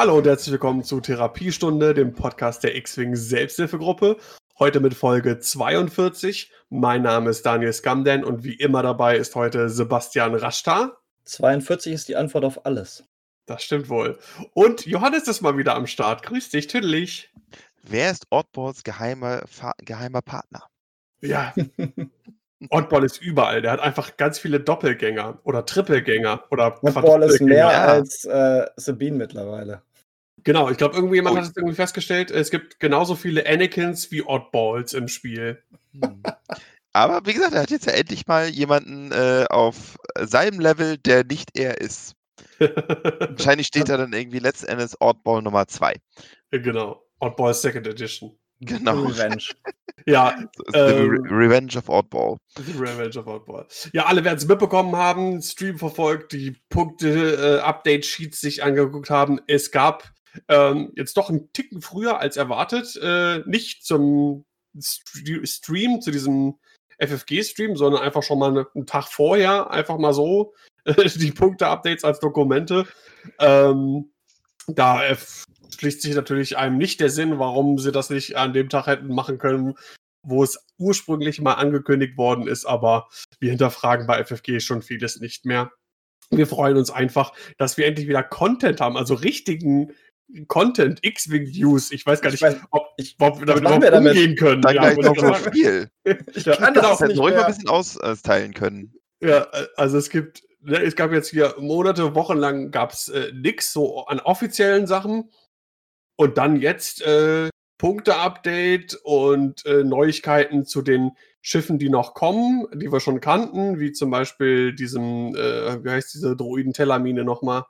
Hallo und herzlich willkommen zu Therapiestunde, dem Podcast der X-Wing Selbsthilfegruppe. Heute mit Folge 42. Mein Name ist Daniel Skamden und wie immer dabei ist heute Sebastian Raschtar. 42 ist die Antwort auf alles. Das stimmt wohl. Und Johannes ist mal wieder am Start. Grüß dich, tüdelig. Wer ist Oddballs geheimer, geheimer Partner? Ja, Oddball ist überall. Der hat einfach ganz viele Doppelgänger oder Trippelgänger oder Oddball ist mehr ja. als äh, Sabine mittlerweile. Genau, ich glaube, irgendjemand oh. hat es irgendwie festgestellt, es gibt genauso viele Anakins wie Oddballs im Spiel. Hm. Aber wie gesagt, er hat jetzt ja endlich mal jemanden äh, auf seinem Level, der nicht er ist. Wahrscheinlich steht er dann irgendwie letztendlich Oddball Nummer 2. Genau, Oddball Second Edition. Genau. Revenge. ja. Ähm, Re Revenge of Oddball. Revenge of Oddball. Ja, alle werden es mitbekommen haben, Stream verfolgt, die Punkte, äh, Update-Sheets sich angeguckt haben. Es gab ähm, jetzt doch einen Ticken früher als erwartet, äh, nicht zum Stream, zu diesem FFG-Stream, sondern einfach schon mal einen Tag vorher, einfach mal so die Punkte-Updates als Dokumente. Ähm, da schließt sich natürlich einem nicht der Sinn, warum sie das nicht an dem Tag hätten machen können, wo es ursprünglich mal angekündigt worden ist, aber wir hinterfragen bei FFG schon vieles nicht mehr. Wir freuen uns einfach, dass wir endlich wieder Content haben, also richtigen Content, X-Wing News. Ich weiß gar nicht, ich weiß, ob, ich, ob wir damit überhaupt wir damit? umgehen können. Dann ja, gleich noch so viel. ich kann das hätten ruhig mal ein bisschen austeilen können. Ja, also es gibt, ne, es gab jetzt hier Monate, Wochen lang gab es äh, nichts so an offiziellen Sachen. Und dann jetzt äh, Punkte-Update und äh, Neuigkeiten zu den Schiffen, die noch kommen, die wir schon kannten, wie zum Beispiel diesem, äh, wie heißt diese Droiden-Tellermine nochmal?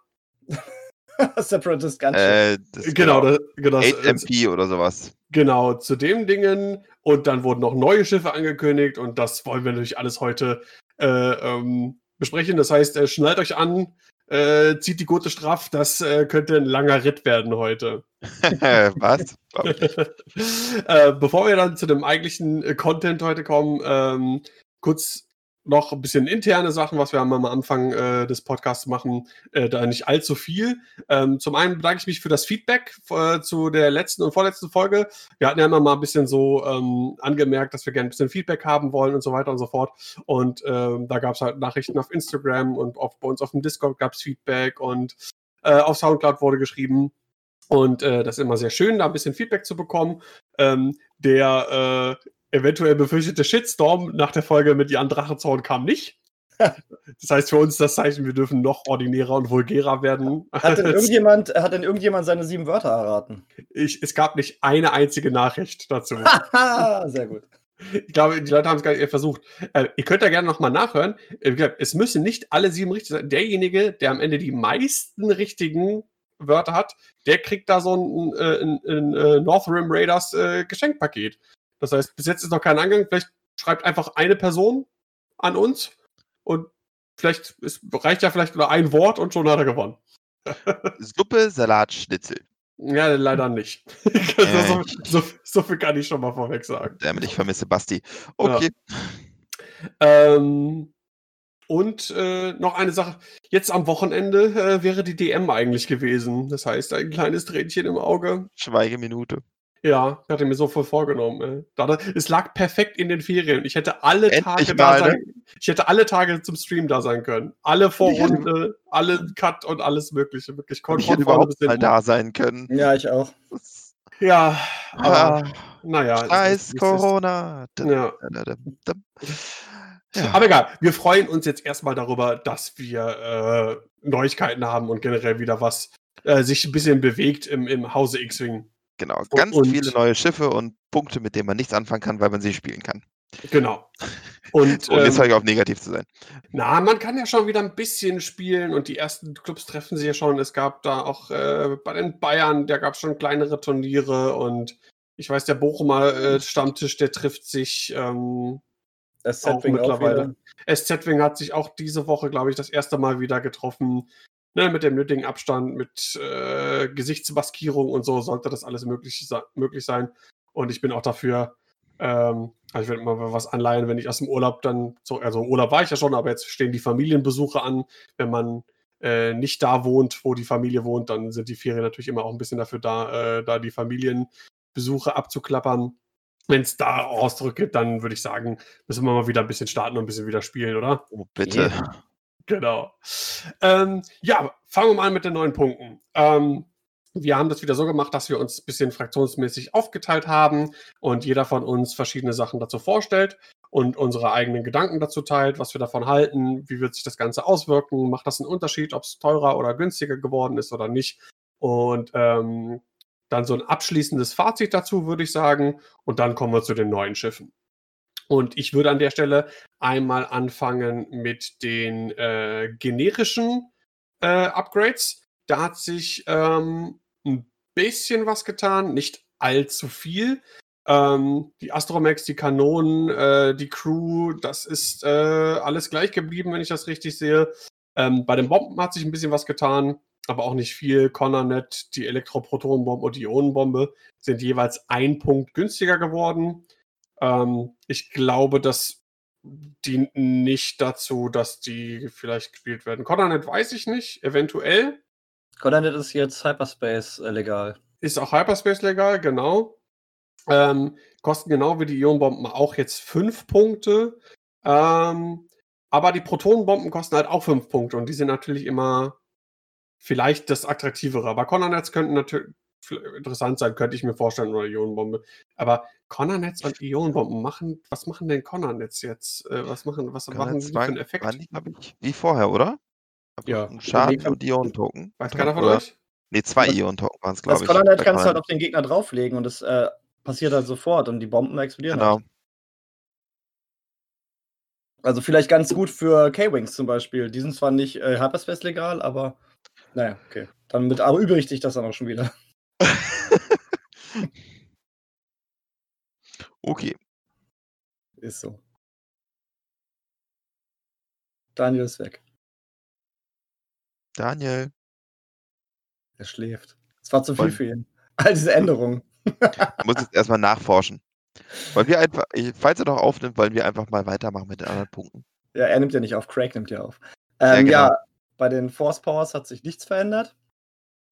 Separatist Gunship. Äh, genau, das, genau. 8MP oder sowas. Genau, zu dem Dingen. Und dann wurden noch neue Schiffe angekündigt und das wollen wir natürlich alles heute äh, ähm, besprechen. Das heißt, äh, schnallt euch an, äh, zieht die gute straff. Das äh, könnte ein langer Ritt werden heute. Was? äh, bevor wir dann zu dem eigentlichen äh, Content heute kommen, ähm, kurz noch ein bisschen interne Sachen, was wir am Anfang äh, des Podcasts machen, äh, da nicht allzu viel. Ähm, zum einen bedanke ich mich für das Feedback äh, zu der letzten und vorletzten Folge. Wir hatten ja immer mal ein bisschen so ähm, angemerkt, dass wir gerne ein bisschen Feedback haben wollen und so weiter und so fort. Und ähm, da gab es halt Nachrichten auf Instagram und auf, bei uns auf dem Discord gab es Feedback und äh, auf Soundcloud wurde geschrieben. Und äh, das ist immer sehr schön, da ein bisschen Feedback zu bekommen. Ähm, der äh, eventuell befürchtete Shitstorm nach der Folge mit Jan Drachenzorn kam nicht. Das heißt für uns das Zeichen, wir dürfen noch ordinärer und vulgärer werden. Hat denn irgendjemand, hat denn irgendjemand seine sieben Wörter erraten? Ich, es gab nicht eine einzige Nachricht dazu. Sehr gut. Ich glaube, die Leute haben es gar nicht versucht. Äh, ihr könnt da gerne nochmal nachhören. Äh, es müssen nicht alle sieben richtig sein. Derjenige, der am Ende die meisten richtigen Wörter hat, der kriegt da so ein, äh, ein, ein, ein North Rim Raiders äh, Geschenkpaket. Das heißt, bis jetzt ist noch kein Angang. Vielleicht schreibt einfach eine Person an uns und vielleicht ist, reicht ja vielleicht nur ein Wort und schon hat er gewonnen. Suppe, Salat, Schnitzel. Ja, leider nicht. Äh, so, so, so, viel kann ich schon mal vorweg sagen. Damit ich vermisse Basti. Okay. Ja. Ähm, und äh, noch eine Sache. Jetzt am Wochenende äh, wäre die DM eigentlich gewesen. Das heißt, ein kleines Tränchen im Auge. Schweigeminute. Ja, ich hatte mir so voll vorgenommen. Es lag perfekt in den Ferien. Ich hätte alle Endlich Tage da sein, ich hätte alle Tage zum Stream da sein können. Alle Vorrunde, alle Cut und alles Mögliche. Wirklich ich hätte überhaupt mal da sein können. Ja, ich auch. Ja, aber ah, naja. Scheiß Corona. Ja. Ja. Aber egal, wir freuen uns jetzt erstmal darüber, dass wir äh, Neuigkeiten haben und generell wieder was äh, sich ein bisschen bewegt im, im Hause X-Wing. Genau, ganz und, viele neue Schiffe und Punkte, mit denen man nichts anfangen kann, weil man sie spielen kann. Genau. Und, und jetzt ähm, ich auf negativ zu sein. Na, man kann ja schon wieder ein bisschen spielen und die ersten Clubs treffen sich ja schon. Es gab da auch äh, bei den Bayern, da gab es schon kleinere Turniere und ich weiß, der Bochumer äh, Stammtisch, der trifft sich ähm, auch mittlerweile. SZ-Wing hat sich auch diese Woche, glaube ich, das erste Mal wieder getroffen ne, mit dem nötigen Abstand, mit äh, Gesichtsmaskierung und so sollte das alles möglich, möglich sein. Und ich bin auch dafür, ähm, also ich werde mal was anleihen, wenn ich aus dem Urlaub dann, so, also Urlaub war ich ja schon, aber jetzt stehen die Familienbesuche an, wenn man äh, nicht da wohnt, wo die Familie wohnt, dann sind die Ferien natürlich immer auch ein bisschen dafür da, äh, da die Familienbesuche abzuklappern. Wenn es da Ausdruck gibt, dann würde ich sagen, müssen wir mal wieder ein bisschen starten und ein bisschen wieder spielen, oder? Oh, bitte. Genau. Ähm, ja, fangen wir mal an mit den neuen Punkten. Ähm, wir haben das wieder so gemacht, dass wir uns ein bisschen fraktionsmäßig aufgeteilt haben und jeder von uns verschiedene Sachen dazu vorstellt und unsere eigenen Gedanken dazu teilt, was wir davon halten, wie wird sich das Ganze auswirken, macht das einen Unterschied, ob es teurer oder günstiger geworden ist oder nicht. Und ähm, dann so ein abschließendes Fazit dazu, würde ich sagen. Und dann kommen wir zu den neuen Schiffen. Und ich würde an der Stelle einmal anfangen mit den äh, generischen äh, Upgrades. Da hat sich ähm, ein bisschen was getan, nicht allzu viel. Ähm, die Astromex, die Kanonen, äh, die Crew, das ist äh, alles gleich geblieben, wenn ich das richtig sehe. Ähm, bei den Bomben hat sich ein bisschen was getan, aber auch nicht viel. Connernet, die Elektroprotonenbombe und die Ionenbombe sind jeweils ein Punkt günstiger geworden. Ähm, ich glaube, das dient nicht dazu, dass die vielleicht gespielt werden. Connernet weiß ich nicht, eventuell. Connernet ist jetzt Hyperspace äh, legal. Ist auch Hyperspace legal, genau. Ähm, kosten genau wie die Ionenbomben auch jetzt fünf Punkte. Ähm, aber die Protonenbomben kosten halt auch fünf Punkte und die sind natürlich immer vielleicht das Attraktivere. Aber Connernets könnten natürlich interessant sein, könnte ich mir vorstellen, oder Ionenbombe. Aber Connernets und Ionenbomben machen, was machen denn Connernets jetzt? Äh, was machen, was machen sie für einen Effekt? Ich, wie vorher, oder? Ja. Schaden und Ionentoken. Weiß keiner von euch? Nee, zwei Ionentoken waren es, glaube ich. Das Connernet kannst du halt auf den Gegner drauflegen und das äh, passiert halt sofort und die Bomben explodieren. Genau. Halt. Also vielleicht ganz gut für K-Wings zum Beispiel. Die sind zwar nicht äh, Hyperspace legal, aber naja, okay. Dann mit aber übrigt sich das dann auch schon wieder. okay. Ist so. Daniel ist weg. Daniel. Er schläft. Es war zu viel Und für ihn. All diese Änderungen. Ich muss jetzt erstmal nachforschen. Weil wir einfach, falls er doch aufnimmt, wollen wir einfach mal weitermachen mit den anderen Punkten. Ja, er nimmt ja nicht auf, Craig nimmt ja auf. Ähm, ja, genau. ja, bei den Force Powers hat sich nichts verändert.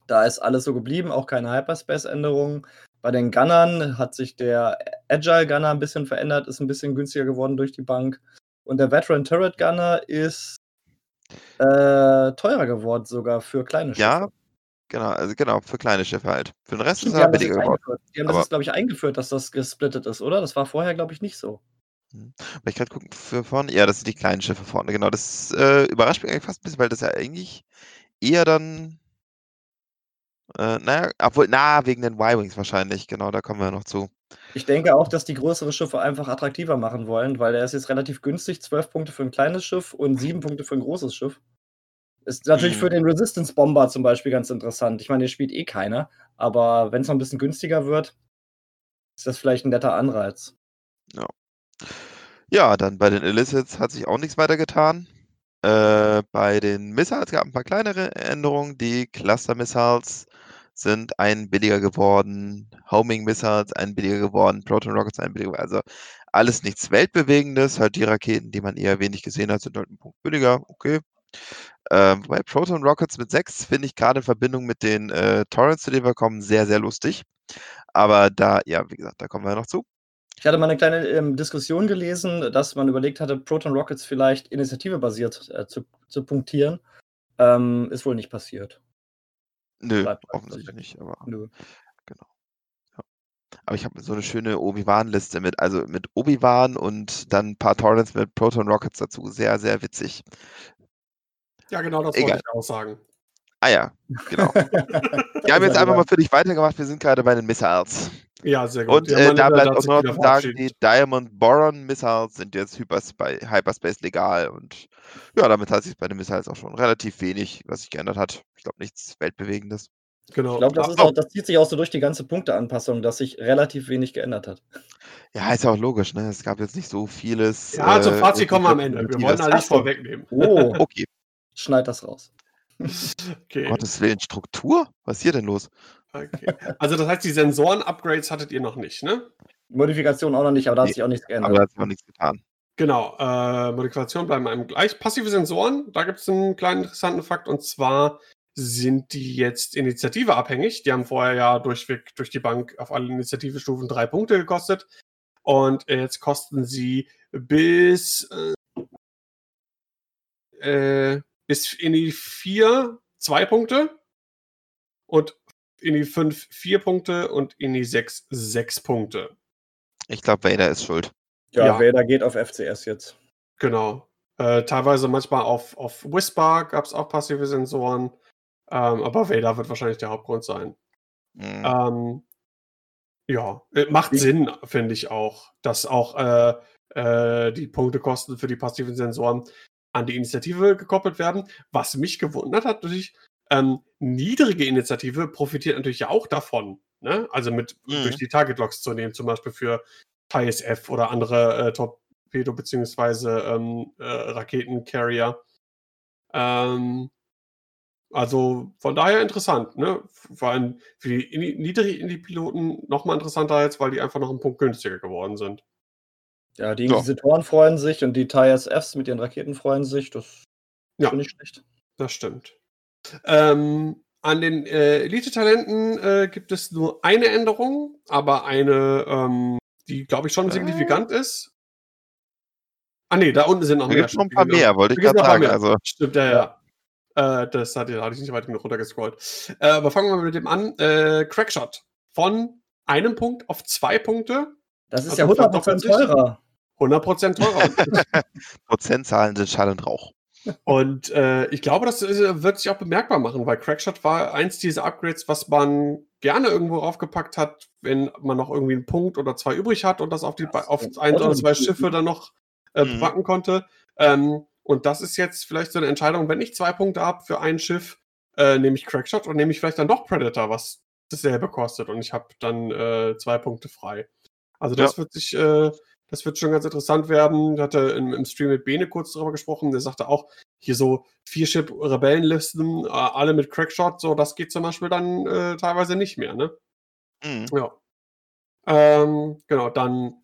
Da ist alles so geblieben, auch keine Hyperspace-Änderungen. Bei den Gunnern hat sich der Agile Gunner ein bisschen verändert, ist ein bisschen günstiger geworden durch die Bank. Und der Veteran Turret Gunner ist äh, teurer geworden, sogar für kleine Schiffe. Ja, Genau, also genau, für kleine Schiffe halt. Für den Rest ist er billiger geworden. Die haben das jetzt, glaube ich, eingeführt, dass das gesplittet ist, oder? Das war vorher, glaube ich, nicht so. Hm. Aber ich gerade gucken, für vorne, ja, das sind die kleinen Schiffe vorne, genau. Das äh, überrascht mich eigentlich fast ein bisschen, weil das ja eigentlich eher dann, äh, naja, obwohl, na, wegen den Y-Wings wahrscheinlich, genau, da kommen wir noch zu. Ich denke auch, dass die größere Schiffe einfach attraktiver machen wollen, weil der ist jetzt relativ günstig, 12 Punkte für ein kleines Schiff und 7 Punkte für ein großes Schiff. Ist natürlich mhm. für den Resistance Bomber zum Beispiel ganz interessant. Ich meine, der spielt eh keiner, aber wenn es noch ein bisschen günstiger wird, ist das vielleicht ein netter Anreiz. Ja. Ja, dann bei den Illicits hat sich auch nichts weiter getan. Äh, bei den Missiles gab es ein paar kleinere Änderungen. Die Cluster Missiles sind ein billiger geworden, Homing Missiles ein billiger geworden, Proton Rockets ein billiger, also alles nichts Weltbewegendes. Halt die Raketen, die man eher wenig gesehen hat, sind halt ein Punkt billiger. Okay. Ähm, bei Proton Rockets mit 6 finde ich gerade in Verbindung mit den äh, Torrents, zu denen wir kommen, sehr, sehr lustig. Aber da, ja, wie gesagt, da kommen wir noch zu. Ich hatte mal eine kleine ähm, Diskussion gelesen, dass man überlegt hatte, Proton Rockets vielleicht initiativebasiert äh, zu, zu punktieren. Ähm, ist wohl nicht passiert. Nö, Bleibt offensichtlich nicht, aber. Nö. Genau. Ja. Aber ich habe so eine schöne Obi-Wan-Liste mit, also mit Obi-Wan und dann ein paar Torrents mit Proton Rockets dazu. Sehr, sehr witzig. Ja, genau, das Egal. wollte ich auch sagen. Ah ja, genau. wir haben jetzt einfach mal für dich weitergemacht. Wir sind gerade bei den Missiles. Ja, sehr gut. Und äh, da bleibt auch noch zu sagen, die Diamond Boron Missiles sind jetzt Hyperspace legal. Und ja, damit hat sich bei den Missiles auch schon relativ wenig, was sich geändert hat. Ich glaube, nichts Weltbewegendes. Genau. Ich glaube, das, das zieht sich auch so durch die ganze Punkteanpassung, dass sich relativ wenig geändert hat. Ja, ist ja auch logisch, ne? Es gab jetzt nicht so vieles. Ja, zum Fazit äh, kommen wir am Ende. Wir wollen da nicht vorwegnehmen. Oh, okay. Schneid das raus. Okay. Gottes Willen, Struktur? Was ist hier denn los? Okay. Also das heißt, die Sensoren-Upgrades hattet ihr noch nicht, ne? Modifikation auch noch nicht, aber da hat sich auch nichts geändert. Aber da hat sich auch nichts getan. Genau, äh, Modifikationen bleiben einem gleich. Passive Sensoren, da gibt es einen kleinen interessanten Fakt und zwar sind die jetzt Initiative abhängig. Die haben vorher ja durchweg durch die Bank auf alle Initiativestufen drei Punkte gekostet. Und jetzt kosten sie bis, äh, äh bis in die vier zwei Punkte und in die fünf vier Punkte und in die sechs sechs Punkte. Ich glaube, Vader ist schuld. Ja, ja, Vader geht auf FCS jetzt. Genau. Äh, teilweise manchmal auf, auf Whisper gab es auch passive Sensoren. Ähm, aber Vader wird wahrscheinlich der Hauptgrund sein. Mhm. Ähm, ja, äh, macht ich Sinn, finde ich auch, dass auch äh, äh, die Punktekosten für die passiven Sensoren an die Initiative gekoppelt werden. Was mich gewundert hat, natürlich, ähm, niedrige Initiative profitiert natürlich ja auch davon. Ne? Also mit mhm. durch die Target Locks zu nehmen, zum Beispiel für TISF oder andere äh, Torpedo- bzw. Ähm, äh, Raketencarrier. Ähm, also von daher interessant, ne? Vor allem für die niedrigen Indie-Piloten nochmal interessanter jetzt, weil die einfach noch einen Punkt günstiger geworden sind. Ja, die Inquisitoren so. freuen sich und die TISFs mit ihren Raketen freuen sich. Das ja, finde ich schlecht. Das stimmt. Ähm, an den äh, Elite-Talenten äh, gibt es nur eine Änderung, aber eine, ähm, die, glaube ich, schon signifikant äh. ist. Ah, nee, da unten sind noch da mehr. Da gibt noch ein paar mehr, wollte ich gerade sagen. Also. Stimmt, ja, ja. ja. Äh, das hatte, hatte, ich nicht weit genug runtergescrollt. Äh, aber fangen wir mal mit dem an. Äh, Crackshot. Von einem Punkt auf zwei Punkte. Das ist also ja 100% teurer. 100% teurer. Prozentzahlen sind Schall und Rauch. Und äh, ich glaube, das äh, wird sich auch bemerkbar machen, weil Crackshot war eins dieser Upgrades, was man gerne irgendwo raufgepackt hat, wenn man noch irgendwie einen Punkt oder zwei übrig hat und das auf, die, auf ein oder zwei Schiffe dann noch äh, mhm. packen konnte. Ähm, und das ist jetzt vielleicht so eine Entscheidung, wenn ich zwei Punkte habe für ein Schiff, äh, nehme ich Crackshot und nehme ich vielleicht dann doch Predator, was dasselbe kostet und ich habe dann äh, zwei Punkte frei. Also das ja. wird sich, äh, das wird schon ganz interessant werden. Ich hatte im, im, Stream mit Bene kurz darüber gesprochen. Der sagte auch, hier so vier Ship Rebellenlisten, äh, alle mit Crackshot, so das geht zum Beispiel dann äh, teilweise nicht mehr, ne? Mhm. Ja. Ähm, genau, dann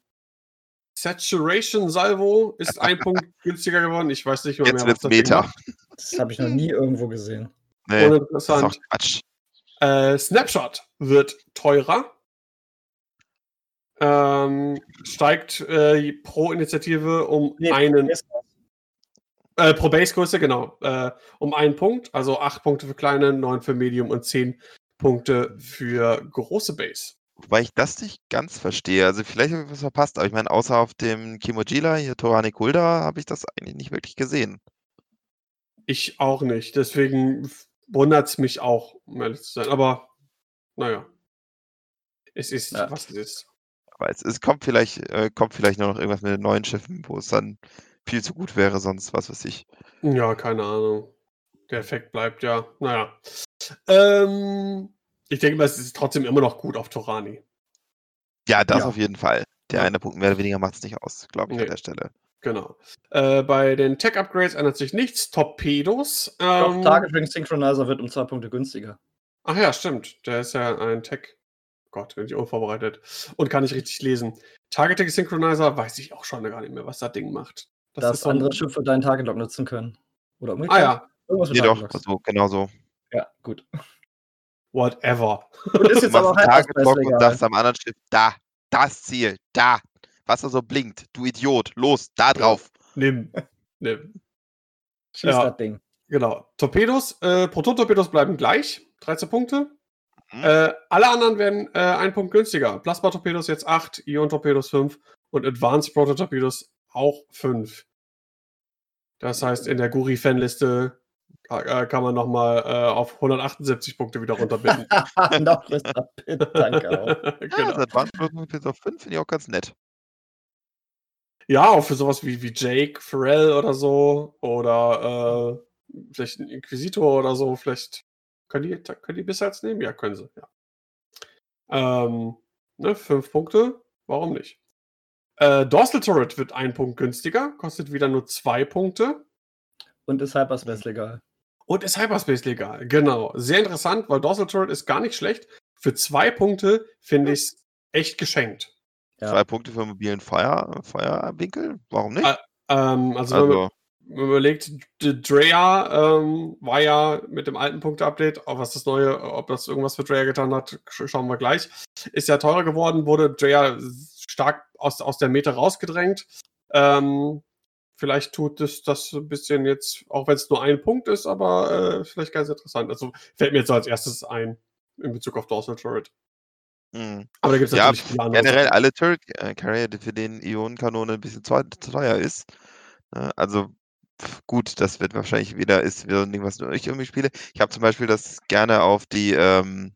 Saturation Salvo ist ein Punkt günstiger geworden. Ich weiß nicht mehr, Jetzt mehr was das Meta. Das habe ich noch nie irgendwo gesehen. Nee, Uninteressant. Äh, Snapshot wird teurer. Ähm, steigt äh, pro Initiative um nee, einen. Äh, pro Basegröße, genau. Äh, um einen Punkt. Also acht Punkte für kleine, neun für Medium und zehn Punkte für große Base. Wobei ich das nicht ganz verstehe. Also vielleicht habe ich was verpasst, aber ich meine, außer auf dem Kimojila, hier Torani Kulda, habe ich das eigentlich nicht wirklich gesehen. Ich auch nicht. Deswegen wundert es mich auch, um ehrlich zu sein. Aber naja. Es ist, ja. was es ist. Aber es, kommt, vielleicht, äh, kommt vielleicht nur noch irgendwas mit den neuen Schiffen, wo es dann viel zu gut wäre, sonst was weiß ich. Ja, keine Ahnung. Der Effekt bleibt ja. Naja. Ähm, ich denke mal, es ist trotzdem immer noch gut auf Torani. Ja, das ja. auf jeden Fall. Der eine Punkt mehr oder weniger macht es nicht aus, glaube ich, nee. an der Stelle. Genau. Äh, bei den Tech-Upgrades ändert sich nichts. Torpedos. Ähm, Target Synchronizer wird um zwei Punkte günstiger. Ach ja, stimmt. Der ist ja ein Tech. Gott, bin ich unvorbereitet. Und kann ich richtig lesen. Targeting Synchronizer weiß ich auch schon gar nicht mehr, was das Ding macht. Das Dass andere Schiffe deinen Target Lock nutzen können. Oder umgekehrt. Ah ja. Irgendwas mit Jedoch, so, genau so. Ja, gut whatever. Und ist jetzt aber auch Targetbock und sagst am anderen Schiff, da, das Ziel, da, was da so blinkt, du Idiot, los, da drauf. Nimm, nimm. Schieß ja, das Ding. Genau. Torpedos, äh, Proton-Torpedos bleiben gleich, 13 Punkte. Mhm. Äh, alle anderen werden äh, ein Punkt günstiger. Plasma-Torpedos jetzt 8, Ion-Torpedos 5 und Advanced Prototorpedos auch 5. Das heißt, in der Guri-Fanliste äh, kann man nochmal äh, auf 178 Punkte wieder runterbitten. Noch besser, danke auch. genau. Ja, das waren bis auf 5 finde ich auch ganz nett. Ja, auch für sowas wie, wie Jake, Pharrell oder so. Oder äh, vielleicht ein Inquisitor oder so. Vielleicht können die, können die Bissalz nehmen? Ja, können sie, ja. Ähm, ne, fünf Punkte, warum nicht? Äh, Dorsal Turret wird ein Punkt günstiger, kostet wieder nur zwei Punkte. Und ist Hyperspace legal. Und ist Hyperspace legal, genau. Sehr interessant, weil Dorsal Turret ist gar nicht schlecht. Für zwei Punkte finde ich es echt geschenkt. Ja. Zwei Punkte für mobilen Feuer, Feuerwinkel? Warum nicht? Ä ähm, also, also, überlegt, Drea ähm, war ja mit dem alten Punkte-Update, was das neue, ob das irgendwas für Drea getan hat, schauen wir gleich. Ist ja teurer geworden, wurde Drea stark aus, aus der Meta rausgedrängt. Ähm, vielleicht tut es das ein bisschen jetzt, auch wenn es nur ein Punkt ist, aber äh, vielleicht ganz interessant. Also fällt mir jetzt so als erstes ein in Bezug auf Dorsal Turret. Mhm. Aber da gibt es ja, natürlich viele andere. Generell alle Turret äh, für den Ionenkanone ein bisschen zu, zu teuer ist. Ne? Also gut, das wird wahrscheinlich wieder ist wieder ein Ding, was nur ich irgendwie spiele. Ich habe zum Beispiel das gerne auf die ähm,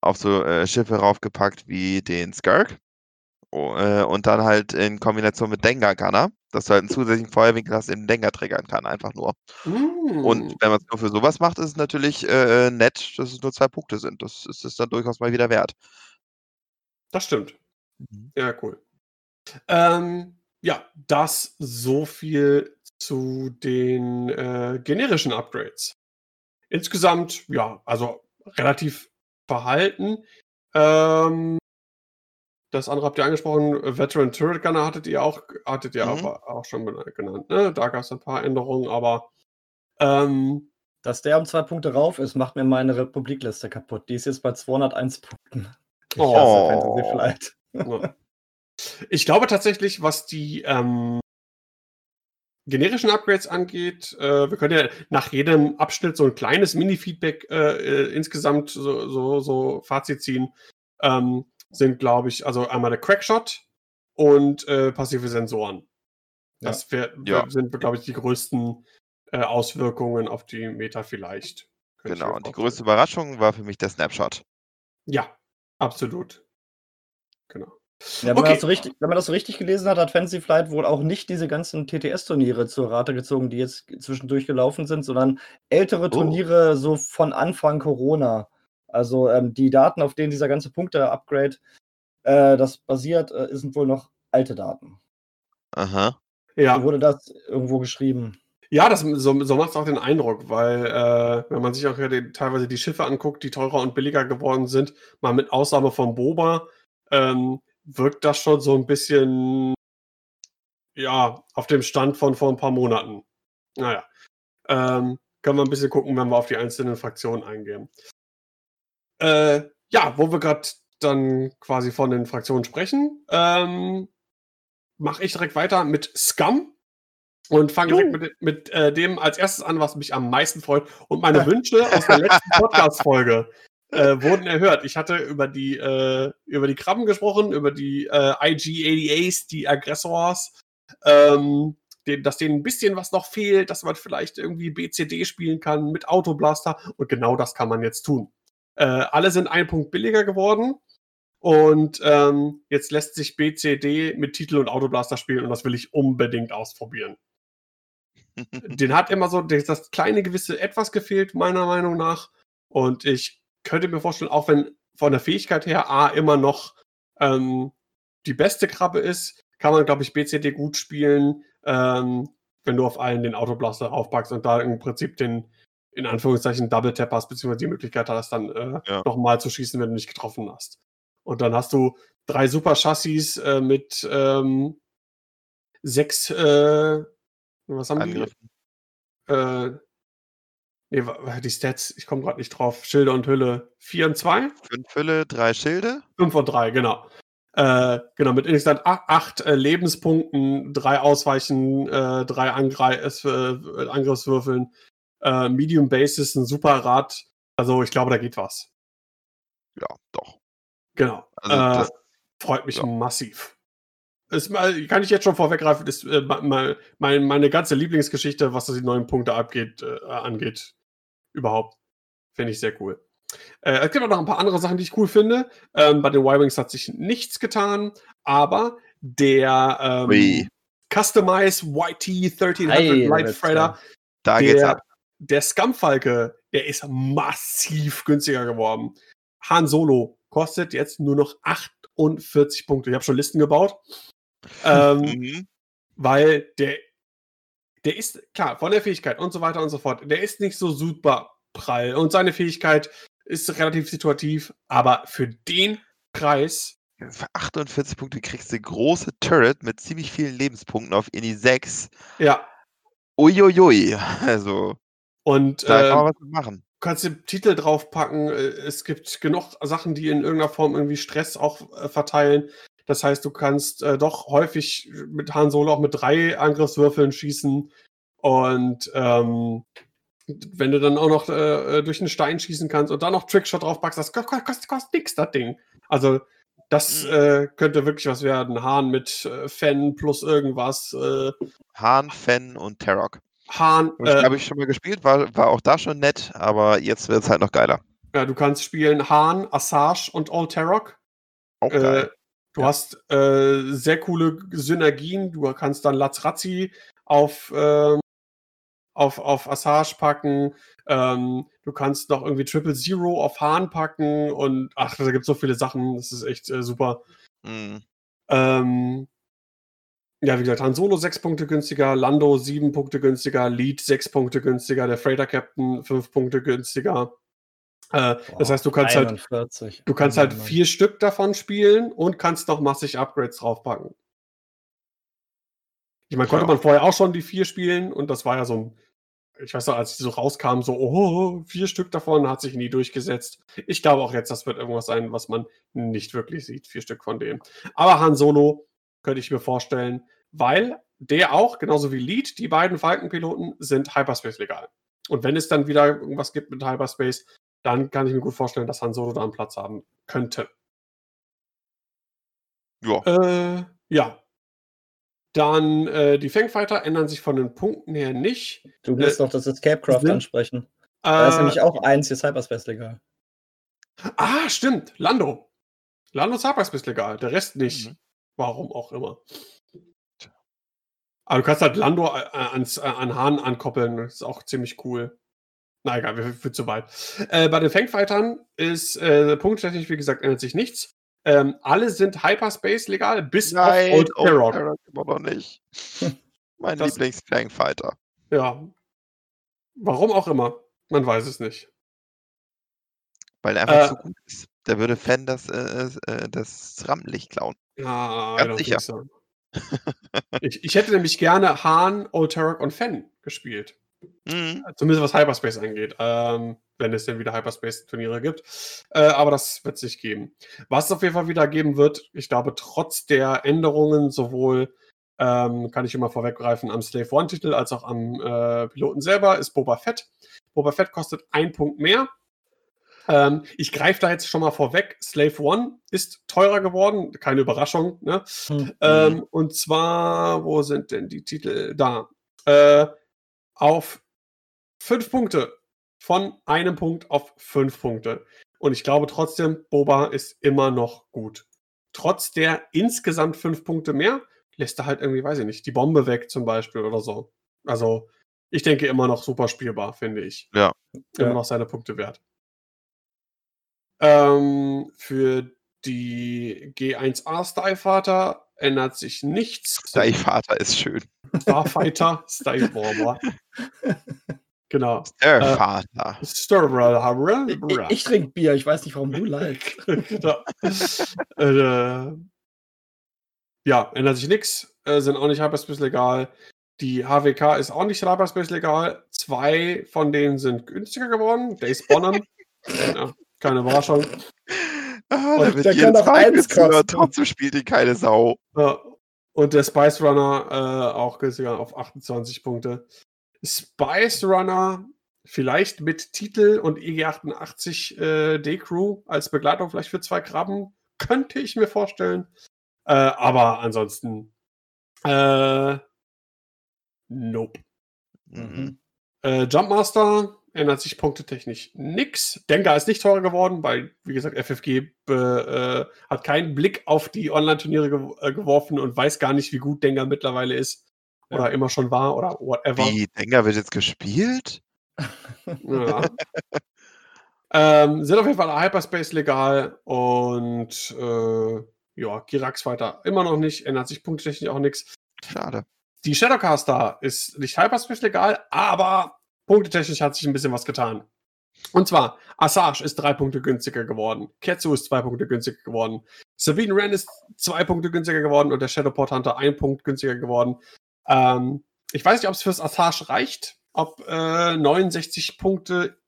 auf so äh, Schiffe raufgepackt wie den Skirk. Oh, äh, und dann halt in Kombination mit Dengar Gunner, dass du halt einen zusätzlichen Feuerwinkel hast, den Dengar triggern kann, einfach nur. Mm. Und wenn man es nur für sowas macht, ist es natürlich äh, nett, dass es nur zwei Punkte sind. Das ist es dann durchaus mal wieder wert. Das stimmt. Mhm. Ja, cool. Ähm, ja, das so viel zu den äh, generischen Upgrades. Insgesamt, ja, also relativ verhalten. Ähm, das andere habt ihr angesprochen, Veteran Turret Gunner hattet ihr auch, hattet ihr mhm. aber auch schon genannt. Ne? Da gab es ein paar Änderungen, aber ähm, dass der um zwei Punkte rauf ist, macht mir meine Republikliste kaputt. Die ist jetzt bei 201 Punkten. Ich oh. Fantasy Flight. Ja. Ich glaube tatsächlich, was die ähm, generischen Upgrades angeht, äh, wir können ja nach jedem Abschnitt so ein kleines Mini-Feedback äh, äh, insgesamt so, so, so, Fazit ziehen. Ähm, sind, glaube ich, also einmal der Crackshot und äh, passive Sensoren. Das wär, ja. sind, glaube ich, die größten äh, Auswirkungen auf die Meta vielleicht. Genau, und die größte Überraschung war für mich der Snapshot. Ja, absolut. Genau. Ja, wenn, okay. man das so richtig, wenn man das so richtig gelesen hat, hat Fantasy Flight wohl auch nicht diese ganzen TTS-Turniere zur Rate gezogen, die jetzt zwischendurch gelaufen sind, sondern ältere oh. Turniere so von Anfang Corona. Also ähm, die Daten, auf denen dieser ganze Punkte-Upgrade äh, das basiert, äh, sind wohl noch alte Daten. Aha. Ja. So wurde das irgendwo geschrieben. Ja, das, so, so macht es auch den Eindruck, weil äh, wenn man sich auch die, teilweise die Schiffe anguckt, die teurer und billiger geworden sind, mal mit Ausnahme von Boba, ähm, wirkt das schon so ein bisschen, ja, auf dem Stand von vor ein paar Monaten. Naja. Ähm, können wir ein bisschen gucken, wenn wir auf die einzelnen Fraktionen eingehen. Äh, ja, wo wir gerade dann quasi von den Fraktionen sprechen, ähm, mache ich direkt weiter mit Scum und fange direkt mit, mit äh, dem als erstes an, was mich am meisten freut und meine Wünsche aus der letzten Podcast-Folge äh, wurden erhört. Ich hatte über die, äh, über die Krabben gesprochen, über die äh, IG-88s, die Aggressors, ähm, den, dass denen ein bisschen was noch fehlt, dass man vielleicht irgendwie BCD spielen kann mit Autoblaster und genau das kann man jetzt tun. Äh, alle sind ein Punkt billiger geworden und ähm, jetzt lässt sich BCD mit Titel und Autoblaster spielen und das will ich unbedingt ausprobieren. Den hat immer so das kleine gewisse etwas gefehlt, meiner Meinung nach. Und ich könnte mir vorstellen, auch wenn von der Fähigkeit her A immer noch ähm, die beste Krabbe ist, kann man, glaube ich, BCD gut spielen, ähm, wenn du auf allen den Autoblaster raufpackst und da im Prinzip den, in Anführungszeichen, Double Tap hast, beziehungsweise die Möglichkeit hast, dann äh, ja. nochmal zu schießen, wenn du nicht getroffen hast. Und dann hast du drei super Chassis äh, mit ähm, sechs, äh, was haben Angriffen. die? Äh, Nee, die Stats, ich komme gerade nicht drauf. Schilde und Hülle 4 und 2? 5 Hülle, 3 Schilde. 5 und 3, genau. Äh, genau, mit insgesamt 8 äh, Lebenspunkten, 3 Ausweichen, 3 äh, äh, Angriffswürfeln, äh, Medium Basis, ein super Rad. Also ich glaube, da geht was. Ja, doch. Genau. Also, das, freut mich ja. massiv. Ist, kann ich jetzt schon vorweggreifen, ist äh, meine, meine ganze Lieblingsgeschichte, was die neuen Punkte abgeht, äh, angeht überhaupt. Finde ich sehr cool. Äh, es gibt auch noch ein paar andere Sachen, die ich cool finde. Ähm, bei den Y-Wings hat sich nichts getan, aber der ähm, Customize YT 1300 hey, Light Freighter, da der, geht's ab. Der Scumfalke, der ist massiv günstiger geworden. Han Solo kostet jetzt nur noch 48 Punkte. Ich habe schon Listen gebaut. ähm, mhm. Weil der der ist, klar, von der Fähigkeit und so weiter und so fort, der ist nicht so super prall und seine Fähigkeit ist relativ situativ, aber für den Preis für 48 Punkte kriegst du große Turret mit ziemlich vielen Lebenspunkten auf Ini 6. Ja. Uiuiui. Also, Und da kann man was mit machen. du kannst den Titel draufpacken. äh, Es gibt genug Sachen, die in irgendeiner Form irgendwie Stress auch äh, verteilen. Das heißt, du kannst äh, doch häufig mit Han Solo auch mit drei Angriffswürfeln schießen. Und ähm, wenn du dann auch noch äh, äh, durch einen Stein schießen kannst und dann noch Trickshot draufpackst, das kostet, kostet, kostet nix, das Ding. Also, das Mhm. äh, könnte wirklich was werden. Hahn mit äh, Fan plus irgendwas. Äh, Hahn, Fen und Tarok. Hahn, Habe äh, ich schon mal gespielt, war, war auch da schon nett, aber jetzt wird es halt noch geiler. ja, du kannst spielen Hahn, Assage und Old Tarok. Auch Äh, geil. Du Ja. hast äh, sehr coole Synergien. Du kannst dann Lazrazzi auf, ähm, auf, auf Assage packen. Ähm, du kannst noch irgendwie Triple Zero auf Hahn packen und ach, da gibt es so viele Sachen. Das ist echt äh, super. Mhm. Ähm, ja, wie gesagt, Han Solo 6 Punkte günstiger, Lando 7 Punkte günstiger, Lead 6 Punkte günstiger, der Freighter Captain 5 Punkte günstiger. Äh, das Boah, heißt, du kannst halt 41. Du kannst Oh halt vier Stück davon spielen und kannst noch massig Upgrades draufpacken. Ich meine, konnte Ja. man vorher auch schon die vier spielen und das war ja so ein, ich weiß noch, als die so rauskamen, so, oh, vier Stück davon hat sich nie durchgesetzt. Ich glaube auch jetzt, das wird irgendwas sein, was man nicht wirklich sieht, vier Stück von denen. Aber Han Solo könnte ich mir vorstellen, weil der auch, genauso wie Lead, die beiden Falkenpiloten sind Hyperspace legal. Und wenn es dann wieder irgendwas gibt mit Hyperspace, dann kann ich mir gut vorstellen, dass Han Solo da einen Platz haben könnte. Ja. Äh, ja. Dann äh, die Fangfighter ändern sich von den Punkten her nicht. Du musst äh, noch das Escapecraft ansprechen. Da ist Äh, nämlich auch eins hier Cyberspace legal. ah, stimmt. Lando. Lando ist Hyperspace legal, der Rest nicht. Mhm. Warum auch immer. Aber du kannst halt Lando äh, ans, äh, an Hahn ankoppeln. Das ist auch ziemlich cool. Na egal, wir führen zu weit. Äh, bei den Fangfightern ist äh, punkttechnisch, wie gesagt, ändert sich nichts. Ähm, alle sind Hyperspace legal, bis auf Old. Tarot immer noch nicht. mein Das- Lieblings-Fangfighter. Ja. Warum auch immer. Man weiß es nicht. Weil er einfach Äh, so gut ist. Der würde Fan das, äh, äh, das Rampenlicht klauen. Ja, Ganz I don't sicher. so. ich, ich hätte nämlich gerne Hahn, Old Tarok und Fen gespielt. Mhm. Zumindest was Hyperspace angeht. Ähm, wenn es denn wieder Hyperspace-Turniere gibt. Äh, aber das wird es nicht geben. Was es auf jeden Fall wieder geben wird, ich glaube, trotz der Änderungen, sowohl ähm, kann ich immer vorweggreifen, am Slave One-Titel als auch am äh, Piloten selber, ist Boba Fett. Boba Fett kostet ein Punkt mehr. Ähm, ich greife da jetzt schon mal vorweg. Slave One ist teurer geworden, keine Überraschung. Ne? Hm. Ähm, und zwar, wo sind denn die Titel? Da. Äh, auf fünf Punkte. Von einem Punkt auf fünf Punkte. Und ich glaube trotzdem, Boba ist immer noch gut. Trotz der insgesamt fünf Punkte mehr, lässt er halt irgendwie, weiß ich nicht, die Bombe weg zum Beispiel oder so. Also, ich denke immer noch super spielbar, finde ich. Ja. Immer Ja. noch seine Punkte wert. Ähm, für die G1A Starfighter ändert sich nichts. Dein Vater ist schön. Starfighter, Starfighter. genau. Der Äh, Vater. Starfighter. Ich, ich trinke Bier, ich weiß nicht, warum du leidest. genau. äh, ja, ändert sich nichts. Äh, sind auch nicht Hyperspace legal. Die HWK ist auch nicht Hyperspace legal. Zwei von denen sind günstiger geworden. Days Bonham. ja, keine Überraschung. Ah, Und da wird der kann doch Tag eins kosten. Trotzdem spielt ihn keine Sau. Ja, und der Spice Runner äh, auch günstiger auf 28 Punkte. Spice Runner vielleicht mit Titel und EG88 äh, D-Crew als Begleitung vielleicht für zwei Krabben. Könnte ich mir vorstellen. Äh, aber ansonsten äh, nope. Mhm. Äh, Jumpmaster ändert sich punktetechnisch nix. Denker ist nicht teurer geworden, weil, wie gesagt, FFG äh, hat keinen Blick auf die Online-Turniere gew äh, geworfen und weiß gar nicht, wie gut Denker mittlerweile ist. Oder Ja. immer schon war oder whatever. Wie, Denker wird jetzt gespielt? Ja. ähm, sind auf jeden Fall Hyperspace legal und äh, ja, Girax weiter immer noch nicht, ändert sich punktetechnisch auch nichts. Schade. Die Shadowcaster ist nicht Hyperspace legal, aber punktetechnisch hat sich ein bisschen was getan. Und zwar, Assange ist drei Punkte günstiger geworden. Ketsu ist zwei Punkte günstiger geworden. Sabine Wren ist zwei Punkte günstiger geworden und der Shadowport Hunter ein Punkt günstiger geworden. Ähm, ich weiß nicht, ob es fürs Assange reicht, ob äh, 69 Punkte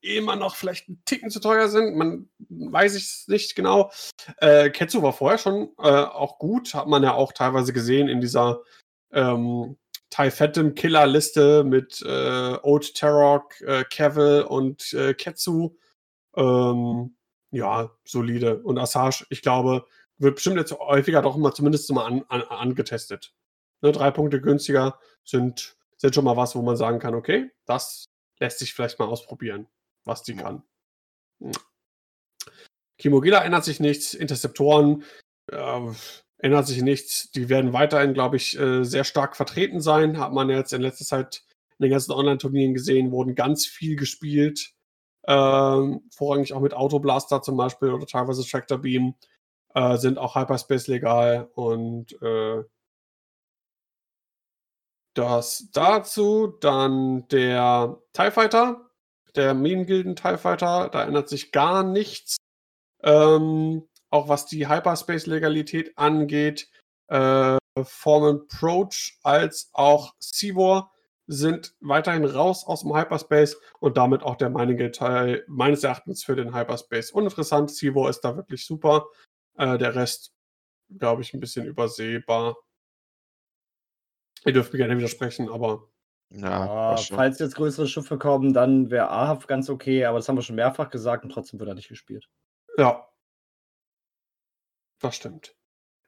immer noch vielleicht ein Ticken zu teuer sind. Man weiß es nicht genau. Äh, Ketsu war vorher schon äh, auch gut, hat man ja auch teilweise gesehen in dieser ähm, Ty Phantom Killer Liste mit äh, Old Tarok, äh, Cavill und äh, Ketsu. Ähm, ja, solide. Und Assange, ich glaube, wird bestimmt jetzt häufiger doch immer zumindest mal an, an, angetestet. Ne, drei Punkte günstiger sind, sind schon mal was, wo man sagen kann, okay, das lässt sich vielleicht mal ausprobieren, was die kann. Hm. Kimogila ändert sich nichts, Interceptoren äh, ändert sich nichts. Die werden weiterhin, glaube ich, äh, sehr stark vertreten sein. Hat man jetzt in letzter Zeit in den ganzen Online-Turnieren gesehen, wurden ganz viel gespielt. Ähm, vorrangig auch mit Autoblaster zum Beispiel oder teilweise Tractor Beam. Äh, sind auch Hyperspace legal und äh, das dazu. Dann der TIE Fighter, der Minengilden TIE Fighter, da ändert sich gar nichts. Ähm, auch was die Hyperspace-Legalität angeht, äh, Formen Approach als auch Seawar sind weiterhin raus aus dem Hyperspace und damit auch der Mining-Teil meines Erachtens für den Hyperspace uninteressant. Seawar ist da wirklich super. Äh, der Rest, glaube ich, ein bisschen übersehbar. Ihr dürft mir gerne widersprechen, aber. Ja, falls jetzt größere Schiffe kommen, dann wäre Ahaf ganz okay, aber das haben wir schon mehrfach gesagt und trotzdem wird er nicht gespielt. Ja, das stimmt.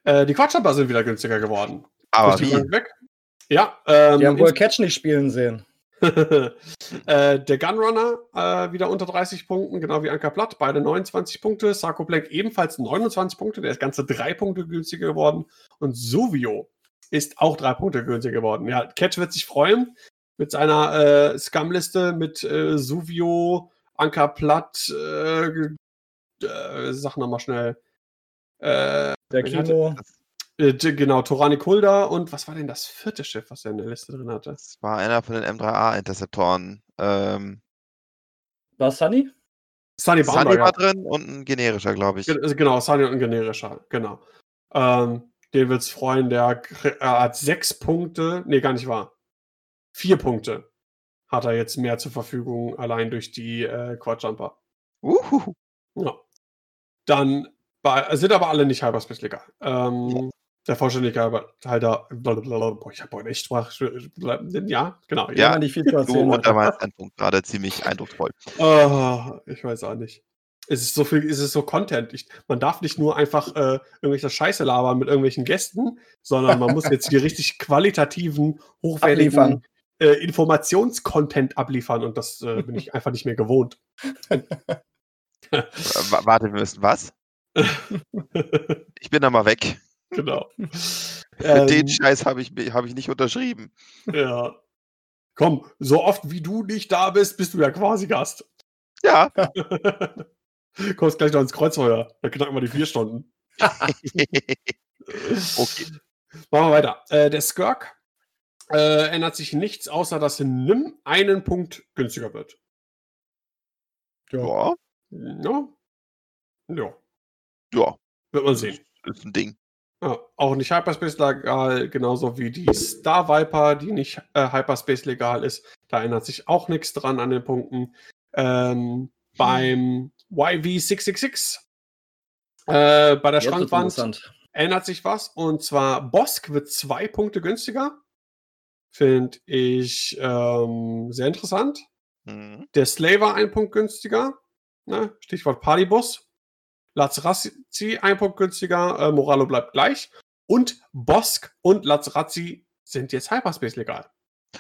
Äh, die Quatschjumper sind wieder günstiger geworden. Aber wie? Weg. Ja. Ähm, die haben wohl Catch nicht spielen sehen. äh, der Gunrunner äh, wieder unter 30 Punkten, genau wie Anker Platt, beide 29 Punkte. Sarko Blank ebenfalls 29 Punkte, der ist ganze drei Punkte günstiger geworden. Und Suvio ist auch drei Punkte günstiger geworden. Ja, Catch wird sich freuen mit seiner äh, Scum-Liste mit äh, Suvio, Anker Platt, äh, äh, sag nochmal schnell. Äh, der Kimo. Äh, genau, Torani Kulda und was war denn das vierte Schiff, was er in der Liste drin hatte? Das war einer von den M3A-Interceptoren. Ähm, war Sunny? Sunny, Sunny war drin und ein generischer, glaube ich. Also genau, Sunny und ein generischer, genau. Ähm, den wird's freuen, der hat sechs Punkte, nee, gar nicht wahr. Vier Punkte hat er jetzt mehr zur Verfügung, allein durch die äh, Quadjumper. Uhu. Ja. Dann sind aber alle nicht Hyperspace legal. Ähm, ja. Der Vollständigkeit halber, boah, ich habe heute echt Sprach, ja, genau. Ja, nicht viel zu erzählen. Du untermeinst einen Punkt gerade ziemlich eindrucksvoll. Oh, ich weiß auch nicht. Es ist so viel, es ist so Content. Ich, man darf nicht nur einfach äh, irgendwelche Scheiße labern mit irgendwelchen Gästen, sondern man muss jetzt hier richtig qualitativen, hochwertigen äh, Informationscontent abliefern und das äh, bin ich einfach nicht mehr gewohnt. Warte, wir müssen was? ich bin da mal weg. Genau. Für den ähm, Scheiß habe ich, hab ich nicht unterschrieben. Ja. Komm, so oft wie du nicht da bist, bist du ja quasi Gast. Ja. Kommst gleich noch ins Kreuzfeuer. Da knacken wir die vier Stunden. okay. Machen wir weiter. Äh, der Skirk äh, ändert sich nichts, außer dass Nim einen Punkt günstiger wird. Ja. Ja. Ja. Ja. Wird man sehen. Das ist ein Ding. Ja, auch nicht Hyperspace legal, genauso wie die Star Viper, die nicht äh, Hyperspace legal ist. Da ändert sich auch nichts dran an den Punkten. Ähm, beim YV666 äh, bei der Jetzt Schrankwand ändert sich was. Und zwar Bosk wird zwei Punkte günstiger. Finde ich ähm, sehr interessant. Mhm. Der Slaver ein Punkt günstiger. Ne? Stichwort Partybus. Lazrazzi ein Punkt günstiger, äh, Moralo bleibt gleich. Und Bosk und Lazrazzi sind jetzt Hyperspace legal.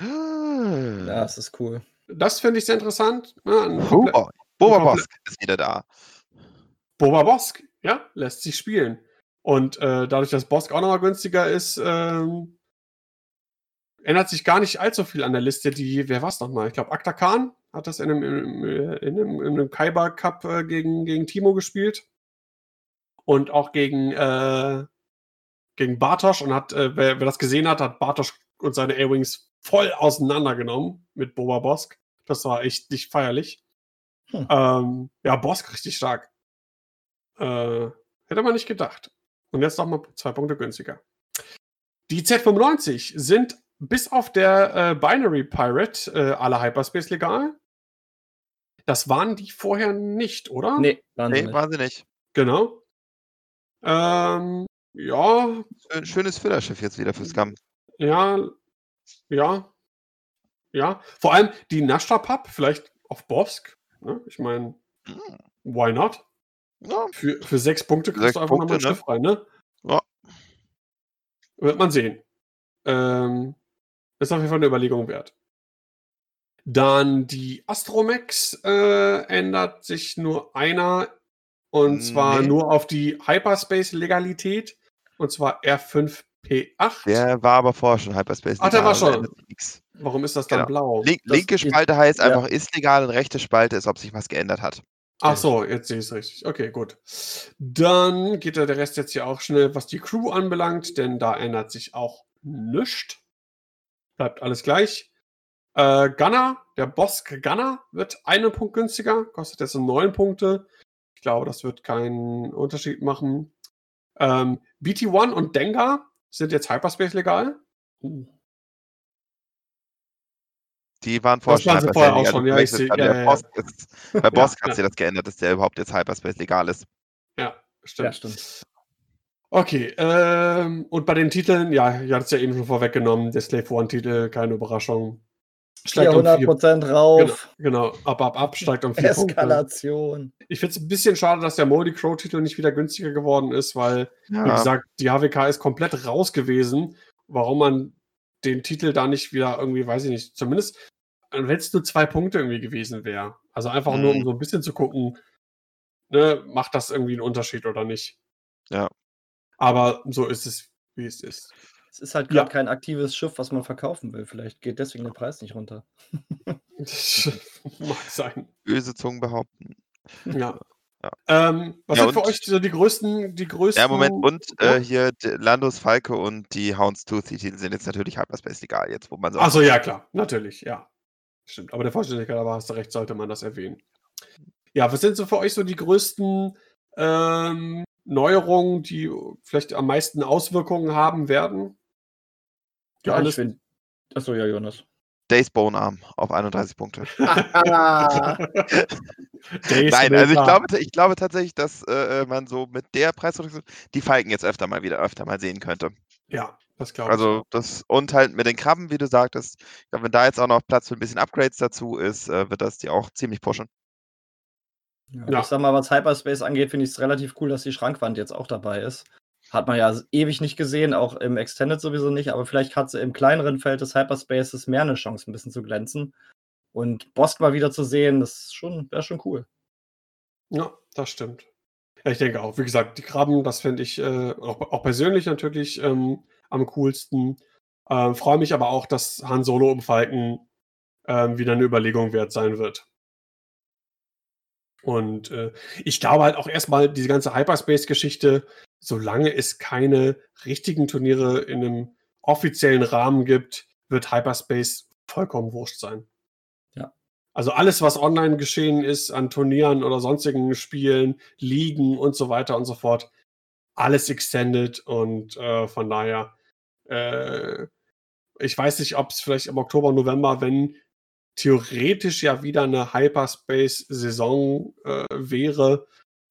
Ja, das ist cool. Das finde ich sehr interessant. Ne? Boba, Boba Bosk ist wieder da. Boba Bosk, ja, lässt sich spielen. Und äh, dadurch, dass Bosk auch nochmal günstiger ist, ähm, ändert sich gar nicht allzu viel an der Liste. Die, wer war es nochmal? Ich glaube, Akta Khan hat das in einem, in einem, in einem, in einem Kaiba Cup äh, gegen, gegen Timo gespielt und auch gegen, äh, gegen Bartosch und hat, äh, wer, wer, das gesehen hat, hat Bartosch und seine A-Wings voll auseinandergenommen mit Boba Bosk. Das war echt nicht feierlich. Hm. Ähm, ja, Bosk richtig stark. Äh, hätte man nicht gedacht. Und jetzt nochmal zwei Punkte günstiger. Die Z95 sind bis auf der äh, Binary Pirate äh, alle Hyperspace legal. Das waren die vorher nicht, oder? Nee, waren, nee, sie, waren sie nicht. Genau. Ähm, ja. Schönes Füllerschiff jetzt wieder für Scum. Ja, ja. Ja. Vor allem die Nashta-Pub, vielleicht auf Bosk. Ne? Ich meine, hm. why not? Ja. Für, für sechs Punkte kriegst sechs du einfach nochmal ein ne? Schiff rein, ne? Ja. Wird man sehen. Ähm, ist auf jeden Fall eine Überlegung wert. Dann die Astromex äh, ändert sich nur einer und nee. zwar nur auf die Hyperspace-Legalität und zwar R5P8. Der war aber vorher schon Hyperspace. Ach, der war schon. Warum ist das dann genau. blau? Link, linke Spalte heißt ja. einfach ist legal und rechte Spalte ist, ob sich was geändert hat. Ach so, jetzt sehe ich es richtig. Okay, gut. Dann geht der Rest jetzt hier auch schnell, was die Crew anbelangt, denn da ändert sich auch nichts. Bleibt alles gleich. Äh, Gunner, der Bosk Gunner wird einen Punkt günstiger, kostet jetzt neun Punkte. Ich glaube, das wird keinen Unterschied machen. Ähm, BT1 und Dengar sind jetzt Hyperspace legal. Uh. Die waren vorher schon Hyperspace vorher auch schon. Ja, ich seh, ja, ja, Boss ist, bei Boss ja, hat sie das geändert, dass der überhaupt jetzt Hyperspace legal ist. Ja, stimmt. Ja, stimmt. Okay, ähm, und bei den Titeln, ja, ihr hattet es ja eben schon vorweggenommen, der Slave One-Titel, keine Überraschung. Steigt 400% um rauf. Genau, genau, ab, ab, ab, steigt um 4 Eskalation. Punkte. Ich finde es ein bisschen schade, dass der Moldy Crow-Titel nicht wieder günstiger geworden ist, weil, ja. wie gesagt, die HWK ist komplett raus gewesen. Warum man den Titel da nicht wieder irgendwie, weiß ich nicht, zumindest, wenn es nur zwei Punkte irgendwie gewesen wäre. Also einfach mhm. nur, um mhm. so ein bisschen zu gucken, ne, macht das irgendwie einen Unterschied oder nicht. Ja. Aber so ist es, wie es ist. Es ist halt gerade ja. kein aktives Schiff, was man verkaufen will. Vielleicht geht deswegen der Preis nicht runter. Mag sein. Böse Zungen behaupten. Ja. ja. Ähm, was ja, sind für euch so die größten, die größten. Ja, Moment, und äh, hier Landos Falke und die Houndstooth, die sind jetzt natürlich Hyperspace legal, jetzt, wo man sagt. Achso, ja, klar, natürlich, ja. Stimmt. Aber der Vollständigkeit, aber hast du recht, sollte man das erwähnen. Ja, was sind so für euch so die größten ähm, Neuerungen, die vielleicht am meisten Auswirkungen haben werden? Ja, alles. Ich Achso, ja, Jonas. Days Bone Arm auf 31 Punkte. Nein, also ich glaube, ich glaube tatsächlich, dass äh, man so mit der Preisreduktion die Falken jetzt öfter mal wieder öfter mal sehen könnte. Ja, das glaube ich. Also das und halt mit den Krabben, wie du sagtest, ich glaube, wenn da jetzt auch noch Platz für ein bisschen Upgrades dazu ist, äh, wird das die auch ziemlich pushen. Ja, ja. Ich sag mal, was Hyperspace angeht, finde ich es relativ cool, dass die Schrankwand jetzt auch dabei ist. Hat man ja ewig nicht gesehen, auch im Extended sowieso nicht, aber vielleicht hat sie im kleineren Feld des Hyperspaces mehr eine Chance, ein bisschen zu glänzen. Und Bosk mal wieder zu sehen, das schon, wäre schon cool. Ja, das stimmt. Ja, ich denke auch. Wie gesagt, die Krabben, das finde ich äh, auch, auch, persönlich natürlich ähm, am coolsten. Äh, Freue mich aber auch, dass Han Solo im Falken äh, wieder eine Überlegung wert sein wird. Und äh, ich glaube halt auch erstmal, diese ganze Hyperspace-Geschichte solange es keine richtigen Turniere in einem offiziellen Rahmen gibt, wird Hyperspace vollkommen wurscht sein. Ja. Also alles, was online geschehen ist an Turnieren oder sonstigen Spielen, Ligen und so weiter und so fort, alles extended und äh, von daher, äh, ich weiß nicht, ob es vielleicht im Oktober, November, wenn theoretisch ja wieder eine Hyperspace-Saison äh, wäre,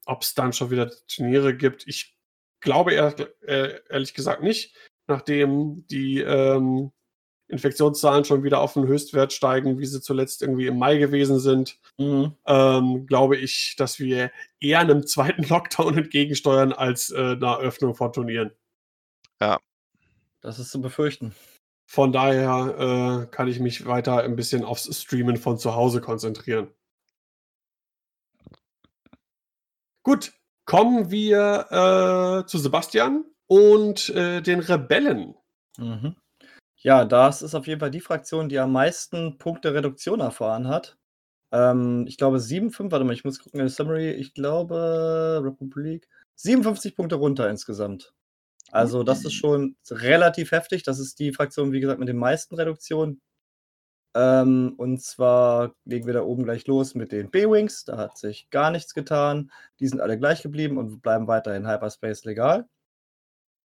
ob es dann schon wieder Turniere gibt. Ich glaube eher, äh, ehrlich gesagt nicht, nachdem die ähm, Infektionszahlen schon wieder auf den Höchstwert steigen, wie sie zuletzt irgendwie im Mai gewesen sind, mhm. ähm, glaube ich, dass wir eher einem zweiten Lockdown entgegensteuern als äh, einer Öffnung von Turnieren. Ja. Das ist zu befürchten. Von daher äh, kann ich mich weiter ein bisschen aufs Streamen von zu Hause konzentrieren. Gut, kommen wir äh, zu Sebastian und äh, den Rebellen. Mhm. Ja, das ist auf jeden Fall die Fraktion, die am meisten Punkte Reduktion erfahren hat. Ähm, ich glaube 7,5, warte mal, ich muss gucken in der Summary. Ich glaube, Republik, 57 Punkte runter insgesamt. Also, das ist schon relativ heftig. Das ist die Fraktion, wie gesagt, mit den meisten Reduktionen. Ähm, und zwar legen wir da oben gleich los mit den B-Wings. Da hat sich gar nichts getan. Die sind alle gleich geblieben und bleiben weiterhin Hyperspace legal.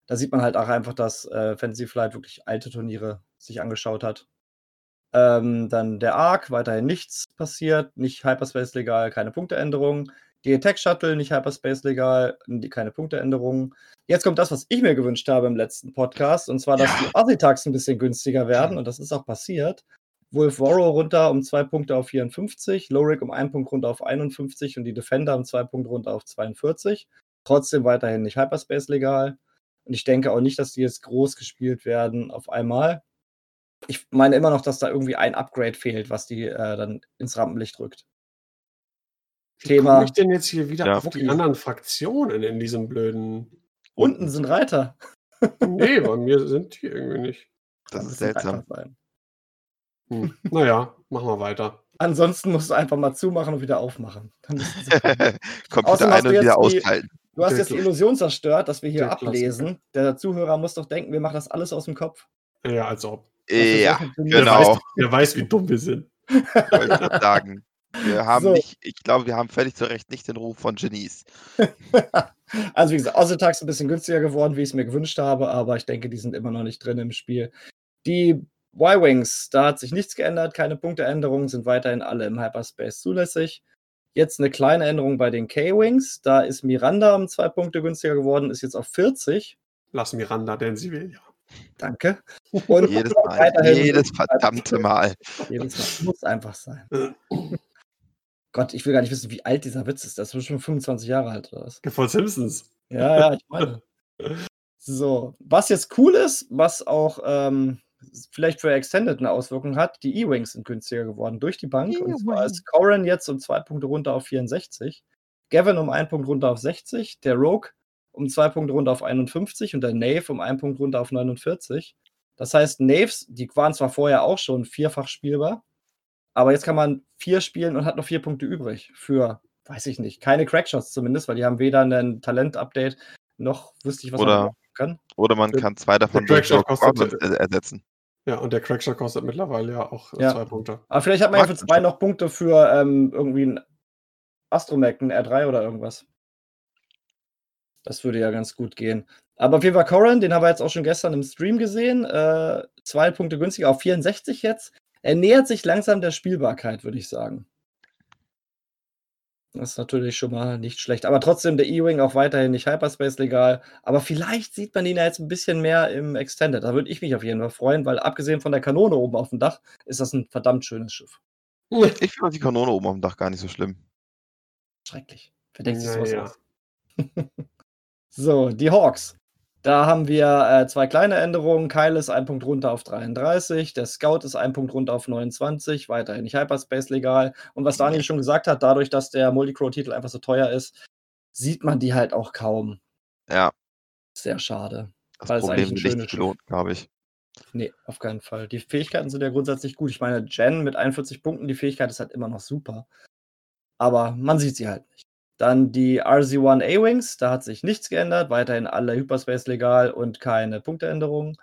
Da sieht man halt auch einfach, dass äh, Fantasy Flight wirklich alte Turniere sich angeschaut hat. Ähm, dann der Arc, weiterhin nichts passiert, nicht Hyperspace legal, keine Punkteänderungen. Die Attack Shuttle, nicht Hyperspace legal, keine Punkteänderungen. Jetzt kommt das, was ich mir gewünscht habe im letzten Podcast, und zwar, dass ja. die Asitags ein bisschen günstiger werden, und das ist auch passiert. Wolf Warrow runter um zwei Punkte auf 54, Lorik um einen Punkt runter auf 51 und die Defender um zwei Punkte runter auf 42. Trotzdem weiterhin nicht Hyperspace legal. Und ich denke auch nicht, dass die jetzt groß gespielt werden auf einmal. Ich meine immer noch, dass da irgendwie ein Upgrade fehlt, was die äh, dann ins Rampenlicht rückt. Wie Thema. komme ich denn jetzt hier wieder ja, auf die anderen Fraktionen in diesem blöden. Unten sind Reiter. nee, bei mir sind die irgendwie nicht. Das, das ist seltsam. Hm. Naja, machen wir weiter. Ansonsten musst du einfach mal zumachen und wieder aufmachen. Computer ein und wieder ausschalten. Du hast jetzt die Illusion zerstört, dass wir hier ablesen. Der Zuhörer muss doch denken, wir machen das alles aus dem Kopf. Ja, als ob. Ja, genau. Der weiß, wie dumm wir sind. Wollte ich sagen. Wir haben so. nicht, ich glaube, wir haben völlig zu Recht nicht den Ruf von Genies. also wie gesagt, Ozetags ein bisschen günstiger geworden, wie ich es mir gewünscht habe, aber ich denke, die sind immer noch nicht drin im Spiel. Die Y-Wings, da hat sich nichts geändert, keine Punkteänderungen, sind weiterhin alle im Hyperspace zulässig. Jetzt eine kleine Änderung bei den K-Wings. Da ist Miranda um zwei Punkte günstiger geworden, ist jetzt auf 40. Lass Miranda, denn sie will ja. Danke. Und jedes Mal. Jedes verdammte Mal. Jedes Mal. Muss einfach sein. Gott, ich will gar nicht wissen, wie alt dieser Witz ist. Das ist schon 25 Jahre alt oder was? Voll Simpsons. Ja, ja, ich meine. So, was jetzt cool ist, was auch ähm, vielleicht für Extended eine Auswirkung hat, die E-Wings sind günstiger geworden durch die Bank. Und zwar ist Corin jetzt um zwei Punkte runter auf 64, Gavin um einen Punkt runter auf 60, der Rogue um zwei Punkte runter auf 51 und der Nave um einen Punkt runter auf 49. Das heißt, Naves, die waren zwar vorher auch schon vierfach spielbar, aber jetzt kann man vier spielen und hat noch vier Punkte übrig für, weiß ich nicht, keine Crackshots zumindest, weil die haben weder ein Talent-Update noch wüsste ich, was oder, kann. Oder man kann zwei davon durch ersetzen. Ja, und der Crackshot kostet mittlerweile ja auch ja. zwei Punkte. Aber vielleicht hat man ja für zwei noch Punkte für ähm, irgendwie ein Astromech, ein R3 oder irgendwas. Das würde ja ganz gut gehen. Aber auf jeden Fall Corin, den haben wir jetzt auch schon gestern im Stream gesehen. Äh, zwei Punkte günstiger auf 64 jetzt. Er nähert sich langsam der Spielbarkeit, würde ich sagen. Das ist natürlich schon mal nicht schlecht. Aber trotzdem der E-Wing auch weiterhin nicht Hyperspace legal. Aber vielleicht sieht man ihn ja jetzt ein bisschen mehr im Extended. Da würde ich mich auf jeden Fall freuen, weil abgesehen von der Kanone oben auf dem Dach ist das ein verdammt schönes Schiff. Ich finde die Kanone oben auf dem Dach gar nicht so schlimm. Schrecklich. Wer denkt sich sowas ja. aus? so, die Hawks. Da haben wir äh, zwei kleine Änderungen. Kyle ist ein Punkt runter auf 33, der Scout ist ein Punkt runter auf 29, weiterhin nicht Hyperspace legal. Und was Daniel schon gesagt hat, dadurch, dass der Multicrow-Titel einfach so teuer ist, sieht man die halt auch kaum. Ja. Sehr schade. Das weil Problem es eigentlich nicht lohnt, glaube ich. Nee, auf keinen Fall. Die Fähigkeiten sind ja grundsätzlich gut. Ich meine, Jen mit 41 Punkten, die Fähigkeit ist halt immer noch super. Aber man sieht sie halt nicht. Dann die RZ-1 A-Wings, da hat sich nichts geändert, weiterhin alle Hyperspace legal und keine Punkteänderungen.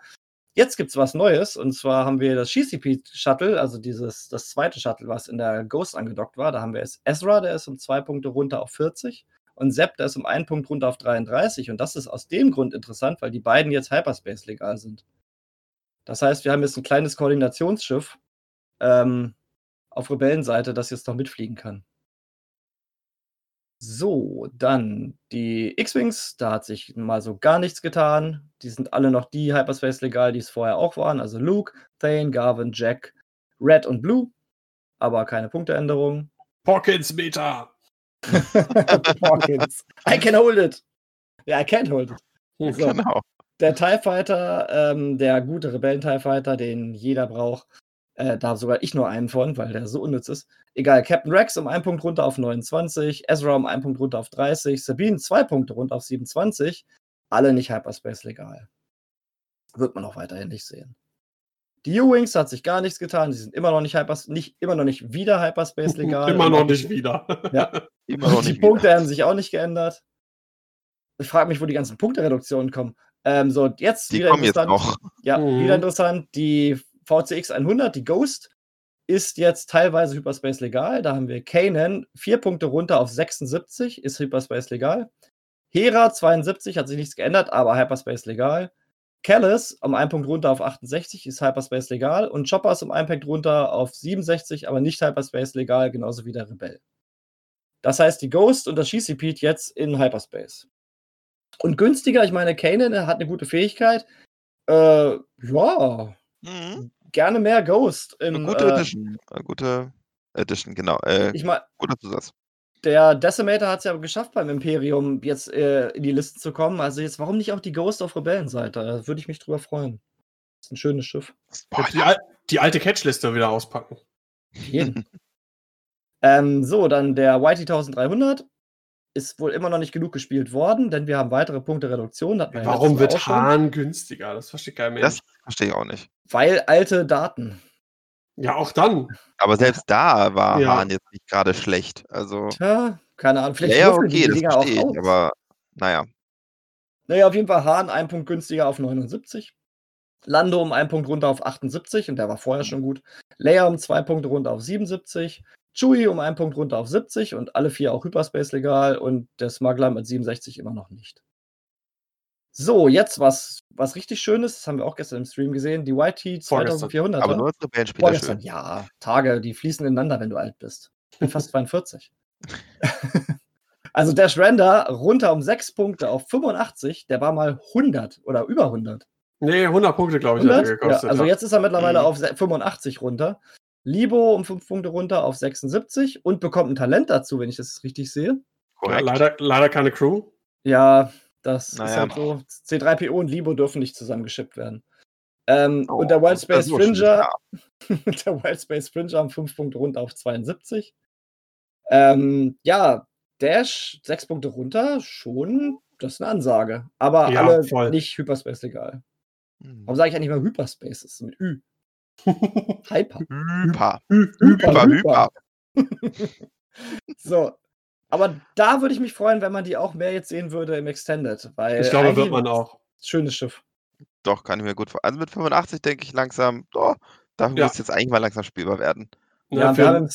Jetzt gibt es was Neues und zwar haben wir das GCP-Shuttle, also dieses, das zweite Shuttle, was in der Ghost angedockt war. Da haben wir jetzt Ezra, der ist um zwei Punkte runter auf 40 und Sepp, der ist um einen Punkt runter auf 33. Und das ist aus dem Grund interessant, weil die beiden jetzt Hyperspace legal sind. Das heißt, wir haben jetzt ein kleines Koordinationsschiff ähm, auf Rebellenseite, das jetzt noch mitfliegen kann. So, dann die X-Wings, da hat sich mal so gar nichts getan. Die sind alle noch die Hyperspace legal, die es vorher auch waren. Also Luke, Thane, Garvin, Jack, Red und Blue. Aber keine Punkteänderung. Hawkins Meta. Hawkins. I can hold it. Ja, yeah, I can't hold it. So. Genau. Der TIE Fighter, ähm, der gute Rebellen-TIE Fighter, den jeder braucht, äh, da habe sogar ich nur einen von, weil der so unnütz ist. Egal, Captain Rex um einen Punkt runter auf 29, Ezra um einen Punkt runter auf 30, Sabine zwei Punkte runter auf 27. Alle nicht Hyperspace legal. Wird man auch weiterhin nicht sehen. Die U-Wings hat sich gar nichts getan. Sie sind immer noch nicht, Hypers nicht, immer noch nicht wieder Hyperspace legal. immer noch nicht wieder. Ja. immer noch nicht die Punkte wieder. haben sich auch nicht geändert. Ich frage mich, wo die ganzen Punktereduktionen kommen. Ähm, so, jetzt die wieder kommen interessant. Jetzt noch. Ja, mhm. wieder interessant. Die VCX 100, die Ghost, ist jetzt teilweise Hyperspace legal. Da haben wir Kanan, vier Punkte runter auf 76, ist Hyperspace legal. Hera 72, hat sich nichts geändert, aber Hyperspace legal. Callus um einen Punkt runter auf 68, ist Hyperspace legal. Und Chopper ist um einen Punkt runter auf 67, aber nicht Hyperspace legal, genauso wie der Rebell. Das heißt, die Ghost und das Shizipede jetzt in Hyperspace. Und günstiger, ich meine, Kanan hat eine gute Fähigkeit. Äh, ja, Mhm. gerne mehr Ghost. Im, Eine gute äh, Edition. Eine gute Edition, genau. Äh, Ich meine, guter Zusatz. der Decimator hat es ja geschafft beim Imperium jetzt äh, in die Liste zu kommen. Also jetzt, warum nicht auch die Ghost auf Rebellenseite? Da würde ich mich drüber freuen. ist ein schönes Schiff. Boah, Die, al die alte Catchliste wieder auspacken. Jeden. ähm, so, dann der Whitey 1300 ist wohl immer noch nicht genug gespielt worden, denn wir haben weitere Punkte Reduktion. Warum wird. Hahn günstiger? Das versteht kein Mensch. das verstehe ich auch nicht. Weil alte Daten. ja, auch dann. Aber selbst da war Ja. Hahn jetzt nicht gerade schlecht. Also, Tja, keine Ahnung. Vielleicht ja, ja, okay, das verstehe auch ich. aus. Aber naja, Naja, auf jeden Fall Hahn ein Punkt günstiger auf 79. Lando um einen Punkt runter auf 78 und der war vorher schon gut. Leia um zwei Punkte runter auf 77. Chewie um einen Punkt runter auf 70 und alle vier auch Hyperspace legal und der Smuggler mit 67 immer noch nicht. So, jetzt was, was richtig Schönes, das haben wir auch gestern im Stream gesehen, die YT Vorgestern. 2400. aber nur als Rebellenspieler schön. ja, Tage, die fließen ineinander, wenn du alt bist. Ich bin fast 42. also Dash Render runter um 6 Punkte auf 85, der war mal 100 oder über 100. Nee, 100 Punkte, glaube ich, hat er 100? Ja, gekostet. also jetzt ist er mittlerweile Mhm. auf se- 85 runter. Libo um 5 Punkte runter auf 76 und bekommt ein Talent dazu, wenn ich das richtig sehe. ja, leider, leider keine Crew. Ja, das ist Naja. halt so. C3PO und Libo dürfen nicht zusammengeschippt werden. Ähm, Oh, und der Wild das Space ist nur schlecht, Fringer, ja. der Wild Space Fringer um 5 Punkte runter auf 72. Ähm, ja, Dash 6 Punkte runter, schon, das ist eine Ansage. Aber Ja, alle voll. nicht Hyperspace legal. Hm. Warum sage ich eigentlich mal Hyperspace? Das ist mit Ü. Hyper. Hyper. Hyper, Hyper, hyper. So. Aber da würde ich mich freuen, wenn man die auch mehr jetzt sehen würde im Extended. Weil Ich glaube, wird man auch. Schönes Schiff. Doch, kann ich mir gut vorstellen. Also mit 85 denke ich langsam, oh, da Ja. muss jetzt eigentlich mal langsam spielbar werden. Ja, für- wir haben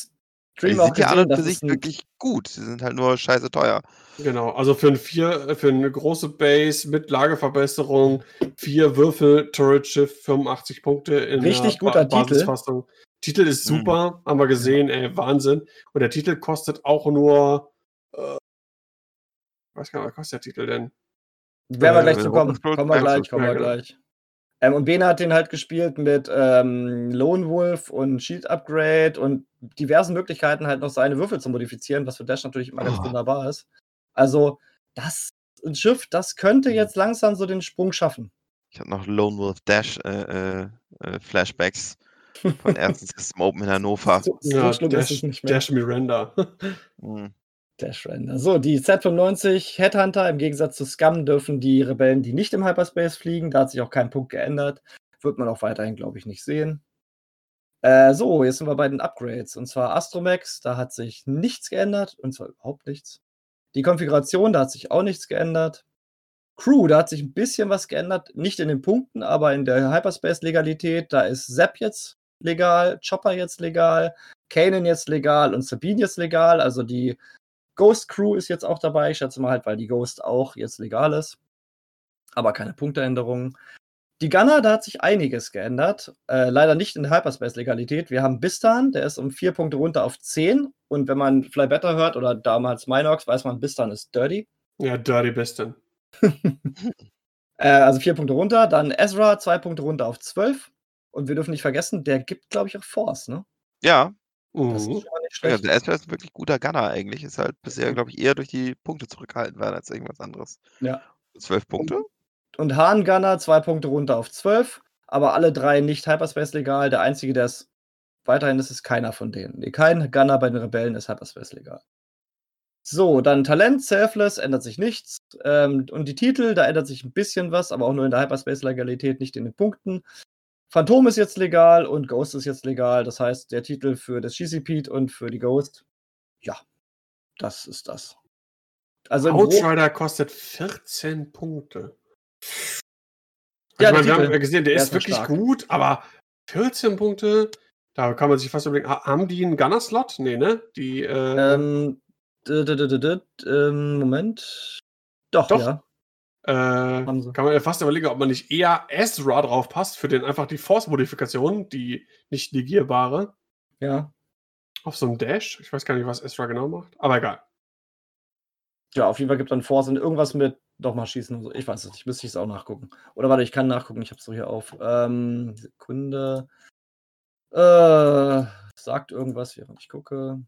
im Die sind ja an und für sich wirklich gut. Sie sind halt nur scheiße teuer. Genau, also für, ein vier, für eine große Base mit Lagerverbesserung, vier Würfel, Turret-Schiff, 85 Punkte in Richtig der guter Titel. Basisfassung. Titel ist Mhm. super, haben wir gesehen, ey, Wahnsinn. Und der Titel kostet auch nur, äh, weiß gar nicht, was kostet der Titel denn? werden wir äh, gleich zu kommen. Kommen wir gleich, kommen wir gleich. Ähm, und Bene hat den halt gespielt mit ähm, Lone Wolf und Shield Upgrade und diversen Möglichkeiten, halt noch seine Würfel zu modifizieren, was für Dash natürlich immer ganz Oh. wunderbar ist. Also, das ein Schiff, das könnte Mhm. jetzt langsam so den Sprung schaffen. Ich habe noch Lone Wolf Dash äh, äh, äh, Flashbacks von ersten System Open in Hannover. So, so Ja, Dash, es nicht mehr. Dash Miranda. Hm. Dash Render. So, die Z95 Headhunter, im Gegensatz zu Scum dürfen die Rebellen, die nicht im Hyperspace fliegen, da hat sich auch kein Punkt geändert. Wird man auch weiterhin, glaube ich, nicht sehen. Äh, so, jetzt sind wir bei den Upgrades. Und zwar Astromex, da hat sich nichts geändert. Und zwar überhaupt nichts. Die Konfiguration, da hat sich auch nichts geändert. Crew, da hat sich ein bisschen was geändert. Nicht in den Punkten, aber in der Hyperspace-Legalität. Da ist Zap jetzt legal, Chopper jetzt legal, Kanan jetzt legal und Sabine jetzt legal. Also die Ghost Crew ist jetzt auch dabei. Ich schätze mal halt, weil die Ghost auch jetzt legal ist. Aber keine Punkteänderungen. Die Gunner, da hat sich einiges geändert. Äh, leider nicht in der Hyperspace-Legalität. Wir haben Bistan, der ist um vier Punkte runter auf 10. Und wenn man Fly Better hört oder damals Minox, weiß man, Bistan ist dirty. ja, Dirty Biston. Äh, also vier Punkte runter. Dann Ezra, zwei Punkte runter auf 12. Und wir dürfen nicht vergessen, der gibt, glaube ich, auch Force, ne? Ja, Das ist Mhm. schon mal nicht ja schlecht. der Esper ist ein wirklich guter Gunner eigentlich. Ist halt bisher, glaube ich, eher durch die Punkte zurückgehalten werden als irgendwas anderes. Ja. Zwölf Punkte? Und Hahn Gunner, zwei Punkte runter auf 12. Aber alle drei nicht Hyperspace legal. Der einzige, der ist weiterhin ist, ist keiner von denen. Nee, kein Gunner bei den Rebellen ist Hyperspace legal. So, dann Talent, Selfless, ändert sich nichts. Ähm, und die Titel, da ändert sich ein bisschen was, aber auch nur in der Hyperspace-Legalität, nicht in den Punkten. Phantom ist jetzt legal und Ghost ist jetzt legal. Das heißt, der Titel für das Pete und für die Ghost, ja, das ist das. Also Outrider kostet 14 Punkte. Ja, Also der wir haben ja gesehen, der der ist ist wirklich stark. gut, aber 14 Punkte, Da kann man sich fast überlegen, haben die einen Gunner-Slot? Nee, ne? Die, äh ähm, ähm, Moment. Doch, Doch. ja. Äh, kann man ja fast überlegen, ob man nicht eher Ezra drauf passt für den einfach die Force-Modifikation, die nicht negierbare. Ja. Auf so einem Dash. Ich weiß gar nicht, was Ezra genau macht, aber egal. Ja, auf jeden Fall gibt dann Force und irgendwas mit doch mal schießen und so. Ich weiß es nicht, müsste ich es auch nachgucken. Oder warte, ich kann nachgucken, ich habe es so hier auf. Ähm, Sekunde. Äh, sagt irgendwas, während ich gucke.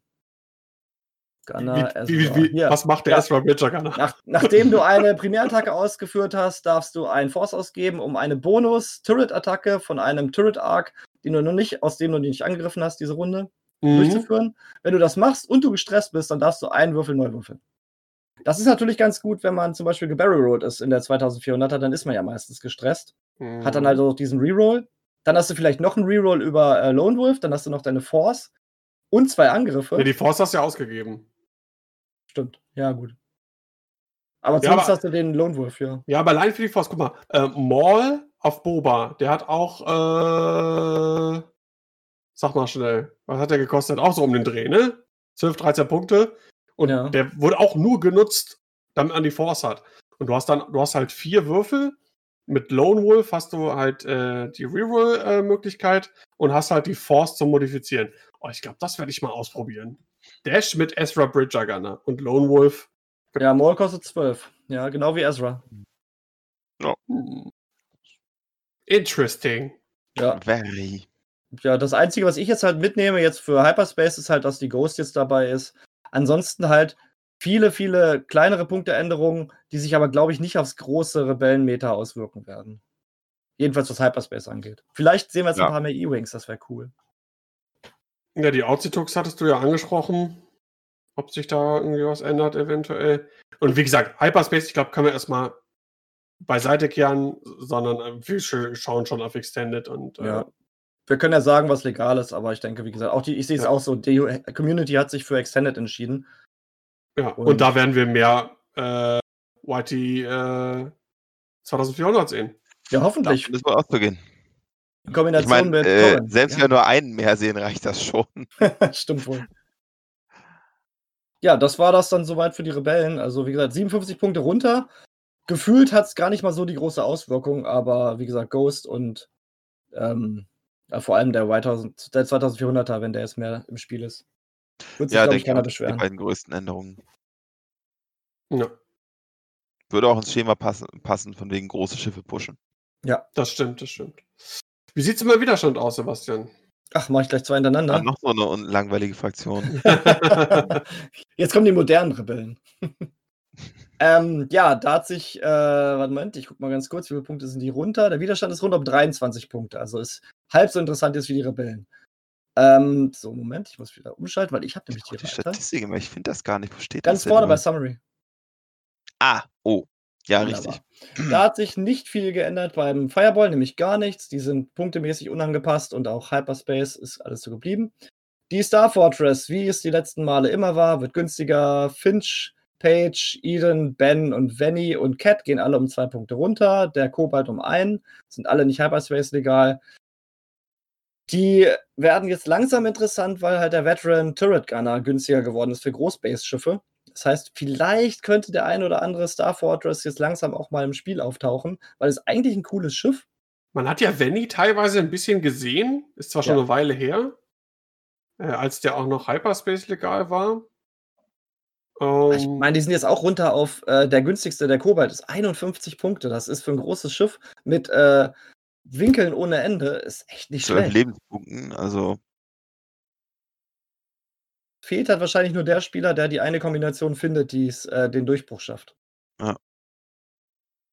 Gunner, wie, wie, wie, was macht der ja. Ezra Bridger Gunner? Nach, nachdem du eine Primärattacke ausgeführt hast, darfst du einen Force ausgeben, um eine Bonus-Turret-Attacke von einem Turret-Arc, den du noch nicht, aus dem du nicht angegriffen hast, diese Runde, mhm. durchzuführen. Wenn du das machst und du gestresst bist, dann darfst du einen Würfel neu würfeln. Das ist natürlich ganz gut, wenn man zum Beispiel Gebarry Road ist in der 2400er, dann ist man ja meistens gestresst. Mhm. Hat dann also diesen Reroll. Dann hast du vielleicht noch einen Reroll über äh, Lone Wolf, dann hast du noch deine Force und zwei Angriffe. Ja, die Force hast du ja ausgegeben. Stimmt, ja, gut. Aber ja, zumindest aber, hast du den Lone Wolf, ja. Ja, aber allein für die Force, guck mal, äh, Maul auf Boba, der hat auch, äh, sag mal schnell, was hat der gekostet? Auch so um den Dreh, ne? 12, 13 Punkte. Und ja. der wurde auch nur genutzt, damit man die Force hat. Und du hast dann, du hast halt vier Würfel. Mit Lone Wolf hast du halt äh, die Reroll-Möglichkeit äh, und hast halt die Force zum Modifizieren. Oh, ich glaube, das werde ich mal ausprobieren. Dash mit Ezra Bridger Gunner und Lone Wolf. Ja, Maul kostet 12. Ja, genau wie Ezra. Oh. Interesting. Ja. Very. Ja, das Einzige, was ich jetzt halt mitnehme, jetzt für Hyperspace, ist halt, dass die Ghost jetzt dabei ist. Ansonsten halt viele, viele kleinere Punkteänderungen, die sich aber, glaube ich, nicht aufs große Rebellenmeter auswirken werden. Jedenfalls was Hyperspace angeht. Vielleicht sehen wir jetzt ja. ein paar mehr E-Wings, das wäre cool. Ja, die Outsidetux hattest du ja angesprochen. Ob sich da irgendwie was ändert, eventuell. Und wie gesagt, Hyperspace, ich glaube, können wir erstmal beiseite kehren, sondern äh, wir schauen schon auf Extended und. Äh, ja. Wir können ja sagen, was legal ist, aber ich denke, wie gesagt, auch die, ich sehe es ja. auch so, die Community hat sich für Extended entschieden. Ja, und, und da werden wir mehr äh, YT äh, 2400 sehen. Ja, hoffentlich. Das müssen wir auszugehen. In Kombination ich mein, mit. Äh, selbst ja. wenn wir nur einen mehr sehen, reicht das schon. Stimmt wohl. Ja, das war das dann soweit für die Rebellen. Also, wie gesagt, 57 Punkte runter. Gefühlt hat es gar nicht mal so die große Auswirkung, aber wie gesagt, Ghost und ähm, ja, vor allem der, 2000, der 2400er, wenn der jetzt mehr im Spiel ist. Wird sich, ja, glaube ich, keiner beschweren. Die beiden größten Änderungen. Ja. Würde auch ins Schema passen, passen, von wegen große Schiffe pushen. Ja, das stimmt, das stimmt. Wie sieht es im Widerstand aus, Sebastian? Ach, mache ich gleich zwei hintereinander. Ja, noch so eine langweilige Fraktion. Jetzt kommen die modernen Rebellen. ähm, ja, da hat sich, äh, warte Moment, ich gucke mal ganz kurz, wie viele Punkte sind die runter? Der Widerstand ist rund um 23 Punkte, also ist halb so interessant jetzt wie die Rebellen. Ähm, so, Moment, ich muss wieder umschalten, weil ich habe nämlich die, die Statistik, aber ich finde das gar nicht. Wo steht Ganz vorne bei Summary. Ah, oh, ja, Wunderbar. richtig. Da hat sich nicht viel geändert beim Fireball, nämlich gar nichts. Die sind punktemäßig unangepasst und auch Hyperspace ist alles so geblieben. Die Star Fortress, wie es die letzten Male immer war, wird günstiger. Finch, Page, Eden, Ben und Venny und Cat gehen alle um zwei Punkte runter. Der Kobalt um einen. Sind alle nicht Hyperspace legal. Die werden jetzt langsam interessant, weil halt der Veteran Turret Gunner günstiger geworden ist für Großbase-Schiffe. Das heißt, vielleicht könnte der ein oder andere Star Fortress jetzt langsam auch mal im Spiel auftauchen, weil es eigentlich ein cooles Schiff. Man hat ja Venny teilweise ein bisschen gesehen, ist zwar schon ja. eine Weile her, äh, als der auch noch Hyperspace legal war. Um, ich ähm. meine, die sind jetzt auch runter auf äh, der günstigste, der Kobalt ist 51 Punkte. Das ist für ein großes Schiff mit äh, Winkeln ohne Ende, ist echt nicht 12 schlecht. Lebenspunkten, also fehlt halt wahrscheinlich nur der Spieler, der die eine Kombination findet, die es äh, den Durchbruch schafft. Ja.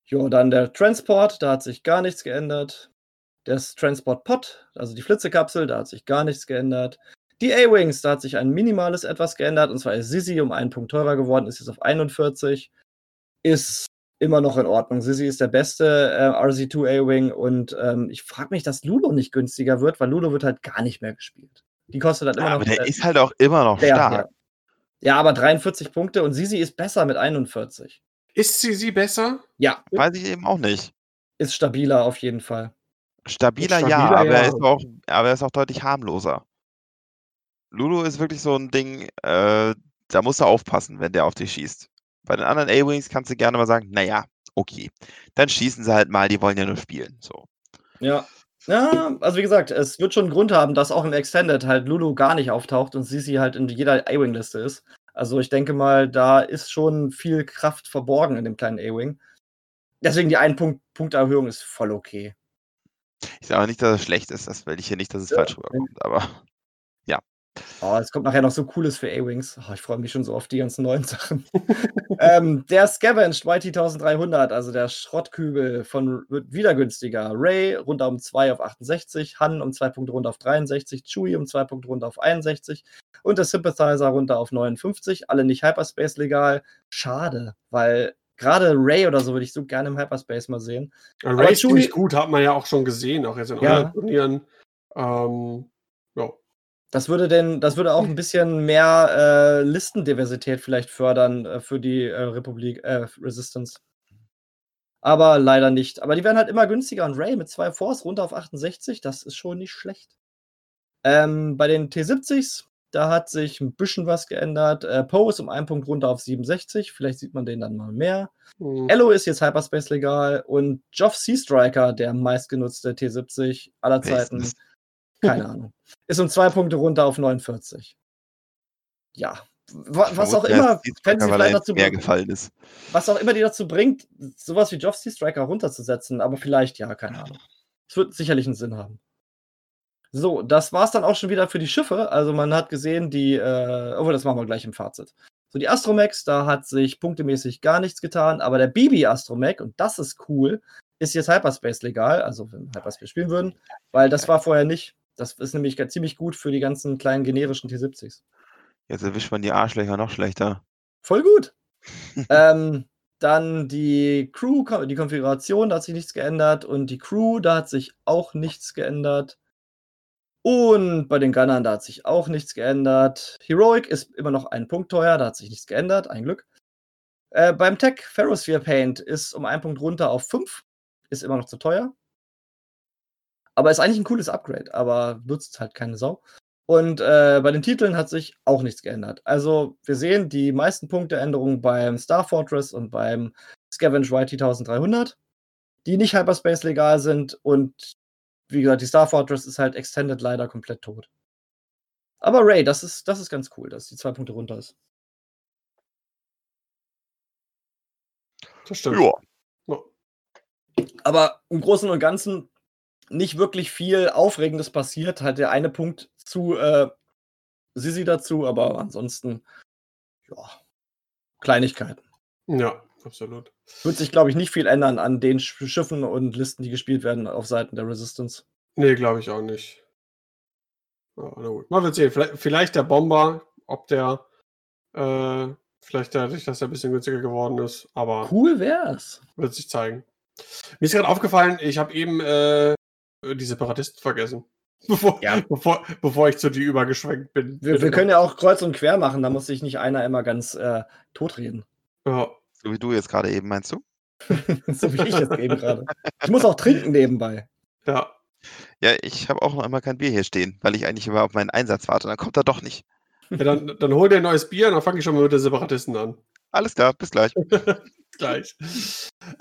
Jo, dann der Transport, da hat sich gar nichts geändert. Das Transport Pod, also die Flitzekapsel, da hat sich gar nichts geändert. Die A-Wings, da hat sich ein minimales etwas geändert, und zwar ist Sisi um einen Punkt teurer geworden, ist jetzt auf 41. Ist immer noch in Ordnung. Sisi ist der beste äh, RZ2 A-Wing und ähm, ich frage mich, dass Ludo nicht günstiger wird, weil Ludo wird halt gar nicht mehr gespielt. Die kostet halt immer ja, noch. Aber der äh, ist halt auch immer noch der, stark. Ja. ja. aber 43 Punkte und Sisi ist besser mit 41. Ist Sisi besser? Ja. Weiß ich eben auch nicht. Ist stabiler auf jeden Fall. Stabiler, ja, Stabiler, aber, Er ja. ist auch, aber er ist auch deutlich harmloser. Lulu ist wirklich so ein Ding, äh, da musst du aufpassen, wenn der auf dich schießt. Bei den anderen A-Wings kannst du gerne mal sagen, naja, okay, dann schießen sie halt mal, die wollen ja nur spielen. So. Ja. Ja, also wie gesagt, es wird schon einen Grund haben, dass auch im Extended halt Lulu gar nicht auftaucht und Sisi halt in jeder A-Wing-Liste ist. Also ich denke mal, da ist schon viel Kraft verborgen in dem kleinen A-Wing. Deswegen die ein Punkt Punkterhöhung ist voll okay. Ich sage nicht, dass es schlecht ist, das will ich hier nicht, dass es Ja, falsch rüberkommt, aber Oh, es kommt nachher noch so Cooles für A-Wings. Oh, ich freue mich schon so auf die ganzen neuen Sachen. ähm, der Scavenged YT1300, also der Schrottkübel von wird wieder günstiger. Ray runter um 2 auf 68, Han um 2 Punkte runter auf 63, Chewie um 2 Punkte runter auf 61 und der Sympathizer runter auf 59. Alle nicht Hyperspace legal. Schade, weil gerade Ray oder so würde ich so gerne im Hyperspace mal sehen. Ray ist ziemlich gut, hat man ja auch schon gesehen, auch jetzt in Ja. anderen Turnieren. Ähm. Das würde denn, das würde auch ein bisschen mehr äh, Listendiversität vielleicht fördern äh, für die äh, Republik, äh, Resistance. Aber leider nicht. Aber die werden halt immer günstiger und Ray mit zwei Force runter auf 68, das ist schon nicht schlecht. Ähm, bei den T70s, da hat sich ein bisschen was geändert. Äh, Poe ist um einen Punkt runter auf 67, vielleicht sieht man den dann mal mehr. Hm. Ello ist jetzt Hyperspace legal und Joff Sea Striker, der meistgenutzte T70 aller Zeiten, das? Keine Ahnung. Ist um zwei Punkte runter auf 49. Ja. Wa- Was auch immer, können sie vielleicht dazu mehr bringen, gefallen ist. was auch immer die dazu bringt, sowas wie Joff Sea Striker runterzusetzen, aber vielleicht ja, keine Ahnung. Es wird sicherlich einen Sinn haben. So, das war's dann auch schon wieder für die Schiffe. Also man hat gesehen, die, äh, obwohl das machen wir gleich im Fazit. So, die Astromex, da hat sich punktemäßig gar nichts getan, aber der Bibi Astromech, und das ist cool, ist jetzt Hyperspace legal, also wenn wir Hyperspace spielen würden, weil das war vorher nicht. Das ist nämlich ziemlich gut für die ganzen kleinen generischen T70s. Jetzt erwischt man die Arschlöcher noch schlechter. Voll gut. ähm, dann die Crew, die Konfiguration, da hat sich nichts geändert. Und die Crew, da hat sich auch nichts geändert. Und bei den Gunnern, da hat sich auch nichts geändert. Heroic ist immer noch ein Punkt teuer, da hat sich nichts geändert, ein Glück. Äh, beim Tech Ferrosphere Paint ist um einen Punkt runter auf 5, ist immer noch zu teuer. Aber ist eigentlich ein cooles Upgrade, aber nutzt halt keine Sau. Und äh, bei den Titeln hat sich auch nichts geändert. Also wir sehen die meisten Punkteänderungen beim Star Fortress und beim Scavenge YT 1300, die nicht Hyperspace legal sind. Und wie gesagt, die Star Fortress ist halt Extended leider komplett tot. Aber Ray, das ist, das ist ganz cool, dass die zwei Punkte runter ist. Das stimmt. Ja. Ja. Aber im Großen und Ganzen nicht wirklich viel Aufregendes passiert. Halt der eine Punkt zu äh, Sisi dazu, aber ansonsten, ja, Kleinigkeiten. Ja, absolut. Wird sich, glaube ich, nicht viel ändern an den Sch Schiffen und Listen, die gespielt werden auf Seiten der Resistance. Nee, glaube ich auch nicht. Ja, na gut. Mal wird sehen. Vielleicht, vielleicht der Bomber, ob der äh, vielleicht dadurch, dass er ein bisschen günstiger geworden ist, aber Cool wär's. wird sich zeigen. Mir ist gerade aufgefallen, ich habe eben äh, die Separatisten vergessen. Bevor, Ja. bevor, bevor ich zu die übergeschwenkt bin. Wir, wir können ja auch kreuz und quer machen, da muss sich nicht einer immer ganz äh, totreden. Ja. So wie du jetzt gerade eben, meinst du? so wie ich jetzt eben gerade. Ich muss auch trinken nebenbei. ja. Ja, ich habe auch noch immer kein Bier hier stehen, weil ich eigentlich immer auf meinen Einsatz warte. Dann kommt er doch nicht. ja dann, dann hol dir ein neues Bier und dann fange ich schon mal mit den Separatisten an. Alles klar, bis gleich. Gleich.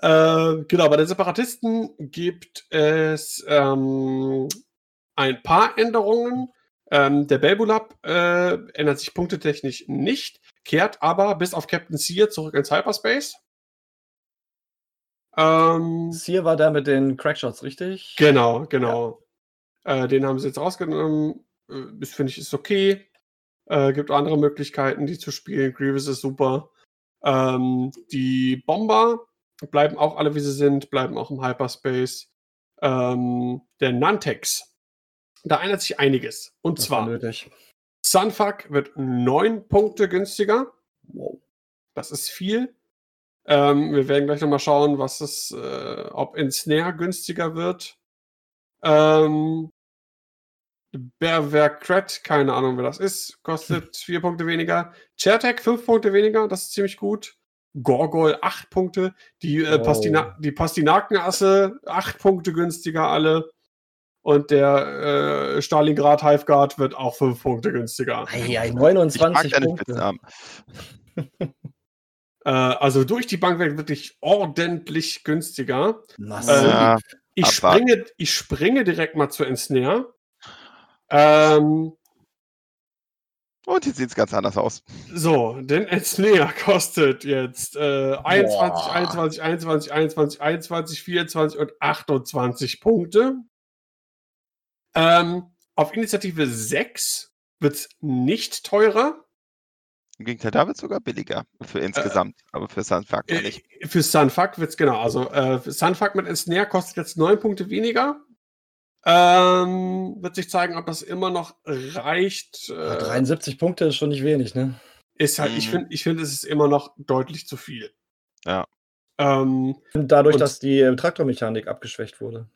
Äh, genau, bei den Separatisten gibt es ähm, ein paar Änderungen. Ähm, der Belbulab äh, ändert sich punktetechnisch nicht, kehrt aber bis auf Captain Sear zurück ins Hyperspace. Ähm, Hier war der mit den Crackshots, richtig? Genau, genau. Äh, den haben sie jetzt rausgenommen. Äh, Das finde ich ist okay. Äh, gibt andere Möglichkeiten, die zu spielen. Grievous ist super. Ähm, die Bomber bleiben auch alle, wie sie sind, bleiben auch im Hyperspace. Ähm, der Nantex, da ändert sich einiges. Und Das war zwar. Sunfuck wird neun Punkte günstiger. Wow. Das ist viel. Ähm, wir werden gleich nochmal schauen, was es, äh, ob in Snare günstiger wird. Ähm, Berwerkret, keine Ahnung, wer das ist, kostet vier Punkte weniger. Chairtech fünf Punkte weniger, das ist ziemlich gut. Gorgol acht Punkte. Die, äh, Wow. Pastina die Pastinakenasse acht Punkte günstiger alle. und der äh, Stalingrad Hive Guard wird auch 5 Punkte günstiger. Eieiei, 29 Punkte. äh, also durch die Bank weg wirklich ordentlich günstiger. Massiv. Ja, ich, springe, ich springe direkt mal zu Ensnare. Ähm, und jetzt sieht es ganz anders aus. So, denn Ensnare kostet jetzt äh, 21, 21, 21, 21, 21, 24 und 28 Punkte. Ähm, auf Initiative 6 wird es nicht teurer. Im Gegenteil, da wird es sogar billiger für insgesamt, äh, aber für Sunfuck äh, nicht. Für Sunfuck wird es genau. Also äh, Sunfuck mit Ensnare kostet jetzt 9 Punkte weniger. Ähm, wird sich zeigen, ob das immer noch reicht. Äh, 73 Punkte ist schon nicht wenig, ne? Ist halt, mhm. ich finde, ich find, es ist immer noch deutlich zu viel. Ja. Ähm, Dadurch, und, dass die Traktormechanik abgeschwächt wurde.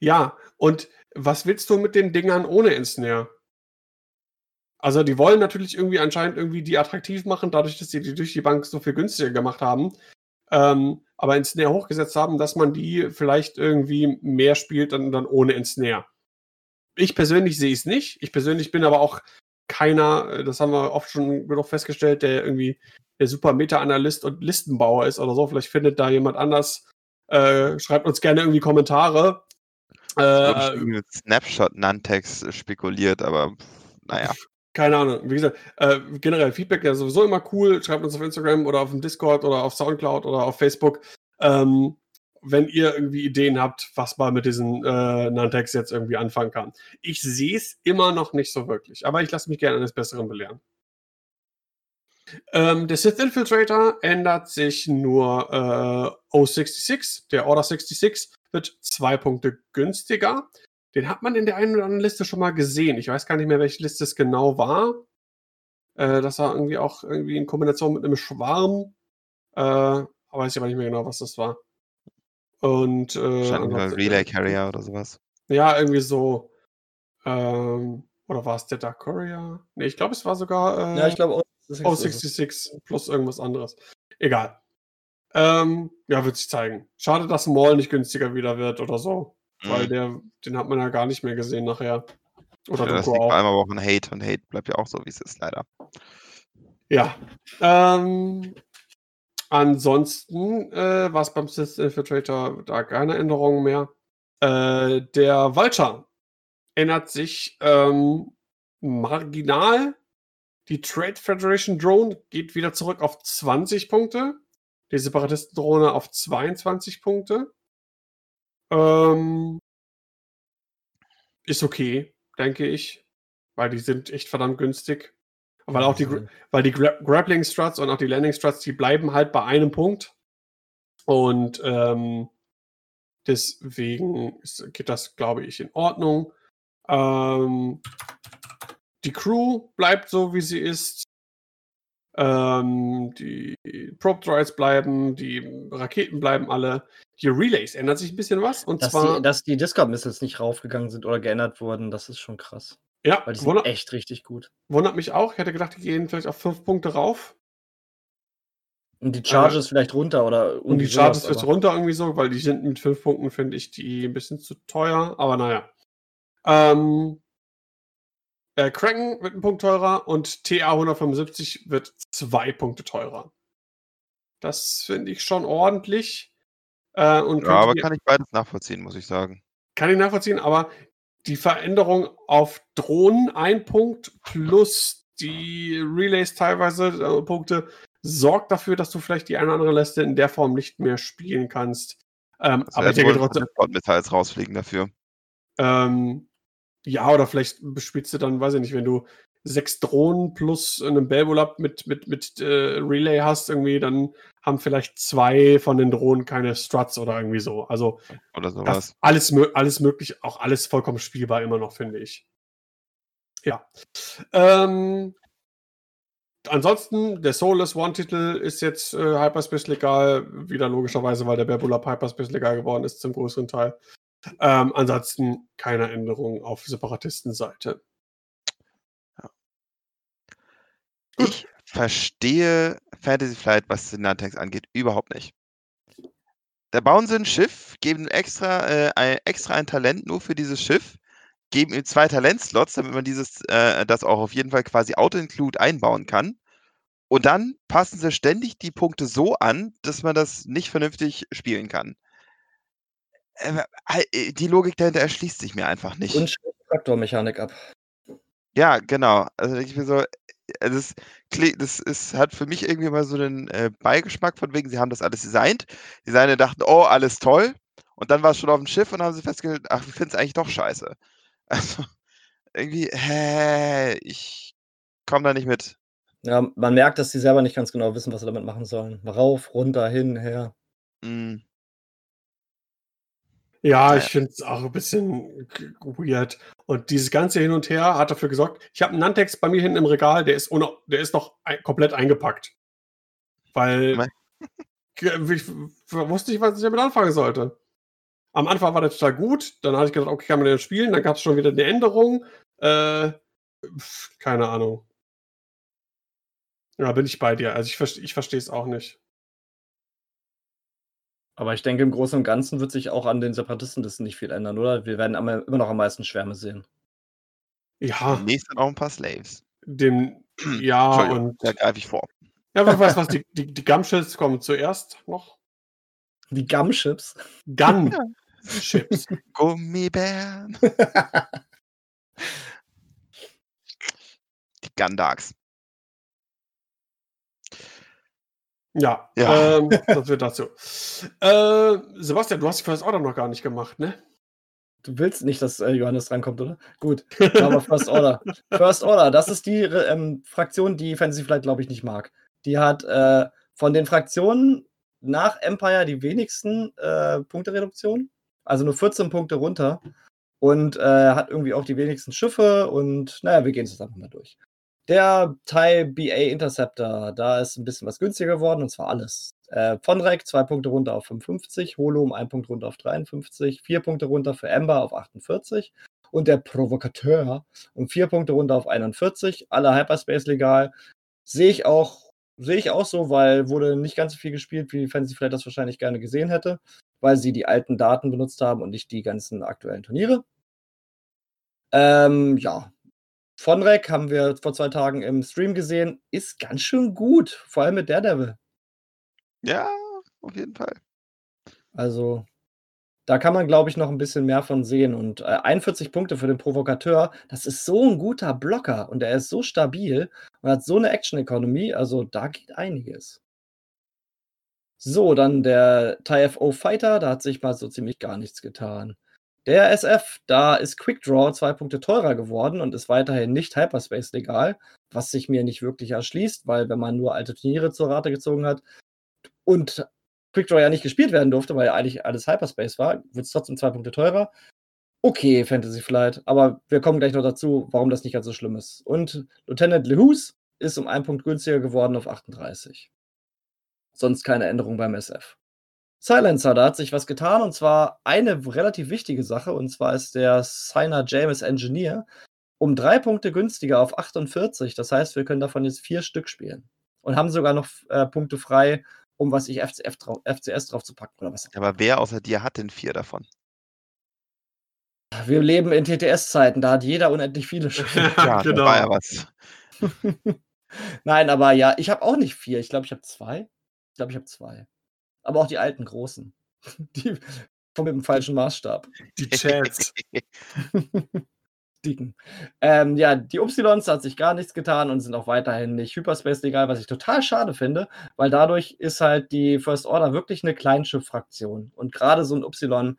Ja, und was willst du mit den Dingern ohne Ensnare? Also, die wollen natürlich irgendwie anscheinend irgendwie die attraktiv machen, dadurch, dass sie die durch die Bank so viel günstiger gemacht haben ähm, aber ins Snare hochgesetzt haben, dass man die vielleicht irgendwie mehr spielt dann, dann ohne ins Snare. Ich persönlich sehe es nicht. Ich persönlich bin aber auch keiner, äh, das haben wir oft schon genug festgestellt, der irgendwie der super Meta-Analyst und Listenbauer ist oder so. Vielleicht findet da jemand anders. Äh, schreibt uns gerne irgendwie Kommentare. Äh, mit Snapshot Nantex spekuliert, aber naja keine Ahnung. Wie gesagt, äh, generell Feedback ja sowieso immer cool. Schreibt uns auf Instagram oder auf dem Discord oder auf Soundcloud oder auf Facebook. Ähm, wenn ihr irgendwie Ideen habt, was man mit diesen äh, Nantex jetzt irgendwie anfangen kann. Ich sehe es immer noch nicht so wirklich, aber ich lasse mich gerne eines Besseren belehren. Ähm, der Sith Infiltrator ändert sich nur äh, O66. Der Order 66 wird zwei Punkte günstiger. Den hat man in der einen oder anderen Liste schon mal gesehen. Ich weiß gar nicht mehr, welche Liste es genau war. Äh, das war irgendwie auch irgendwie in Kombination mit einem Schwarm. Äh, aber weiß ich aber nicht mehr genau, was das war. Und äh, Wahrscheinlich Relay Carrier oder sowas. Ja, irgendwie so. Ähm, oder war es der Dark Courier? Ne, ich glaube, es war sogar äh, ja, ich glaube, O66 plus irgendwas anderes. Egal. Ähm, ja, wird sich zeigen. Schade, dass Maul nicht günstiger wieder wird oder so. Weil mhm. der, den hat man ja gar nicht mehr gesehen nachher. Oder ja, das liegt auch. vor allem aber auch ein Hate und Hate bleibt ja auch so, wie es ist, leider. Ja. Ähm, ansonsten äh, war es beim Sith Infiltrator da keine Änderungen mehr. Äh, der Vulture ändert sich ähm, marginal. Die Trade Federation Drone geht wieder zurück auf 20 Punkte. Die Separatisten-Drohne auf 22 Punkte. Ähm, ist okay, denke ich. Weil die sind echt verdammt günstig. Weil auch die, weil die Gra Grappling Struts und auch die Landing Struts, die bleiben halt bei einem Punkt. Und ähm, deswegen ist, geht das, glaube ich, in Ordnung. Ähm, die Crew bleibt so, wie sie ist. Ähm, die Probe Droids bleiben, die Raketen bleiben alle. Die Relays ändert sich ein bisschen was. Und dass zwar, die, dass die Discord-Missiles nicht raufgegangen sind oder geändert wurden, das ist schon krass. Ja, Weil die sind wundert, echt richtig gut. Wundert mich auch. Ich hätte gedacht, die gehen vielleicht auf fünf Punkte rauf. Und die Charges äh, vielleicht runter oder Und die Charges vielleicht runter irgendwie so, weil die sind mit fünf Punkten, finde ich, die ein bisschen zu teuer. Aber naja. Ähm, äh, Kraken wird ein Punkt teurer und TA 175 wird zwei Punkte teurer. Das finde ich schon ordentlich. Äh, und ja, aber kann ich beides nachvollziehen, muss ich sagen. Kann ich nachvollziehen, aber die Veränderung auf Drohnen ein Punkt plus die Relays teilweise äh, Punkte sorgt dafür, dass du vielleicht die eine oder andere Liste in der Form nicht mehr spielen kannst. Ähm, aber ich denke trotzdem. Missiles rausfliegen dafür. Ähm, ja, oder vielleicht bespielst du dann, weiß ich nicht, wenn du sechs Drohnen plus einen Belbolab mit, mit, mit äh, Relay hast, irgendwie, dann haben vielleicht zwei von den Drohnen keine Struts oder irgendwie so. Also oder sowas. alles, alles möglich, auch alles vollkommen spielbar immer noch, finde ich. Ja. Ähm, ansonsten, der Soulless One-Titel ist jetzt äh, Hyperspace legal, wieder logischerweise, weil der Belbolab Hyperspace legal geworden ist zum größeren Teil. Ähm, ansonsten keine Änderungen auf Separatistenseite. Ja. Ich verstehe Fantasy Flight, was den Nantex angeht, überhaupt nicht. Da bauen sie ein Schiff, geben extra, äh, ein, extra ein Talent nur für dieses Schiff, geben ihm zwei Talentslots, damit man dieses, äh, das auch auf jeden Fall quasi Auto-Include einbauen kann. Und dann passen sie ständig die Punkte so an, dass man das nicht vernünftig spielen kann. Äh, äh die Logik dahinter erschließt sich mir einfach nicht. Und Traktormechanik ab. Ja, genau. Also ich mir so, äh, das, das ist, hat für mich irgendwie mal so einen äh, Beigeschmack von wegen, sie haben das alles designt. Die Designer dachten, oh, alles toll. Und dann war es schon auf dem Schiff und haben sie festgestellt, ach, wir finden es eigentlich doch scheiße. Also irgendwie, hä, ich komme da nicht mit. Ja, man merkt, dass sie selber nicht ganz genau wissen, was sie damit machen sollen. Rauf, runter, hin, her. Mm. Ja, ich finde es auch ein bisschen weird. Und dieses ganze Hin und Her hat dafür gesorgt, ich habe einen Nantex bei mir hinten im Regal, der ist, ohne, der ist noch ein, komplett eingepackt. Weil ich wusste nicht, was ich damit anfangen sollte. Am Anfang war der total gut, dann hatte ich gedacht, okay, kann man den spielen, dann gab es schon wieder eine Änderung. Äh, keine Ahnung. Ja, bin ich bei dir. Also ich, ich verstehe es auch nicht. Aber ich denke, im Großen und Ganzen wird sich auch an den Separatistenlisten nicht viel ändern, oder? Wir werden immer noch am meisten Schwärme sehen. Ja. Demnächst dann auch ein paar Slaves. Dem, ja, und. Da greife ich vor. Ja, wer weiß was, die, die, die Gumships kommen zuerst noch. Die Gumships? Gun-Chips. Gummibären. die Gundarks. Ja, ja. Ähm, das wird dazu. Äh, Sebastian, du hast die First Order noch gar nicht gemacht, ne? Du willst nicht, dass äh, Johannes drankommt, oder? Gut, aber First Order. First Order, das ist die ähm, Fraktion, die Fantasy vielleicht, glaube ich, nicht mag. Die hat äh, von den Fraktionen nach Empire die wenigsten äh, Punktereduktion, also nur 14 Punkte runter und äh, hat irgendwie auch die wenigsten Schiffe und naja, wir gehen es jetzt einfach mal durch. Der Thai BA Interceptor, da ist ein bisschen was günstiger geworden, und zwar alles. Äh, Vonrek zwei Punkte runter auf 55, Holo um einen Punkt runter auf 53, vier Punkte runter für Ember auf 48 und der Provokateur um vier Punkte runter auf 41. Alle Hyperspace legal. Sehe ich auch, sehe ich auch so, weil wurde nicht ganz so viel gespielt, wie Fantasy vielleicht das wahrscheinlich gerne gesehen hätte, weil sie die alten Daten benutzt haben und nicht die ganzen aktuellen Turniere. Ähm, ja, Vonrek haben wir vor zwei Tagen im Stream gesehen, ist ganz schön gut, vor allem mit Daredevil. Ja, auf jeden Fall. Also, da kann man, glaube ich, noch ein bisschen mehr von sehen. Und äh, 41 Punkte für den Provokateur, das ist so ein guter Blocker und er ist so stabil und hat so eine Action-Economy, also da geht einiges. So, dann der TIFO Fighter, da hat sich mal so ziemlich gar nichts getan. Der SF, da ist Quickdraw zwei Punkte teurer geworden und ist weiterhin nicht Hyperspace legal, was sich mir nicht wirklich erschließt, weil wenn man nur alte Turniere zur Rate gezogen hat und Quickdraw ja nicht gespielt werden durfte, weil ja eigentlich alles Hyperspace war, wird es trotzdem zwei Punkte teurer. Okay, Fantasy Flight, aber wir kommen gleich noch dazu, warum das nicht ganz so schlimm ist. Und Lieutenant Lehus ist um einen Punkt günstiger geworden auf 38. Sonst keine Änderung beim SF. Silencer, da hat sich was getan und zwar eine relativ wichtige Sache und zwar ist der Signer James Engineer um drei Punkte günstiger auf 48. Das heißt, wir können davon jetzt vier Stück spielen und haben sogar noch äh, Punkte frei, um was ich FCF drauf, FCS drauf zu packen oder was. Aber wer außer dir hat denn vier davon? Wir leben in TTS-Zeiten, da hat jeder unendlich viele Schiffe. ja, genau. war ja was. Nein, aber ja, ich habe auch nicht vier. Ich glaube, ich habe zwei. Ich glaube, ich habe zwei aber auch die alten Großen. Die mit dem falschen Maßstab. Die Chats. Dicken. Ähm, ja, die Ys hat sich gar nichts getan und sind auch weiterhin nicht Hyperspace legal, was ich total schade finde, weil dadurch ist halt die First Order wirklich eine Kleinschiff-Fraktion. Und gerade so ein Y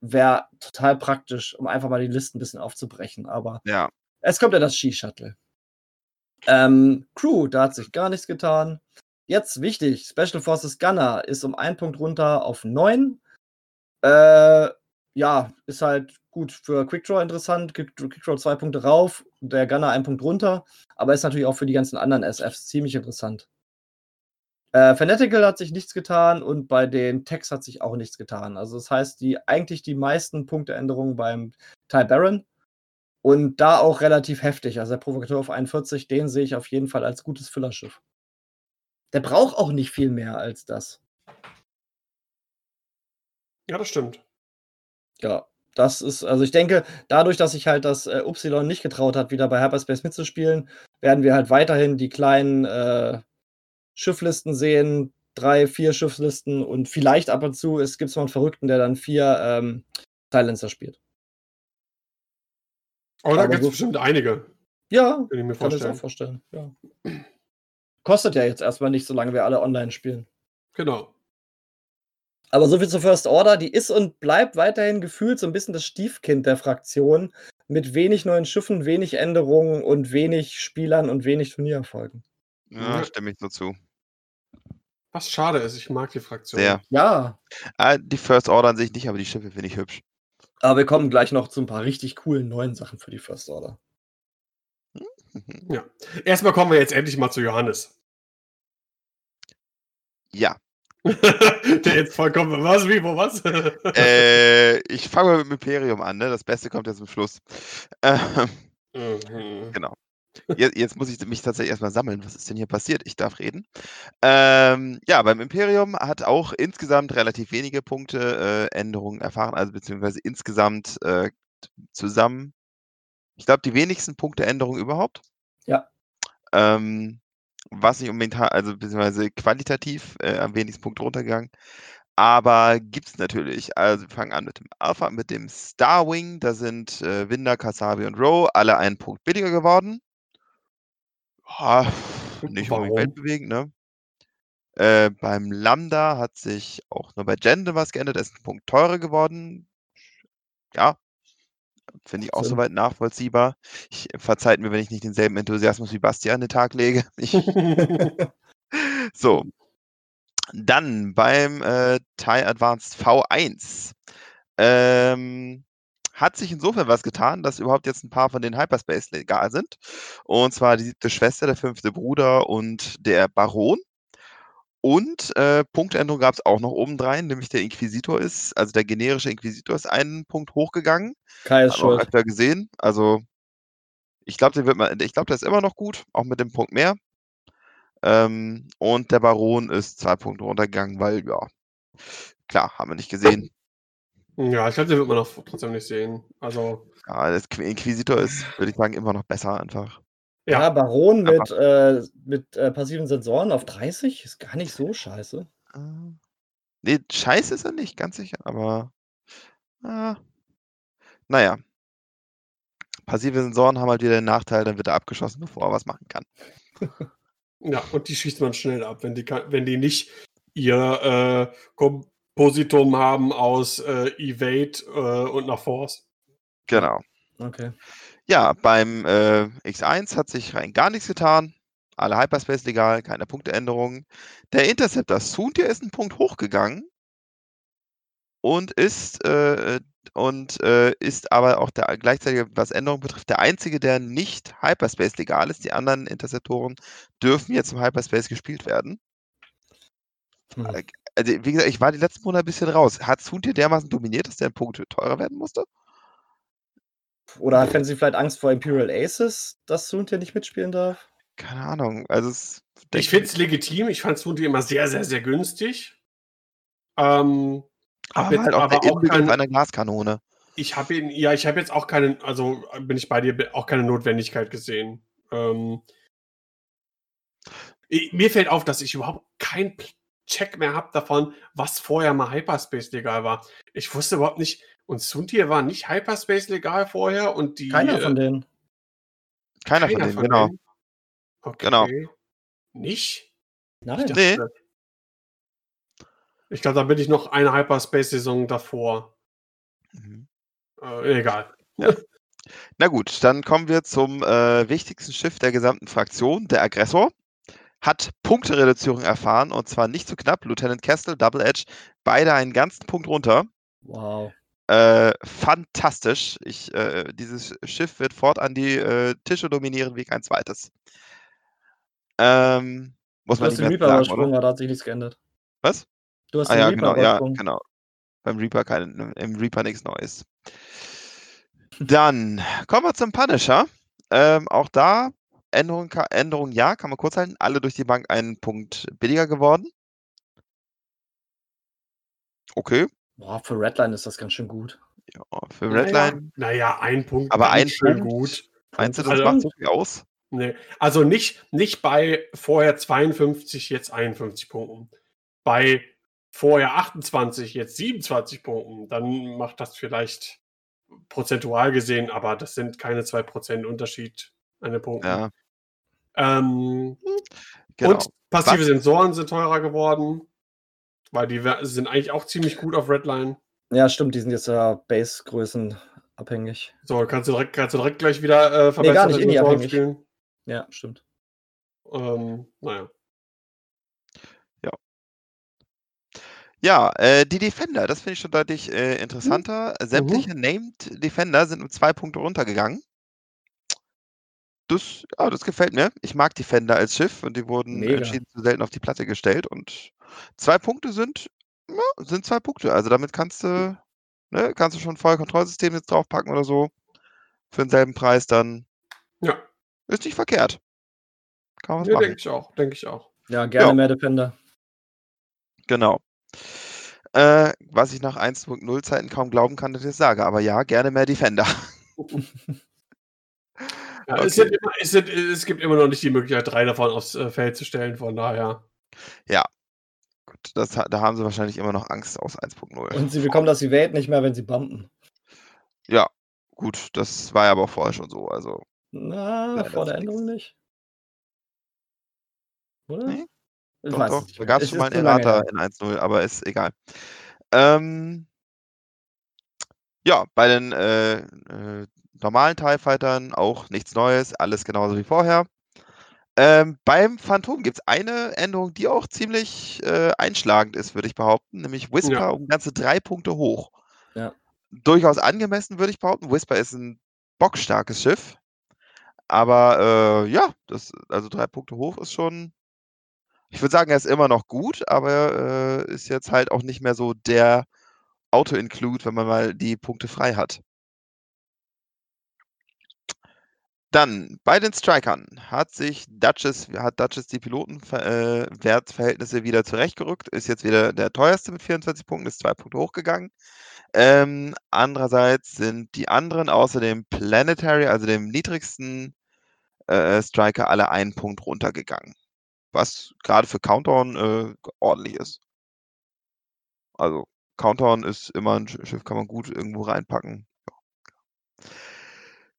wäre total praktisch, um einfach mal die Listen ein bisschen aufzubrechen. Aber ja. es kommt ja das Ski-Shuttle. Ähm, Crew, da hat sich gar nichts getan. Jetzt wichtig, Special Forces Gunner ist um einen Punkt runter auf 9. Äh, ja, ist halt gut für Quickdraw interessant. Quickdraw zwei Punkte rauf, der Gunner einen Punkt runter, aber ist natürlich auch für die ganzen anderen SFs ziemlich interessant. Äh, Fanatical hat sich nichts getan und bei den Techs hat sich auch nichts getan. Also das heißt, die eigentlich die meisten Punkteänderungen beim Ty Baron und da auch relativ heftig. Also der Provokateur auf 41, den sehe ich auf jeden Fall als gutes Füllerschiff. Der braucht auch nicht viel mehr als das. Ja, das stimmt. Ja, Das ist, also ich denke, dadurch, dass sich halt das äh, Upsilon nicht getraut hat, wieder bei Hyperspace mitzuspielen, werden wir halt weiterhin die kleinen äh, Schifflisten sehen, drei, vier Schifflisten und vielleicht ab und zu es gibt mal einen Verrückten, der dann vier ähm, Silencer spielt. Oh, da gibt es bestimmt einige. Ja, kann ich mir kann vorstellen. auch vorstellen. Ja. Kostet ja jetzt erstmal nicht, solange wir alle online spielen. Genau. Aber so viel zur First Order, die ist und bleibt weiterhin gefühlt so ein bisschen das Stiefkind der Fraktion mit wenig neuen Schiffen, wenig Änderungen und wenig Spielern und wenig Turniererfolgen. Ja, stimme ich so zu. Was schade ist, ich mag die Fraktion. Sehr. Ja. Äh, die First Order an sich nicht, aber die Schiffe finde ich hübsch. Aber wir kommen gleich noch zu ein paar richtig coolen neuen Sachen für die First Order. Ja. Erstmal kommen wir jetzt endlich mal zu Johannes. Ja. Der jetzt vollkommen, was, wie, wo, was? äh, ich fange mal mit dem Imperium an, ne? Das Beste kommt jetzt zum Schluss. Ähm, mhm. Genau. Jetzt, jetzt, muss ich mich tatsächlich erstmal sammeln. Was ist denn hier passiert? Ich darf reden. Ähm, ja, beim Imperium hat auch insgesamt relativ wenige Punkte äh, Änderungen erfahren, also beziehungsweise insgesamt äh, zusammen. Ich glaube, die wenigsten Punkte Änderungen überhaupt. Ja. Ähm, was nicht unbedingt, also beziehungsweise qualitativ äh, am wenigsten Punkt runtergegangen. Aber gibt es natürlich. Also wir fangen an mit dem Alpha, mit dem Starwing. Da sind äh, Winder, Kasabi und Row alle einen Punkt billiger geworden. Ja, nicht unbedingt weltbewegend, ne? Äh, beim Lambda hat sich auch nur bei Gende was geändert. Er ist ein Punkt teurer geworden. Ja, finde ich auch Sinn. soweit nachvollziehbar. Ich verzeiht mir, wenn ich nicht denselben Enthusiasmus wie Bastian an den Tag lege. Ich, so. Dann beim äh, TIE Advanced V1. Ähm, hat sich insofern was getan, dass überhaupt jetzt ein paar von den Hyperspace legal sind. Und zwar die siebte Schwester, der fünfte Bruder und der Baron. Und äh, Punktänderung gab es auch noch obendrein, nämlich der Inquisitor ist, also der generische Inquisitor ist einen Punkt hochgegangen. Kai ist schon. Hat gesehen. Also ich glaube, der wird mal, ich glaube, der ist immer noch gut, auch mit dem Punkt mehr. Ähm, und der Baron ist zwei Punkte runtergegangen, weil ja, klar, haben wir nicht gesehen. Ja, ich glaube, den wird man noch trotzdem nicht sehen. Also. Ja, das Inquisitor ist, würde ich sagen, immer noch besser einfach. Ja, ja Baron mit, äh, mit äh, passiven Sensoren auf 30 ist gar nicht so scheiße. Äh, nee, scheiße ist er nicht, ganz sicher, aber. Äh, naja. Passive Sensoren haben halt wieder den Nachteil, dann wird er abgeschossen, bevor er was machen kann. ja, und die schießt man schnell ab, wenn die, wenn die nicht ihr äh, Positum haben aus äh, Evade äh, und nach Force. Genau. Okay. Ja, beim äh, X1 hat sich rein gar nichts getan. Alle Hyperspace legal, keine Punkteänderungen. Der Interceptor Soontier ist ein Punkt hochgegangen und ist äh, und äh, ist aber auch der gleichzeitig, was Änderungen betrifft, der einzige, der nicht Hyperspace legal ist. Die anderen Interceptoren dürfen jetzt im Hyperspace gespielt werden. Hm. Äh, also, wie gesagt, ich war die letzten Monate ein bisschen raus. Hat Soontier dermaßen dominiert, dass der ein Punkt teurer werden musste? Oder hat sie vielleicht Angst vor Imperial Aces, dass Soontier nicht mitspielen darf? Keine Ahnung. Also es, ich finde es legitim. Ich fand Soontier immer sehr, sehr, sehr günstig. Ähm, aber jetzt halt auch aber auch keine, einer Glaskanone. Ich habe ihn, ja, ich habe jetzt auch keine, also bin ich bei dir, auch keine Notwendigkeit gesehen. Ähm, ich, mir fällt auf, dass ich überhaupt keinen Check mehr habe davon, was vorher mal Hyperspace legal war. Ich wusste überhaupt nicht, und Suntier war nicht Hyperspace legal vorher und die. Keiner von äh, denen. Keiner, keiner von denen, von genau. Denen? Okay. Genau. Nicht? Nein. Ich, nee. ich glaube, da bin ich noch eine Hyperspace-Saison davor. Mhm. Äh, egal. Ja. Na gut, dann kommen wir zum äh, wichtigsten Schiff der gesamten Fraktion, der Aggressor. Hat Punktereduzierung erfahren und zwar nicht zu knapp. Lieutenant Castle, Double Edge, beide einen ganzen Punkt runter. Wow. Äh, fantastisch. Ich, äh, dieses Schiff wird fortan die äh, Tische dominieren wie kein zweites. Ähm, muss du man hast den Reaper übersprungen, da hat sich nichts geändert. Was? Du hast ah, den ja, Reaper genau, ja, genau. Beim Reaper kein, im Reaper nichts Neues. Dann kommen wir zum Punisher. Ähm, auch da Änderung, Änderung ja, kann man kurz halten. Alle durch die Bank einen Punkt billiger geworden. Okay, Boah, für Redline ist das ganz schön gut. Ja, für Redline. Naja, naja, ein Punkt. Aber ein schön Punkt? gut. Meinst du, das Also- macht so viel aus? Nee. Also nicht, nicht bei vorher 52, jetzt 51 Punkten. Bei vorher 28, jetzt 27 Punkten. Dann macht das vielleicht prozentual gesehen, aber das sind keine 2% Unterschied an den Punkten. Ja, Ähm, genau. Und passive Was- Sensoren sind teurer geworden, weil die sind eigentlich auch ziemlich gut auf Redline. Ja, stimmt, die sind jetzt ja Base-Größen abhängig. So, kannst du direkt, kannst du direkt gleich wieder äh, verbesserte gar nicht, Sensoren indie-abhängig. spielen. Ja, stimmt. Ähm, naja. Ja, äh, die Defender, das finde ich schon deutlich äh, interessanter. Mhm. Sämtliche Named Defender sind um zwei Punkte runtergegangen. Das, ja, das gefällt mir. Ich mag Defender als Schiff und die wurden Mega. entschieden zu selten auf die Platte gestellt. Und zwei Punkte sind, ja, sind zwei Punkte. Also damit kannst du, ne, kannst du schon ein Feuerkontrollsystem jetzt draufpacken oder so. Für denselben Preis dann. Ja, Ist nicht verkehrt. Kann man machen. denke ich auch. Denke ich auch. Ja, gerne Ja. mehr Defender. Genau. Äh, was ich nach 1.0 Zeiten kaum glauben kann, dass ich das sage. Aber ja, gerne mehr Defender. Ja, Okay. es, sind es, sind, es gibt immer noch nicht die Möglichkeit, drei davon aufs äh, Feld zu stellen. Von daher. Gut, das, da haben sie wahrscheinlich immer noch Angst aus 1.0. Und sie bekommen das Evade nicht mehr, wenn sie bumpen. Ja, gut, das war ja aber auch vorher schon so. Also, Na, vor der Änderung nicht. Oder? Nee, Ich doch, weiß doch, da gab es schon mal einen Errata in 1.0, aber ist egal. Ähm, ja, bei den äh, äh, normalen TIE Fightern auch nichts Neues, alles genauso wie vorher. Ähm, beim Phantom gibt es eine Änderung, die auch ziemlich äh, einschlagend ist, würde ich behaupten, nämlich Whisper Ja. um ganze drei Punkte hoch. Ja. Durchaus angemessen, würde ich behaupten. Whisper ist ein bockstarkes Schiff. Aber äh, ja, das, also drei Punkte hoch ist schon. Ich würde sagen, er ist immer noch gut, aber äh, ist jetzt halt auch nicht mehr so der Auto-Include, wenn man mal die Punkte frei hat. Dann bei den Strikern hat sich Duchess, hat Duchess die Pilotenwertverhältnisse wieder zurechtgerückt, ist jetzt wieder der teuerste mit 24 Punkten, ist zwei Punkte hochgegangen. Ähm, andererseits sind die anderen außer dem Planetary, also dem niedrigsten äh, Striker, alle einen Punkt runtergegangen. Was gerade für Countdown äh, ordentlich ist. Also Countdown ist immer ein Sch- Schiff, kann man gut irgendwo reinpacken.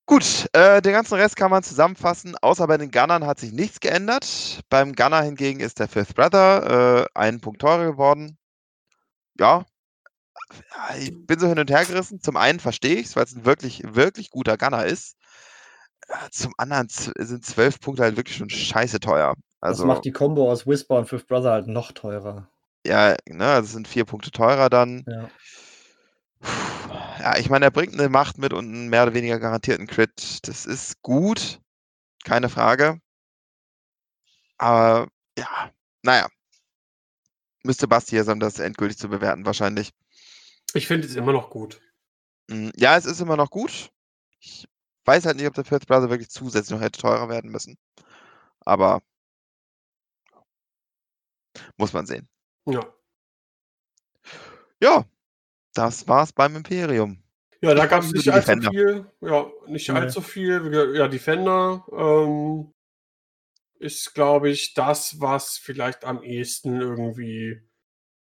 Gut, äh, den ganzen Rest kann man zusammenfassen. Außer bei den Gunnern hat sich nichts geändert. Beim Gunner hingegen ist der Fifth Brother äh, einen Punkt teurer geworden. Ja, ja, ich bin so hin und her gerissen. Zum einen verstehe ich es, weil es ein wirklich, wirklich guter Gunner ist. Äh, Zum anderen sind zwölf Punkte halt wirklich schon scheiße teuer. Also, das macht die Combo aus Whisper und Fifth Brother halt noch teurer. ja, ne, das sind vier Punkte teurer dann. Ja. Ja, ich meine, er bringt eine Macht mit und einen mehr oder weniger garantierten Crit. Das ist gut, keine Frage. Aber ja, naja. Müsste Basti hier sein, das endgültig zu bewerten, wahrscheinlich. Ich finde es immer noch gut. Mm, Ja, es ist immer noch gut. Ich weiß halt nicht, ob der Fifth Brother wirklich zusätzlich noch hätte teurer werden müssen. Aber muss man sehen. Ja. Ja, das war's beim Imperium. Ja, da gab es nicht allzu Defender. viel. Ja, nicht Nee. allzu viel. Ja, Defender ähm, ist, glaube ich, das, was vielleicht am ehesten irgendwie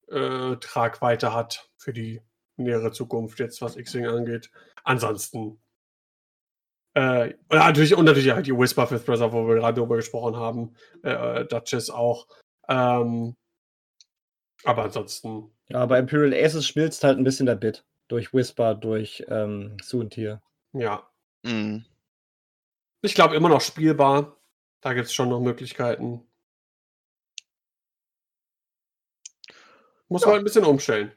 äh, Tragweite hat für die nähere Zukunft, jetzt was X-Wing angeht. Ansonsten. Äh, und natürlich, und natürlich halt die Whisper Fifth Brother, wo wir gerade drüber gesprochen haben. Äh, Duchess auch. Ähm, aber ansonsten, ja, bei Imperial Aces schmilzt halt ein bisschen der Bit. Durch Whisper, durch ähm, Soontier. ja. Mm, Ich glaube immer noch spielbar. Da gibt es schon noch Möglichkeiten. Muss Ja. man ein bisschen umstellen.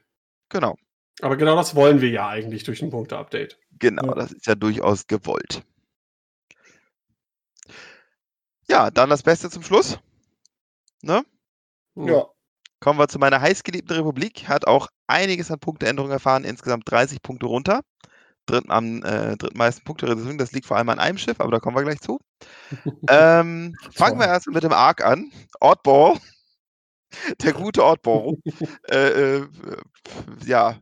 Genau, Aber genau das wollen wir ja eigentlich durch ein Punkte-Update. genau, Ja. das ist ja durchaus gewollt. Ja, dann das Beste zum Schluss. Ne? Ja. Kommen wir zu meiner heißgeliebten Republik. Hat auch einiges an Punkteänderungen erfahren, insgesamt 30 Punkte runter. Dritt, am äh, drittmeisten Punkte. Das liegt vor allem an einem Schiff, aber da kommen wir gleich zu. ähm, fangen wir erst mit dem Arc an. Oddball. Der gute Oddball. äh, äh, ja.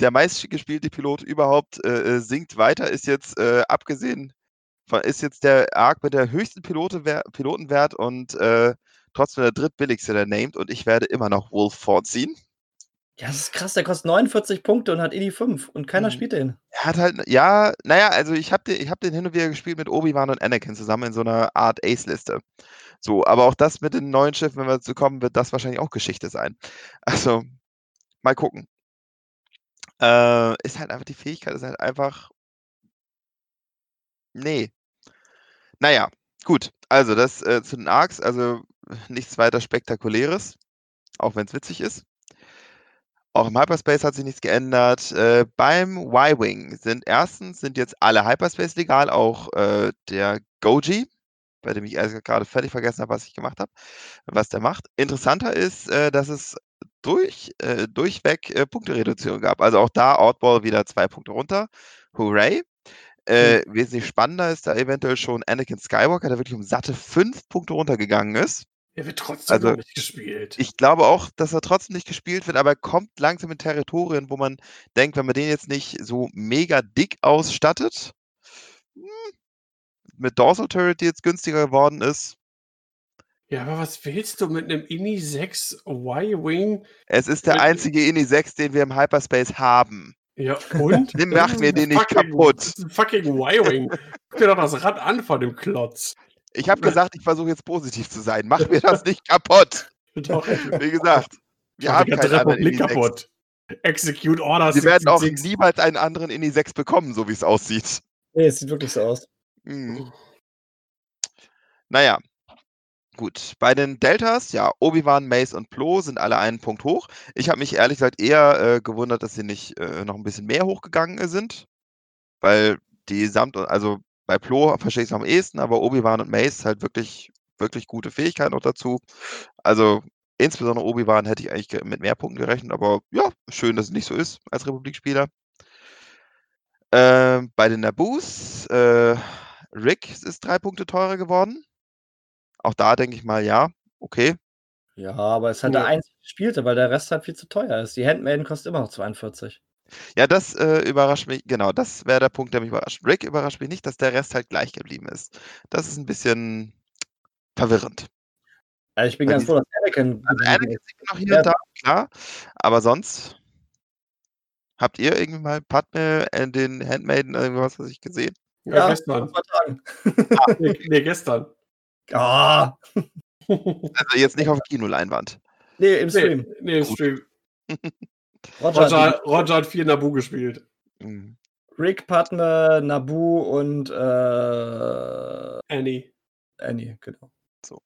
der meistgespielte Pilot überhaupt äh, äh, sinkt weiter, ist jetzt äh, abgesehen von, ist jetzt der Arc mit der höchsten Pilotenwert und äh, trotzdem der drittbilligste der named und ich werde immer noch Wolf vorziehen. Ja, das ist krass, der kostet 49 Punkte und hat eh die 5 und keiner mhm. spielt den. Er hat halt, ja, naja, also ich habe den, hab den hin und wieder gespielt mit Obi-Wan und Anakin zusammen in so einer Art Ace-Liste. So, aber auch das mit den neuen Schiffen, wenn wir dazu kommen, wird das wahrscheinlich auch Geschichte sein. Also, mal gucken. Äh, ist halt einfach die Fähigkeit, ist halt einfach. Nee. Naja, gut. Also, das äh, zu den Arcs, also nichts weiter Spektakuläres, auch wenn es witzig ist. Auch im Hyperspace hat sich nichts geändert. Äh, beim Y-Wing sind erstens sind jetzt alle Hyperspace legal, auch äh, der Goji, bei dem ich gerade völlig vergessen habe, was ich gemacht habe, was der macht. Interessanter ist, äh, dass es durch, äh, durchweg äh, Punktereduzierung gab. Also auch da Outball wieder zwei Punkte runter. Hooray! Äh, mhm. Wesentlich spannender ist da eventuell schon Anakin Skywalker, der wirklich um satte fünf Punkte runtergegangen ist. Er wird trotzdem also, nicht gespielt. Ich glaube auch, dass er trotzdem nicht gespielt wird, aber er kommt langsam in Territorien, wo man denkt, wenn man den jetzt nicht so mega dick ausstattet, hm, mit Dorsal Turret, die jetzt günstiger geworden ist. Ja, aber was willst du mit einem INI 6 Y-Wing? Es ist der einzige INI 6, den wir im Hyperspace haben. Ja, und? Den machen wir den nicht fucking, kaputt. Fucking Y-Wing. Guck dir doch das Rad an von dem Klotz. Ich habe gesagt, ich versuche jetzt positiv zu sein. Mach mir das nicht kaputt. Doch. Wie gesagt, wir haben keine Republik kaputt. Execute Order Wir werden auch niemals einen anderen INI 6 bekommen, so wie es aussieht. Nee, es sieht wirklich so aus. Mhm. Naja, Gut, bei den Deltas, ja, Obi-Wan, Mace und Plo sind alle einen Punkt hoch. Ich habe mich ehrlich gesagt eher äh, gewundert, dass sie nicht äh, noch ein bisschen mehr hochgegangen sind, weil die Samt, also bei Plo verstehe ich es am ehesten, aber Obi-Wan und Mace halt wirklich, wirklich gute Fähigkeiten noch dazu. Also insbesondere Obi-Wan hätte ich eigentlich mit mehr Punkten gerechnet, aber ja, schön, dass es nicht so ist als Republikspieler. Äh, bei den Naboos, äh, Rick ist drei Punkte teurer geworden. Auch da denke ich mal, ja, okay. Ja, aber es ist halt der einzige Spielte, weil der Rest halt viel zu teuer ist. Die Handmaiden kostet immer noch 42. Ja, das äh, überrascht mich, genau, das wäre der Punkt, der mich überrascht. Rick überrascht mich nicht, dass der Rest halt gleich geblieben ist. Das ist ein bisschen verwirrend. Also ich bin Weil ganz froh, dass Anakin. Also Anakin ist noch hier ja. und da, klar. Aber sonst habt ihr irgendwie mal Padme in den Handmaiden irgendwas, was ich gesehen? Ja, ja gestern. ah, nee, nee, gestern. Ah. Also jetzt nicht auf Kinoleinwand. Nee, im Stream. Nee, nee im Stream. Roger, Roger, Roger, hat vier Nabu gespielt. Mhm. Rick, Padme, Nabu und äh, Annie. Annie, genau. So.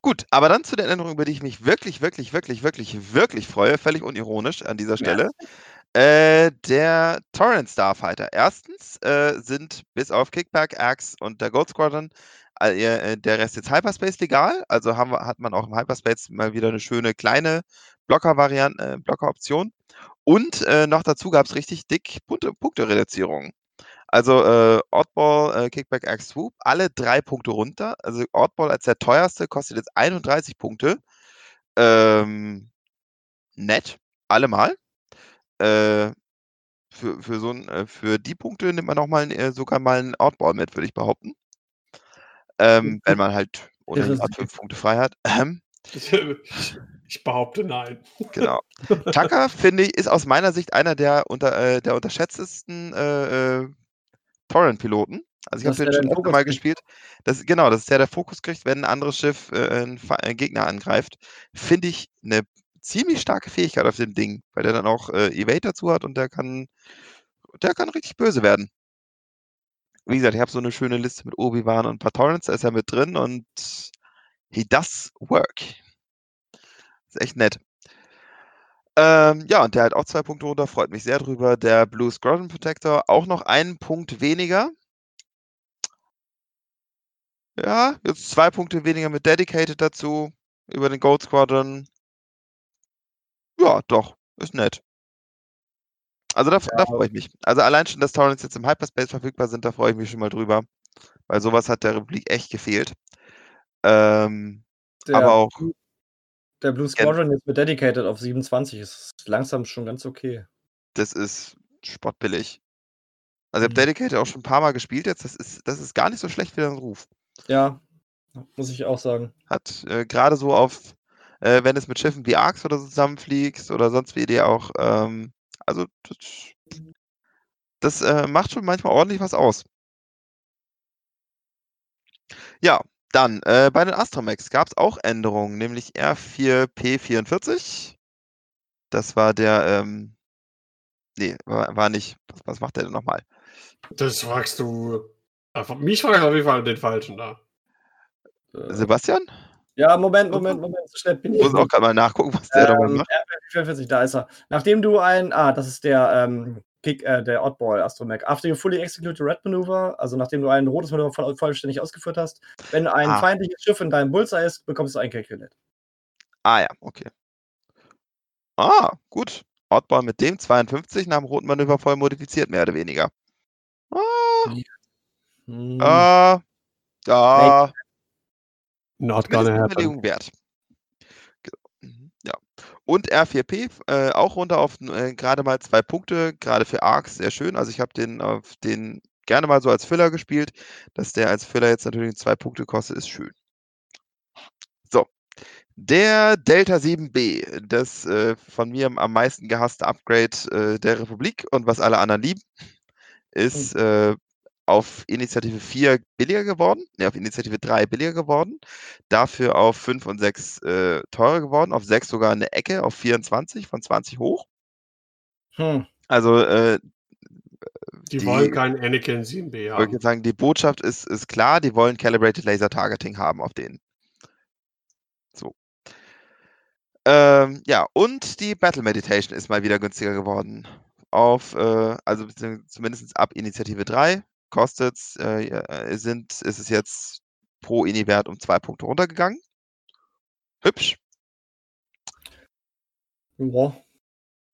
Gut, aber dann zu der Änderung, über die ich mich wirklich, wirklich, wirklich, wirklich, wirklich freue, völlig unironisch an dieser Stelle. Ja. Äh, der Torrent Starfighter. Erstens äh, sind bis auf Kickback, Axe und der Gold Squadron der Rest jetzt Hyperspace legal. Also haben hat man auch im Hyperspace mal wieder eine schöne kleine Blocker-Variante, äh, Blocker-Option. Und äh, noch dazu gab es richtig dick Punkte, Punkte-Reduzierungen. Also äh, Oddball, äh, Kickback, Axe Swoop, alle drei Punkte runter. Also Oddball als der teuerste kostet jetzt 31 Punkte. Ähm, nett, allemal. Äh, für, für, so ein, äh, für die Punkte nimmt man auch mal äh, sogar mal einen Oddball mit, würde ich behaupten. Ähm, wenn man halt ohnehin ab fünf Punkte frei hat. Ähm, ich behaupte nein. Genau. Tucker, finde ich, ist aus meiner Sicht einer der, unter, äh, der unterschätztesten äh, äh, Torrent-Piloten. Also ich habe den schon öfter mal gespielt. Das, genau, das ist ja der Fokus kriegt, wenn ein anderes Schiff äh, einen, einen, Gegner angreift. Finde ich eine ziemlich starke Fähigkeit auf dem Ding, weil der dann auch äh, Evade dazu hat und der kann, der kann richtig böse werden wie gesagt, ich habe so eine schöne Liste mit Obi-Wan und ein paar Torrents, da ist er mit drin und he does work. Ist echt nett. Ähm, ja, und der hat auch zwei Punkte runter, freut mich sehr drüber. Der Blue Squadron Protector auch noch einen Punkt weniger. Ja, jetzt zwei Punkte weniger mit Dedicated dazu, über den Gold Squadron. Ja, doch, ist nett. Also da, da freue ich mich. Also allein schon, dass Torrents jetzt im Hyperspace verfügbar sind, da freue ich mich schon mal drüber. Weil sowas hat der Republik echt gefehlt. Ähm, der, aber auch. Der Blue Squadron jetzt mit Dedicated auf 27 ist langsam schon ganz okay. das ist spottbillig. Also ich habe Mhm. Dedicated auch schon ein paar Mal gespielt jetzt. Das ist, das ist gar nicht so schlecht wie der Ruf. Ja, muss ich auch sagen. Hat äh, gerade so auf, äh, wenn es mit Schiffen wie Arx oder so zusammenfliegst oder sonst wie dir auch, ähm, also das, das äh, macht schon manchmal ordentlich was aus. Ja, dann äh, bei den Astromex gab es auch Änderungen, nämlich R4P44. Das war der, ähm, nee, war, war nicht, was, was macht der denn nochmal? Das fragst du. Einfach, mich fragst du auf jeden Fall den Falschen da. Äh, Sebastian? Ja, Moment, Moment, Moment, so schnell bin Ich ich. muss auch gerade mal nachgucken, was der Ähm, macht. RP44, da ist er. Nachdem du ein, ah, das ist der ähm, Kick, äh, der Oddball Astromech. After you fully execute a red maneuver, also nachdem du ein rotes Manöver voll, vollständig ausgeführt hast, wenn ein Ah. feindliches Schiff in deinem Bullseye ist, bekommst du ein Calculate. Ah ja, okay. Ah, gut. Oddball mit dem 52 nach dem roten Manöver voll modifiziert, mehr oder weniger. Ah, Hm. ah, ja. Not gonna happen. Überlegung wert. Genau. Mhm, Ja. Und R4P äh, auch runter auf äh, gerade mal zwei Punkte, gerade für Arcs, sehr schön. Also ich habe den auf den gerne mal so als Füller gespielt. Dass der als Füller jetzt natürlich zwei Punkte kostet, ist schön. So. Der Delta 7B, das äh, von mir am meisten gehasste Upgrade äh, der Republik und was alle anderen lieben, ist äh, auf Initiative 4 billiger geworden, ne, auf Initiative 3 billiger geworden, dafür auf 5 und 6 äh, teurer geworden, auf 6 sogar eine Ecke, auf 24, von 20 hoch. Hm. Also äh, Die, Die- wollen keinen Anakin 7B ich wollte haben. jetzt sagen, die Botschaft ist, ist klar, die wollen Calibrated Laser Targeting haben auf denen. So. Ähm, ja, und die Battle Meditation ist mal wieder günstiger geworden. Auf, äh, also zumindest ab Initiative 3 kostet äh, äh, sind, ist es jetzt pro Ini-Wert um zwei Punkte runtergegangen. Hübsch, Ja.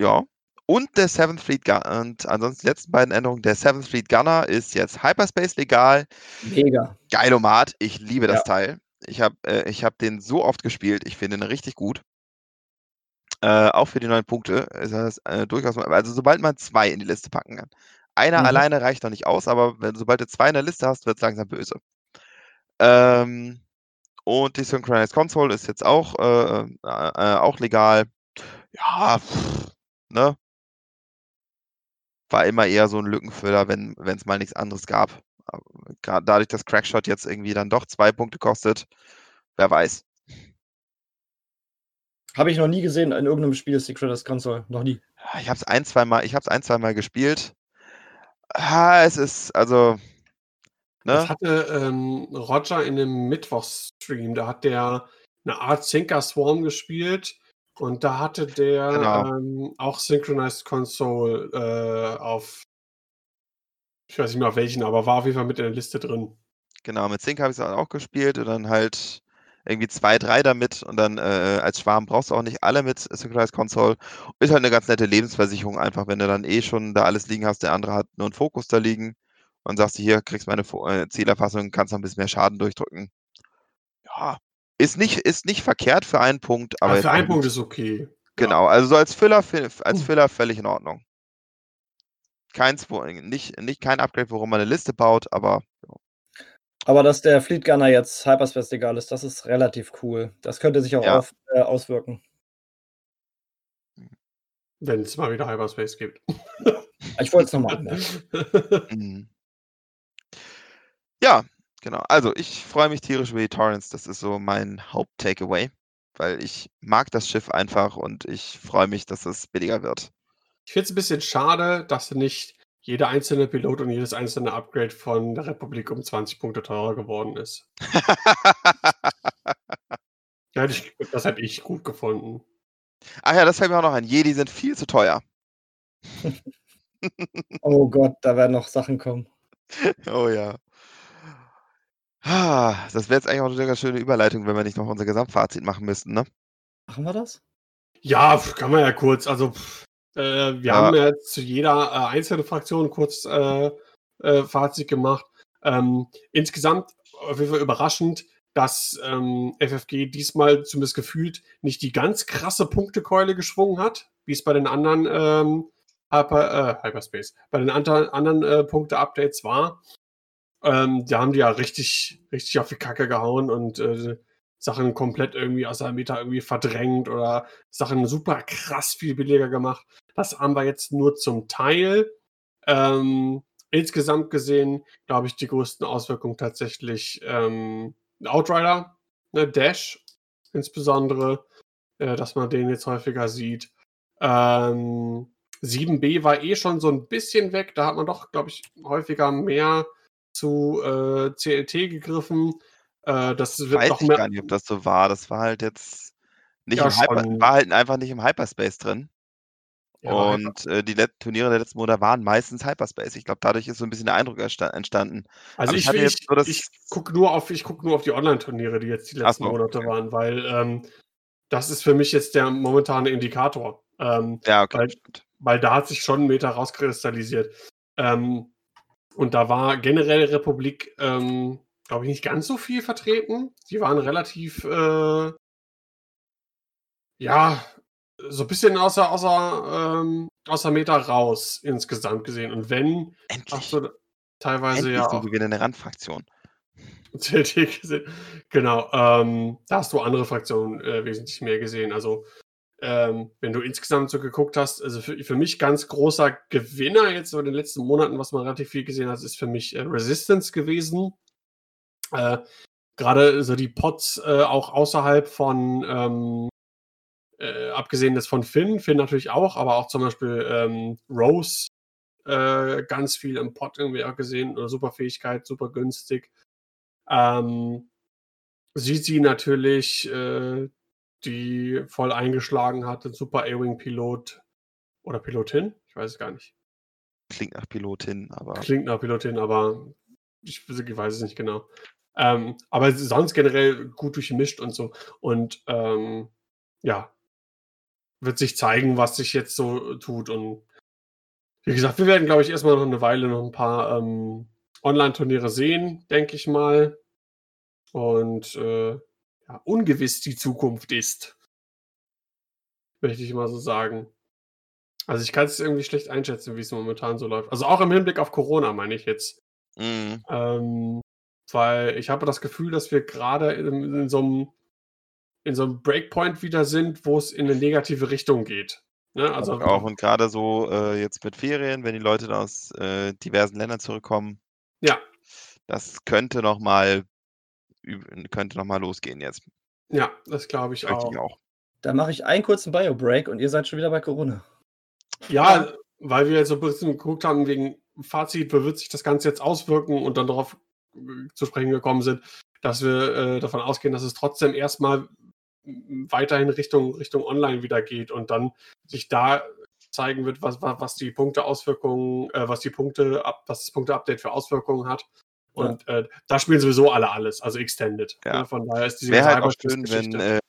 ja. Und der Seventh Fleet Gunner, und ansonsten die letzten beiden Änderungen, der Seventh Fleet Gunner ist jetzt Hyperspace legal. Mega. Geilomat, ich liebe das Ja. Teil. Ich habe äh, ich hab den so oft gespielt, ich finde ihn richtig gut. Äh, auch für die neuen Punkte ist das äh, durchaus, also sobald man zwei in die Liste packen kann. Einer Mhm. alleine reicht noch nicht aus, aber wenn, sobald du zwei in der Liste hast, wird es langsam böse. Ähm, und die Synchronized Console ist jetzt auch, äh, äh, äh, auch legal. Ja, pff, ne? War immer eher so ein Lückenfüller, wenn es mal nichts anderes gab. Gerade dadurch, dass Crackshot jetzt irgendwie dann doch zwei Punkte kostet, wer weiß. Habe ich noch nie gesehen in irgendeinem Spiel Secret Console. Noch nie. Ich habe es ein, zwei Mal, ich habe es ein, zwei Mal gespielt. Ah, es ist, also, Das ne? hatte ähm, Roger in einem Mittwochstream, da hat der eine Art Sinker Swarm gespielt und da hatte der Genau. ähm, auch Synchronized Console äh, auf, ich weiß nicht mehr auf welchen, aber war auf jeden Fall mit in der Liste drin. Genau, mit Sync habe ich es auch gespielt und dann halt irgendwie zwei, drei damit und dann äh, als Schwarm brauchst du auch nicht alle mit Synchronized Console. Ist halt eine ganz nette Lebensversicherung einfach, wenn du dann eh schon da alles liegen hast, der andere hat nur einen Fokus da liegen und sagst du hier, kriegst meine äh, Zielerfassung, kannst noch ein bisschen mehr Schaden durchdrücken. Ja, ist nicht, ist nicht verkehrt für einen Punkt, aber jetzt für einen Punkt ist okay. Genau, also so als Füller, als Uh. Füller völlig in Ordnung. Keins, wo, nicht, nicht kein Upgrade, worum man eine Liste baut, aber Aber dass der Fleet Gunner jetzt Hyperspace egal ist, das ist relativ cool. Das könnte sich auch Ja. auf, äh, auswirken. Wenn es mal wieder Hyperspace gibt. Ich wollte es nochmal anmerken. Mhm. Ja, genau. Also ich freue mich tierisch über die Torrents. Das ist so mein Haupt-Takeaway, weil ich mag das Schiff einfach und ich freue mich, dass es billiger wird. Ich finde es ein bisschen schade, dass nicht jeder einzelne Pilot und jedes einzelne Upgrade von der Republik um 20 Punkte teurer geworden ist. Das hätte ich gut gefunden. Ach ja, das fällt mir auch noch ein. Jedi sind viel zu teuer. Oh Gott, da werden noch Sachen kommen. Oh ja. Ah, Das wäre jetzt eigentlich auch eine ganz schöne Überleitung, wenn wir nicht noch unser Gesamtfazit machen müssten, ne? Machen wir das? Ja, kann man ja kurz. Also, wir Ja. haben ja zu jeder äh, einzelnen Fraktion kurz äh, äh, Fazit gemacht. Ähm, insgesamt auf jeden Fall überraschend, dass ähm, FFG diesmal zumindest gefühlt nicht die ganz krasse Punktekeule geschwungen hat, wie es bei den anderen ähm, Hyper, äh, Hyperspace, bei den anderen, anderen äh, Punkte-Updates war. Ähm, da haben die ja richtig, richtig auf die Kacke gehauen und äh, Sachen komplett irgendwie aus der Meta irgendwie verdrängt oder Sachen super krass viel billiger gemacht. Das haben wir jetzt nur zum Teil. Ähm, insgesamt gesehen, glaube ich, die größten Auswirkungen tatsächlich ähm, Outrider, ne, Dash insbesondere, äh, dass man den jetzt häufiger sieht. Ähm, 7b war eh schon so ein bisschen weg. Da hat man doch, glaube ich, häufiger mehr zu äh, CLT gegriffen. Äh, das wird Weiß noch ich mehr. gar nicht, ob das so war. Das war halt jetzt nicht Ja, im Hyper, war halt einfach nicht im Hyperspace drin. Ja, und äh, die Let Turniere der letzten Monate waren meistens Hyperspace. Ich glaube, dadurch ist so ein bisschen der Eindruck entstanden. Also Aber ich ich, ich, so das- ich gucke nur auf, ich nur auf die Online-Turniere, die jetzt die letzten so, Monate okay. waren, weil ähm, das ist für mich jetzt der momentane Indikator. Ähm, Ja, okay, Weil- weil da hat sich schon ein Meter rauskristallisiert. Ähm, und da war generell Republik, ähm, glaube ich, nicht ganz so viel vertreten. Die waren relativ, äh, ja, so ein bisschen außer, außer, ähm, außer Meter raus insgesamt gesehen. Und wenn, Endlich. hast du teilweise Endlich ja sind auch wieder in der Randfraktion. CLT gesehen. Genau, ähm, da hast du andere Fraktionen äh, wesentlich mehr gesehen. Also, ähm, wenn du insgesamt so geguckt hast, also für, für mich ganz großer Gewinner jetzt so in den letzten Monaten, was man relativ viel gesehen hat, ist für mich äh, Resistance gewesen. Äh, Gerade so die Pots äh, auch außerhalb von, ähm, äh, abgesehen des von Finn, Finn natürlich auch, aber auch zum Beispiel ähm, Rose äh, ganz viel im Pot irgendwie auch gesehen oder super Fähigkeit, super günstig. Ähm, Sisi natürlich, äh, die voll eingeschlagen hatte, super A-Wing-Pilot oder Pilotin, ich weiß es gar nicht. Klingt nach Pilotin, aber Klingt nach Pilotin, aber ich, ich weiß es nicht genau. Ähm, aber sonst generell gut durchmischt und so. Und ähm, ja, wird sich zeigen, was sich jetzt so tut. Und wie gesagt, wir werden, glaube ich, erstmal noch eine Weile noch ein paar ähm, Online-Turniere sehen, denke ich mal. Und äh, ja, ungewiss die Zukunft ist. Möchte ich mal so sagen. Also ich kann es irgendwie schlecht einschätzen, wie es momentan so läuft. Also auch im Hinblick auf Corona, meine ich jetzt. mh, Ähm, weil ich habe das Gefühl, dass wir gerade in, in so einem in so einem Breakpoint wieder sind, wo es in eine negative Richtung geht. Ne? Also auch. Und gerade so äh, jetzt mit Ferien, wenn die Leute dann aus äh, diversen Ländern zurückkommen, ja, das könnte nochmal könnte noch mal losgehen jetzt. ja, das glaube ich auch. ich auch. Da mache ich einen kurzen Bio-Break und ihr seid schon wieder bei Corona. Ja, weil wir jetzt so ein bisschen geguckt haben, wegen Fazit, wie wird sich das Ganze jetzt auswirken und dann darauf zu sprechen gekommen sind, dass wir äh, davon ausgehen, dass es trotzdem erstmal weiterhin Richtung, Richtung Online wieder geht und dann sich da zeigen wird, was, was, was die Punkteauswirkungen, äh, was die Punkte, ab, was das Punkte-Update für Auswirkungen hat. Und äh, da spielen sowieso alle alles, also Extended. Ja. Ne? Von daher ist diese Wäre halt auch schön, wenn Hyperspace-Geschichte-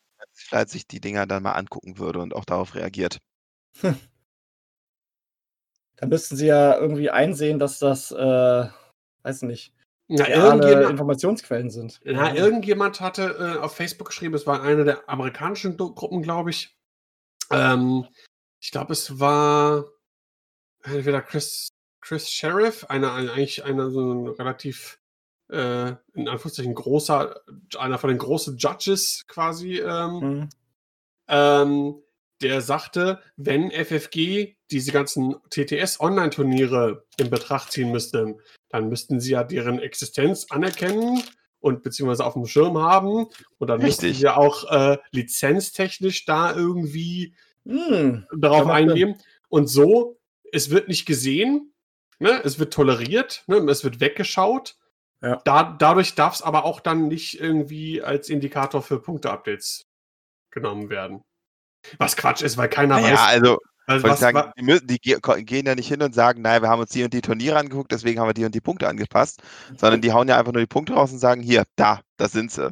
äh, sich die Dinger dann mal angucken würde und auch darauf reagiert. Da müssten sie ja irgendwie einsehen, dass das, äh, weiß nicht, Na, reale Informationsquellen sind. Ja, irgendjemand hatte äh, auf Facebook geschrieben, es war eine der amerikanischen Gruppen, glaube ich. Ähm, ich glaube, es war entweder Chris, Chris Sheriff, einer, ein- eigentlich einer so ein relativ, äh, in Anführungszeichen großer, einer von den großen Judges quasi, ähm, Mhm. ähm, der sagte, wenn FFG diese ganzen TTS-Online-Turniere in Betracht ziehen müsste, dann müssten sie ja deren Existenz anerkennen und beziehungsweise auf dem Schirm haben. Und dann müssten Richtig. sie ja auch äh, lizenztechnisch da irgendwie Hm, darauf eingehen. Und so, es wird nicht gesehen, ne? es wird toleriert, ne? es wird weggeschaut. Ja. Da, dadurch darf es aber auch dann nicht irgendwie als Indikator für Punkte-Updates genommen werden. Was Quatsch ist, weil keiner Naja, weiß, also ich was, sagen, die, mü- die gehen ja nicht hin und sagen, naja, wir haben uns die und die Turniere angeguckt, deswegen haben wir die und die Punkte angepasst, sondern die hauen ja einfach nur die Punkte raus und sagen, hier, da, das sind sie.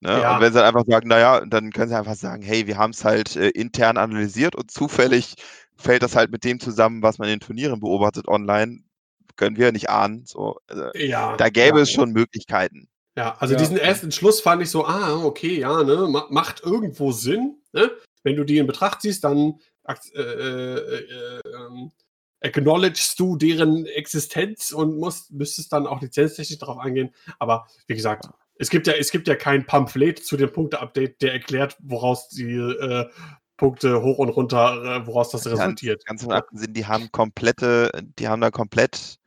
Ne? Ja. Und wenn sie dann einfach sagen, naja, dann können sie einfach sagen, hey, wir haben es halt äh, intern analysiert und zufällig fällt das halt mit dem zusammen, was man in den Turnieren beobachtet online, können wir nicht ahnen. So, also, ja, da gäbe ja, es schon Möglichkeiten. Ja, also Ja. diesen ersten Schluss fand ich so, ah, okay, ja, ne, ma macht irgendwo Sinn. Ne? Wenn du die in Betracht ziehst, dann äh, äh, äh, ähm, acknowledgest du deren Existenz und musst, müsstest dann auch lizenztechnisch darauf eingehen. Aber wie gesagt, es gibt ja, es gibt ja kein Pamphlet zu dem Punkte-Update, der erklärt, woraus die äh, Punkte hoch und runter, äh, woraus das resultiert. Ganz, ganz im Sinn, die haben komplette, die haben da komplett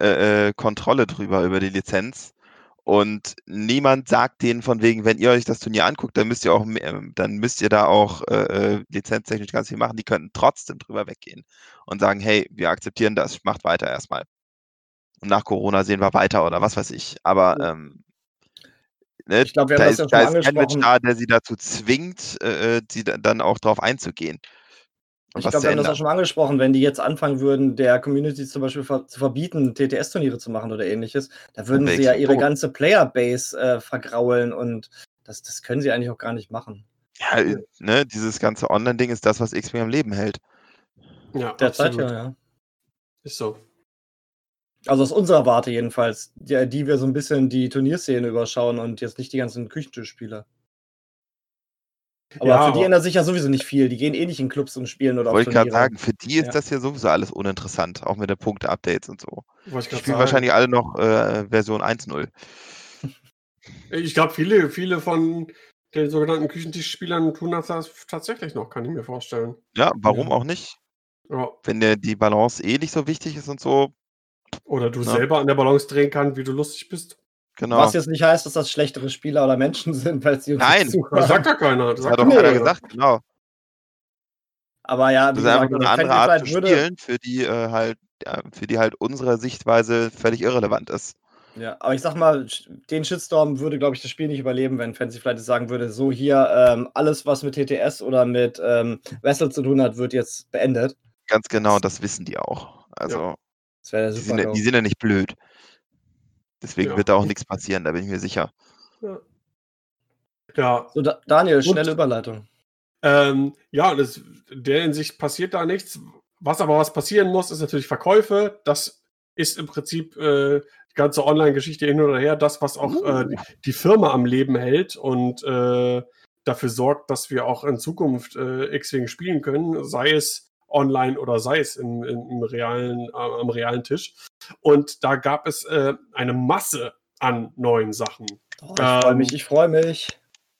äh, äh, Kontrolle drüber, über die Lizenz. Und niemand sagt denen von wegen, wenn ihr euch das Turnier anguckt, dann müsst ihr auch, ähm, dann müsst ihr da auch äh, äh, lizenztechnisch ganz viel machen. Die könnten trotzdem drüber weggehen und sagen, hey, wir akzeptieren das, macht weiter erstmal. Und nach Corona sehen wir weiter oder was weiß ich. Aber ähm, ne, ich haben da ist, ja da ist kein Mensch da, der sie dazu zwingt, äh, äh sie dann auch darauf einzugehen. Ich glaube, wir haben das auch schon angesprochen, wenn die jetzt anfangen würden, der Community zum Beispiel ver zu verbieten, TTS-Turniere zu machen oder ähnliches, da würden sie ja ihre ganze Playerbase äh, vergraulen und das, das können sie eigentlich auch gar nicht machen. Ja, äh, ne, dieses ganze Online-Ding ist das, was X-Wing am Leben hält. Ja, derzeit ja, ja. Ist so. Also aus unserer Warte jedenfalls, die, die wir so ein bisschen die Turnierszene überschauen und jetzt nicht die ganzen Küchentischspieler. Aber ja, für die ändert sich ja sowieso nicht viel. Die gehen eh nicht in Clubs und spielen oder Wollte ich gerade sagen, für die ist ja. das ja sowieso alles uninteressant, auch mit den Punkte-Updates und so. Ich, ich spiele wahrscheinlich alle noch äh, Version 1.0. Ich glaube, viele, viele von den sogenannten Küchentischspielern tun das tatsächlich noch, kann ich mir vorstellen. Ja, warum ja. auch nicht? Ja. Wenn der, die Balance eh nicht so wichtig ist und so. Oder du selber an der Balance drehen kannst, wie du lustig bist. Genau. Was jetzt nicht heißt, dass das schlechtere Spieler oder Menschen sind, weil sie uns Nein, das sagt ja keiner. Das, hat doch keiner gesagt, genau. Aber ja, das ist einfach nur eine andere Art zu spielen, für die äh, halt, ja, für die halt unsere Sichtweise völlig irrelevant ist. Ja, aber ich sag mal, den Shitstorm würde, glaube ich, das Spiel nicht überleben, wenn Fancy Flight sagen würde, so hier, ähm, alles, was mit TTS oder mit ähm, Vessel zu tun hat, wird jetzt beendet. Ganz genau, das wissen die auch. Also, ja. die, sind, die sind ja nicht blöd. Deswegen ja. wird da auch nichts passieren, da bin ich mir sicher. Ja. ja. So, da, Daniel, schnelle Und, Überleitung. Ähm, ja, das, der Hinsicht passiert da nichts. Was aber was passieren muss, ist natürlich Verkäufe. Das ist im Prinzip äh, die ganze Online-Geschichte hin oder her, das, was auch uh. äh, die, die, Firma am Leben hält und äh, dafür sorgt, dass wir auch in Zukunft äh, X-Wing spielen können, sei es online oder sei es im, im, im realen, äh, am realen Tisch. Und da gab es äh, eine Masse an neuen Sachen. Oh, ich ähm, freue mich, ich freue mich.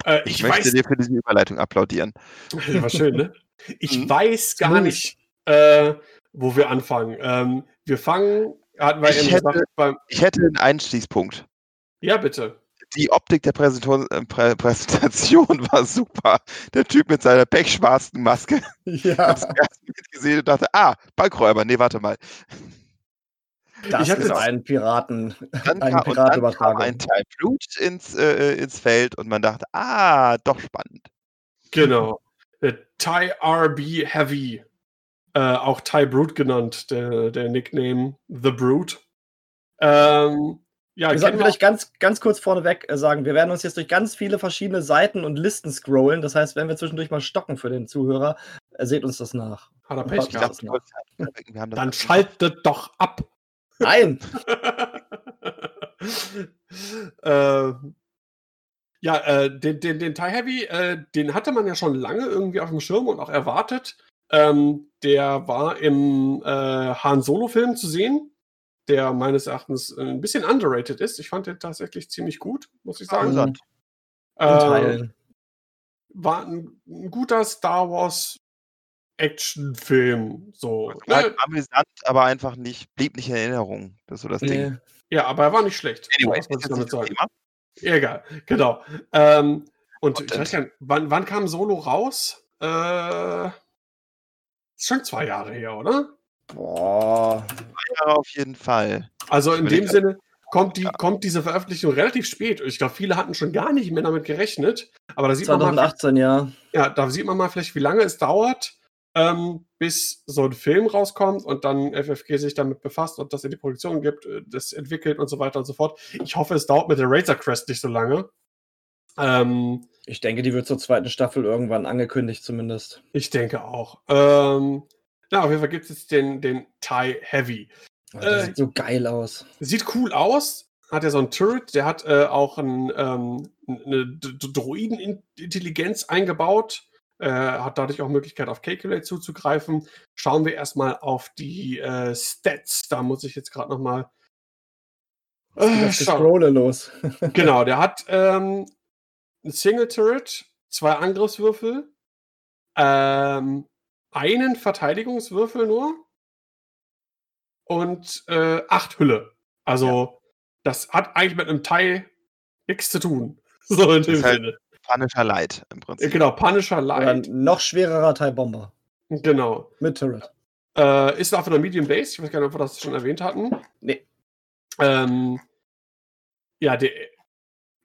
Äh, ich, ich möchte weiß, dir für diese Überleitung applaudieren. War schön, ne? Ich mhm. weiß gar nicht, äh, wo wir anfangen. Ähm, wir fangen, hatten wir ich, hätte, gesagt, beim, ich hätte einen Einstiegspunkt. Ja, bitte die Optik der Präsentation, äh, Prä Präsentation war super. Der Typ mit seiner pechschwarzen Maske. Ja. Ich hab's gesehen und dachte, ah, Bankräuber. Nee, warte mal. Das ich ist ein Piraten, dann ein Pirat kam ein Teil Blut ins, äh, ins Feld und man dachte, ah, doch spannend. Genau. Der Thai RB Heavy, äh, auch Thai Brute genannt, der, der Nickname The Brute. Ähm, ja, wir sollten vielleicht ganz, ganz kurz vorneweg äh, sagen, wir werden uns jetzt durch ganz viele verschiedene Seiten und Listen scrollen. Das heißt, wenn wir zwischendurch mal stocken für den Zuhörer, äh, seht uns das nach. Hat er Pech gehabt. Dann schaltet doch ab. Nein! äh, ja, äh, den, den, den Thai Heavy, äh, den hatte man ja schon lange irgendwie auf dem Schirm und auch erwartet. Ähm, der war im äh, Han Solo-Film zu sehen der meines Erachtens ein bisschen underrated ist. Ich fand den tatsächlich ziemlich gut, muss ich sagen. Äh, war ein, ein, guter Star Wars Actionfilm. So. Ne? Amüsant, aber einfach nicht, blieb nicht in Erinnerung. Das ist so das nee. Ding. Ja, aber er war nicht schlecht. Anyway, was ich damit sagen. Egal, genau. Ähm, und, und ich weiß nicht, wann, wann kam Solo raus? Äh, ist schon zwei Jahre her, oder? Boah. Jahre auf jeden Fall. Also in dem Sinne kommt, die, kommt diese Veröffentlichung relativ spät. Ich glaube, viele hatten schon gar nicht mehr damit gerechnet. Aber da sieht 2018, man mal, ja. Ja, da sieht man mal vielleicht, wie lange es dauert, ähm, bis so ein Film rauskommt und dann FFG sich damit befasst und das in die Produktion gibt, äh, das entwickelt und so weiter und so fort. Ich hoffe, es dauert mit der Razor Crest nicht so lange. Ähm, ich denke, die wird zur zweiten Staffel irgendwann angekündigt, zumindest. Ich denke auch. Ähm, ja, auf jeden Fall gibt es den, den Thai Heavy. Oh, äh, sieht so geil aus. Sieht cool aus. Hat ja so ein Turret, der hat äh, auch ein, ähm, eine Droidenintelligenz eingebaut. äh, hat dadurch auch Möglichkeit auf Calculate zuzugreifen. Schauen wir erstmal auf die äh, Stats. Da muss ich jetzt gerade nochmal. Äh, Scrolle los. genau, der hat ähm, ein Single Turret, zwei Angriffswürfel, ähm, einen Verteidigungswürfel nur und äh, acht Hülle. Also, ja. das hat eigentlich mit einem Teil nichts zu tun. So in dem halt Sinne. Punisher Light im Prinzip. Genau, Punisher Light. Oder ein noch schwererer Teil Bomber. Genau. Mit Turret. Äh, ist auf einer Medium Base. Ich weiß gar nicht, ob wir das schon erwähnt hatten. Nee. Ähm, ja, der.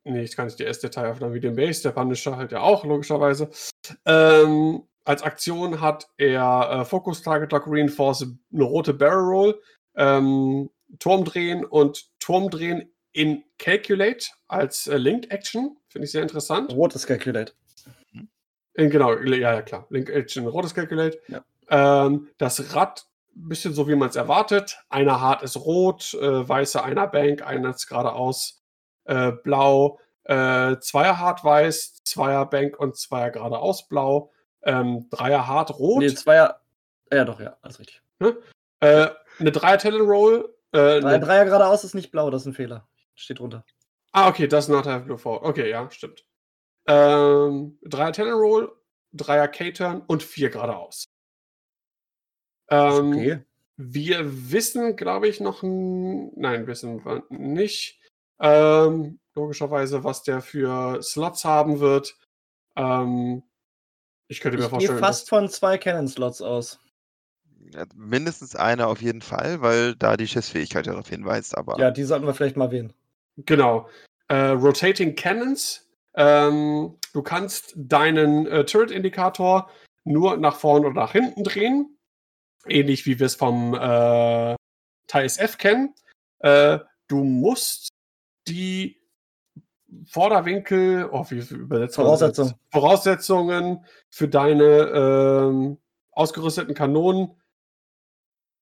Nee, ich kann nicht der erste Teil auf einer Medium Base. Der Punisher halt ja auch, logischerweise. Ähm, als Aktion hat er äh, Focus Target Lock Reinforce, eine rote Barrel Roll, ähm, Turm drehen und Turm drehen in Calculate als äh, Linked Action. Finde ich sehr interessant. Rotes Calculate. In, genau, ja, ja, klar. Link Action, rotes Calculate. Ja. Ähm, das Rad, bisschen so wie man es erwartet. Einer hart ist rot, äh, weiße einer Bank, einer ist geradeaus äh, blau. Äh, Zweier hart weiß, Zweier Bank und Zweier geradeaus blau. Ähm, Dreier hart rot. Nee, Zweier. Ja, doch, ja, alles richtig. Ne? Äh, eine Dreier Talent Roll. Äh, Dreier, Dreier geradeaus ist nicht blau, das ist ein Fehler. Steht drunter. Ah, okay, das ist not have blue forward. Okay, ja, stimmt. Ähm, Dreier Talent Roll, Dreier K-Turn und vier geradeaus. Ähm, okay. Wir wissen, glaube ich, noch nein, wissen wir nicht. Ähm, logischerweise, was der für Slots haben wird. Ähm, ich könnte mir ich vorstellen. Ich gehe fast von zwei Cannon-Slots aus. Ja, mindestens eine auf jeden Fall, weil da die Schissfähigkeit ja darauf hinweist. Aber ja, die sollten wir vielleicht mal wählen. Genau. Äh, Rotating Cannons. Ähm, du kannst deinen äh, Turret-Indikator nur nach vorne oder nach hinten drehen. Ähnlich wie wir es vom äh, TISF kennen. Äh, du musst die Vorderwinkel, oh, wie übersetzt Voraussetzung. Voraussetzungen für deine ähm, ausgerüsteten Kanonen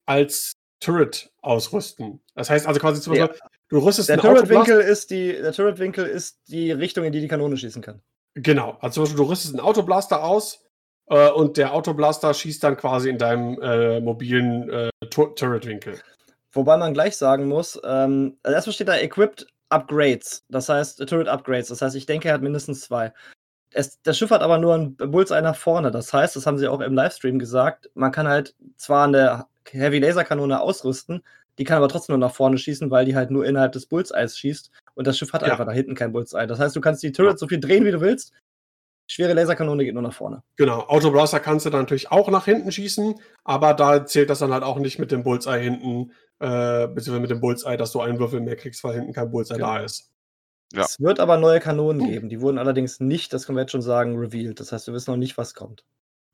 als Turret ausrüsten. Das heißt also quasi zum Beispiel, ja. du rüstest der Turretwinkel ist die Der Turretwinkel ist die Richtung, in die die Kanone schießen kann. Genau. Also zum Beispiel, du rüstest einen Autoblaster aus äh, und der Autoblaster schießt dann quasi in deinem äh, mobilen äh, Turretwinkel. Wobei man gleich sagen muss, ähm, also erstmal steht da Equipped Upgrades, das heißt Turret Upgrades. Das heißt, ich denke, er hat mindestens zwei. Es, das Schiff hat aber nur ein Bullseye nach vorne. Das heißt, das haben sie auch im Livestream gesagt, man kann halt zwar eine Heavy Laser Kanone ausrüsten, die kann aber trotzdem nur nach vorne schießen, weil die halt nur innerhalb des Bullseyes schießt und das Schiff hat ja. einfach da hinten kein Bullseye. Das heißt, du kannst die Turret so viel drehen, wie du willst. Schwere Laserkanone geht nur nach vorne. Genau, Autoblaster kannst du dann natürlich auch nach hinten schießen, aber da zählt das dann halt auch nicht mit dem Bullseye hinten äh, beziehungsweise mit dem Bullseye, dass du einen Würfel mehr kriegst, weil hinten kein Bullseye genau. da ist. Ja. Es wird aber neue Kanonen hm. geben. Die wurden allerdings nicht, das können wir jetzt schon sagen, revealed. Das heißt, wir wissen noch nicht, was kommt.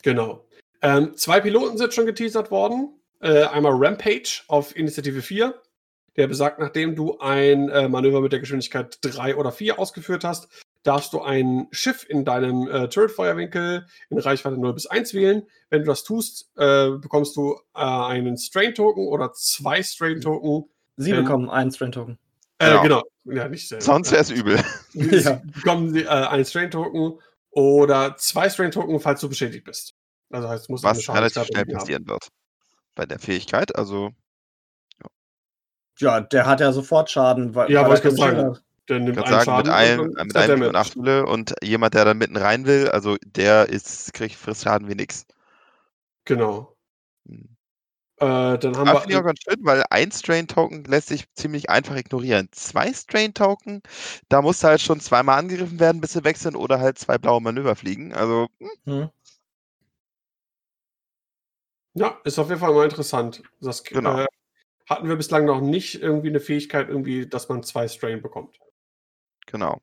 Genau. Ähm, zwei Piloten sind schon geteasert worden. Äh, einmal Rampage auf Initiative 4. Der besagt, nachdem du ein äh, Manöver mit der Geschwindigkeit 3 oder 4 ausgeführt hast, darfst du ein Schiff in deinem äh, Turret-Feuerwinkel in Reichweite 0 bis 1 wählen. Wenn du das tust, äh, bekommst du äh, einen Strain-Token oder zwei Strain-Token. Sie ähm, bekommen einen Strain-Token. Äh, genau. genau. Ja, nicht. Sonst wäre es übel. Sie ja. bekommen sie, äh, einen Strain-Token oder zwei Strain-Token, falls du beschädigt bist. Also heißt, muss Was relativ schnell passieren wird. Bei der Fähigkeit, also. Ja. der hat ja sofort Schaden. Weil, ja, wollte ich sagen. Der nimmt einen sagen, Schaden mit einem, mit einem und acht Hülle und jemand, der dann mitten rein will, also der ist, kriegt frisst Schaden wie nix. Genau. Hm. Äh, dann haben wir. Finde ich auch ganz schön, weil ein Strain-Token lässt sich ziemlich einfach ignorieren. Zwei Strain-Token, da musst du halt schon zweimal angegriffen werden, bis sie wechseln oder halt zwei blaue Manöver fliegen. Also. Hm. hm. Ja, ist auf jeden Fall mal interessant. Das genau. äh, hatten wir bislang noch nicht irgendwie eine Fähigkeit, irgendwie, dass man zwei Strain bekommt. Genau.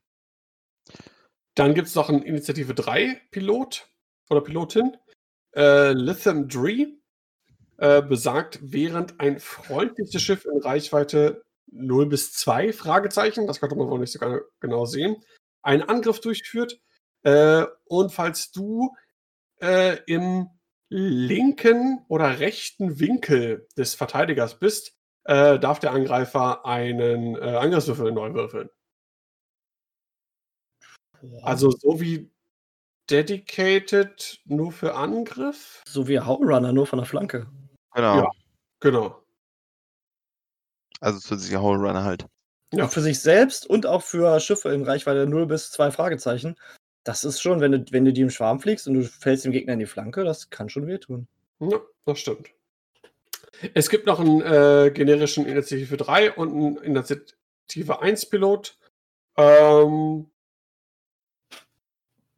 Dann gibt es noch einen Initiative 3 Pilot oder Pilotin. Äh, Lithium Dree äh, besagt, während ein freundliches Schiff in Reichweite 0 bis 2 Fragezeichen, das konnte man wohl nicht so genau sehen, einen Angriff durchführt. Äh, und falls du äh, im linken oder rechten Winkel des Verteidigers bist, äh, darf der Angreifer einen äh, Angriffswürfel neu würfeln. Also so wie dedicated nur für Angriff. So wie Howrunner, nur von der Flanke. Genau. Ja. Genau. Also zusätzlicher Hole Runner halt. Ja. Für sich selbst und auch für Schiffe in Reichweite 0 bis 2 Fragezeichen. Das ist schon, wenn du, wenn du die im Schwarm fliegst und du fällst dem Gegner in die Flanke, das kann schon wehtun. Ja, das stimmt. Es gibt noch einen äh, generischen Initiative 3 und einen Initiative 1 Pilot. Ähm,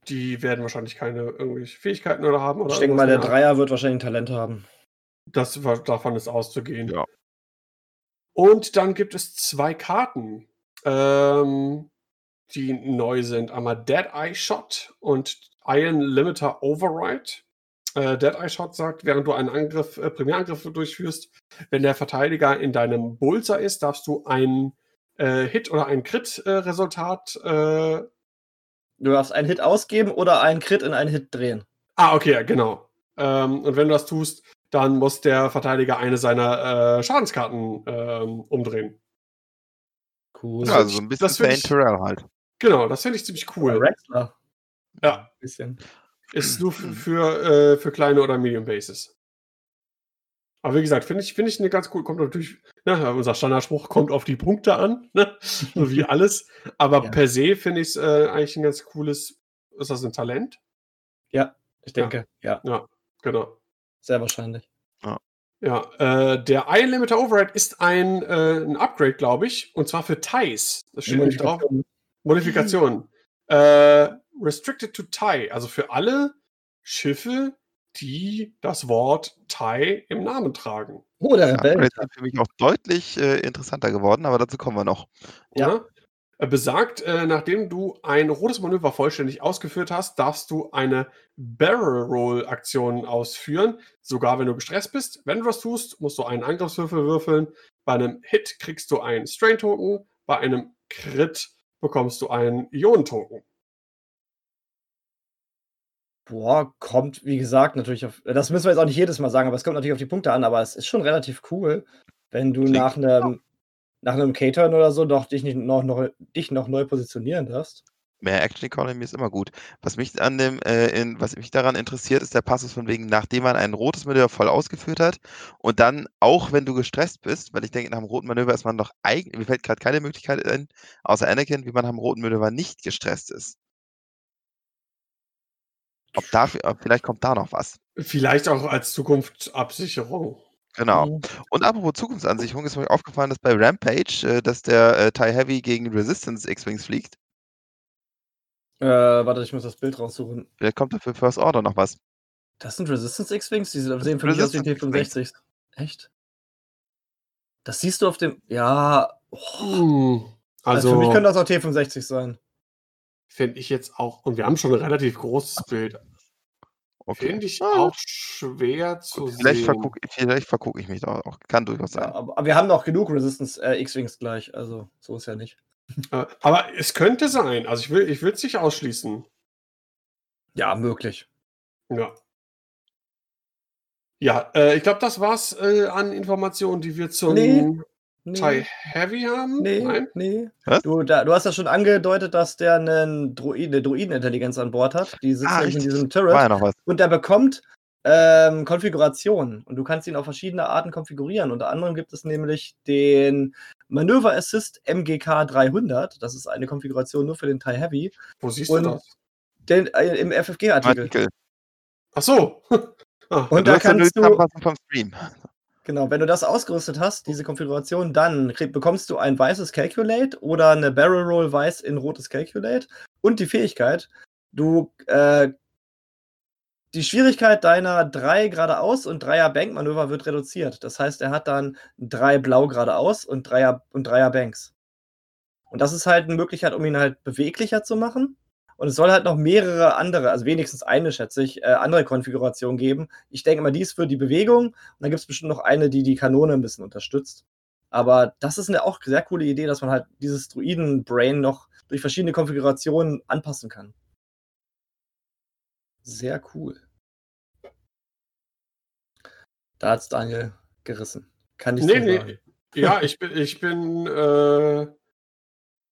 die werden wahrscheinlich keine irgendwelche Fähigkeiten oder haben. Oder Ich denke mal, der Dreier wird wahrscheinlich ein Talent haben. Das war, davon ist auszugehen. Ja. Und dann gibt es zwei Karten, ähm, die neu sind. Einmal Dead Eye Shot und Iron Limiter Override. Äh, Dead Eye Shot sagt, während du einen Angriff, äh, Primärangriff durchführst, wenn der Verteidiger in deinem Bullseye ist, darfst du ein äh, Hit oder ein Crit-Resultat. Du darfst einen Hit ausgeben oder einen Crit in einen Hit drehen. ah, okay, genau. Ähm, und wenn du das tust, dann muss der Verteidiger eine seiner äh, Schadenskarten ähm, umdrehen. Cool. Ja, also so ein bisschen Zane ich- Terrell halt. Genau, das finde ich ziemlich cool. Wrestler. Ja. Ein bisschen. Ist nur für, für, äh, für kleine oder Medium Bases. Aber wie gesagt, finde ich, finde ich eine ganz cool. Kommt natürlich, ne, unser Standardspruch kommt auf die Punkte an, ne? so wie alles. Aber Ja. per se finde ich es äh, eigentlich ein ganz cooles. Ist das ein Talent? Ich denke, ja, Genau. sehr wahrscheinlich. Ja, äh, der Iron Limiter Override ist ein, äh, ein Upgrade, glaube ich, und zwar für Ties. Das steht nämlich drauf. Modifikation. Äh, restricted to Thai, also für alle Schiffe, die das Wort Thai im Namen tragen. Oh, der Ja, Rebell. Upgrades sind für mich auch deutlich äh, interessanter geworden, aber dazu kommen wir noch. Ja. Ja. Er besagt, äh, nachdem du ein rotes Manöver vollständig ausgeführt hast, darfst du eine Barrel Roll Aktion ausführen, sogar wenn du gestresst bist. Wenn du das tust, musst du einen Angriffswürfel würfeln. Bei einem Hit kriegst du einen Strain Token, bei einem Crit bekommst du einen Ionen-Token. Boah, kommt, wie gesagt, natürlich auf. Das müssen wir jetzt auch nicht jedes Mal sagen, aber es kommt natürlich auf die Punkte an, aber es ist schon relativ cool, wenn du Klingt nach einem, nach einem K-Turn oder so doch dich nicht noch, noch, dich noch neu positionieren darfst. Mehr Action Economy ist immer gut. Was mich an dem, äh, in, was mich daran interessiert, ist der Passus von wegen, nachdem man ein rotes Manöver voll ausgeführt hat und dann, auch wenn du gestresst bist, weil ich denke, nach dem roten Manöver ist man doch eigentlich, mir fällt gerade keine Möglichkeit ein, außer Anakin, wie man nach dem roten Manöver nicht gestresst ist. Ob dafür, ob vielleicht kommt da noch was. Vielleicht auch als Zukunftsabsicherung. Genau. Mhm. Und apropos Zukunftsansicherung ist mir aufgefallen, dass bei Rampage, äh, dass der äh, TIE Heavy gegen Resistance X-Wings fliegt. Äh, warte, ich muss das Bild raussuchen. Vielleicht kommt da für First Order noch was. Das sind Resistance X-Wings? Die sehen für mich aus wie Resistance T65. Echt? Das siehst du auf dem. Ja. Oh. Hm, Also, für mich Also, könnte das auch T65 sein. Finde ich jetzt auch, und wir haben schon ein relativ großes Bild, Okay. finde ich Ah, auch schwer zu gut, vielleicht sehen. vergucke vielleicht verguck ich mich da auch. Kann durchaus sein. Ja, aber, aber wir haben noch genug Resistance äh, X-Wings gleich, also so ist ja nicht. Äh, Aber es könnte sein. Also ich will ich will es nicht ausschließen. Ja, möglich. Ja. Ja, äh, ich glaube, das war's äh, an Informationen, die wir zum Nee. Nee, TIE Heavy haben. nee, Nein? nee. Was? Du, da, du hast ja schon angedeutet, dass der einen Droid, eine Droidenintelligenz an Bord hat. Die sitzt Ah, in diesem War Turret. ja noch was. Und der bekommt ähm, Konfigurationen. Und du kannst ihn auf verschiedene Arten konfigurieren. Unter anderem gibt es nämlich den Manöver Assist MGK 300. Das ist eine Konfiguration nur für den TIE Heavy. Wo siehst Und- du das? Den, äh, Im FFG-Artikel. Artikel. Ach so. ah, Und du da kannst du- vom Stream. Genau, wenn du das ausgerüstet hast, diese Konfiguration, dann bekommst du ein weißes Calculate oder eine Barrel Roll weiß in rotes Calculate und die Fähigkeit, du äh, die Schwierigkeit deiner 3 geradeaus und 3er Bankmanöver wird reduziert. Das heißt, er hat dann 3 blau geradeaus und 3er und 3er Banks. Und das ist halt eine Möglichkeit, um ihn halt beweglicher zu machen. Und es soll halt noch mehrere andere, also wenigstens eine, schätze ich, äh, andere Konfigurationen geben. Ich denke mal, dies für die Bewegung. Und dann gibt es bestimmt noch eine, die die Kanone ein bisschen unterstützt. Aber das ist eine auch sehr coole Idee, dass man halt dieses Druiden-Brain noch durch verschiedene Konfigurationen anpassen kann. Sehr cool. Da hat's Daniel gerissen. Kann ich Nee, so nee. sagen. Ja, ich bin, ich bin, äh,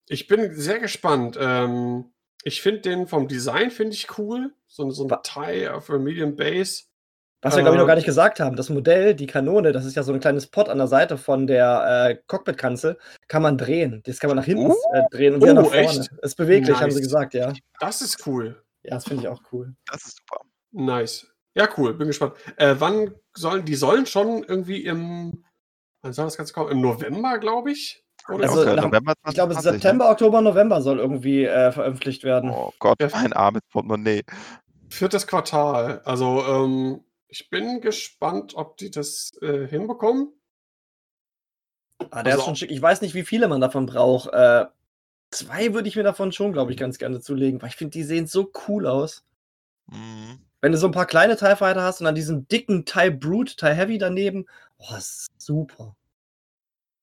ich bin sehr gespannt. Ähm, Ich finde den vom Design finde ich cool. So, so ein Tie auf a Medium Base. Was wir, glaube ich, noch gar nicht gesagt haben, das Modell, die Kanone, das ist ja so ein kleines Pot an der Seite von der äh, Cockpit-Kanzel, kann man drehen. Das kann man nach hinten Oh. äh, drehen und wieder Oh, nach vorne. echt? Ist beweglich, haben sie Nice. gesagt, ja. Das ist cool. Ja, das finde ich auch cool. Das ist super. Nice. Ja, cool. Bin gespannt. Äh, wann sollen die sollen schon irgendwie im wann soll das Ganze kommen? Im November, glaube ich. Oder Also Okay, nach- November Ich glaube, 2020, ne? September, Oktober, November soll irgendwie äh, veröffentlicht werden. Oh Gott, mein armes Portemonnaie. viertes Quartal. Also ähm, ich bin gespannt, ob die das äh, hinbekommen. Ah, der also- ist schon schick. Ich weiß nicht, wie viele man davon braucht. Äh, zwei würde ich mir davon schon, glaube ich, ganz gerne zulegen, weil ich finde, die sehen so cool aus. Mhm. Wenn du so ein paar kleine TIE Fighter hast und dann diesen dicken TIE Brute, TIE Heavy daneben, oh, das ist super.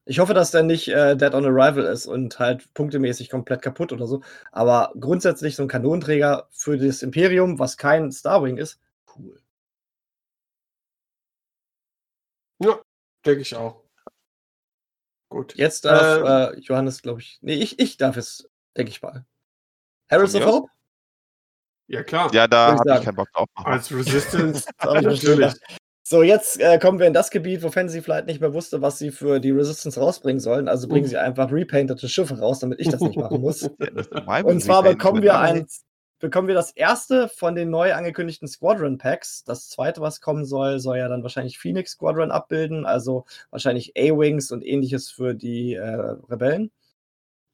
Ich hoffe, dass der nicht äh, Dead on Arrival ist und halt punktemäßig komplett kaputt oder so. Aber grundsätzlich so ein Kanonenträger für das Imperium, was kein Starwing ist, cool. Ja, denke ich auch. Gut. Jetzt darf Ähm. äh, Johannes, glaube ich. Nee, ich, ich darf es, denke ich mal. Von of? Hope? Ja, klar. Ja, da habe ich keinen Bock drauf. Als Resistance. Natürlich. So, jetzt äh, kommen wir in das Gebiet, wo Fantasy Flight nicht mehr wusste, was sie für die Resistance rausbringen sollen. Also bringen Mhm. sie einfach repaintete Schiffe raus, damit ich das nicht machen muss. Und zwar bekommen wir ein, bekommen wir das erste von den neu angekündigten Squadron Packs. Das zweite, was kommen soll, soll ja dann wahrscheinlich Phoenix Squadron abbilden, also wahrscheinlich A-Wings und ähnliches für die äh, Rebellen,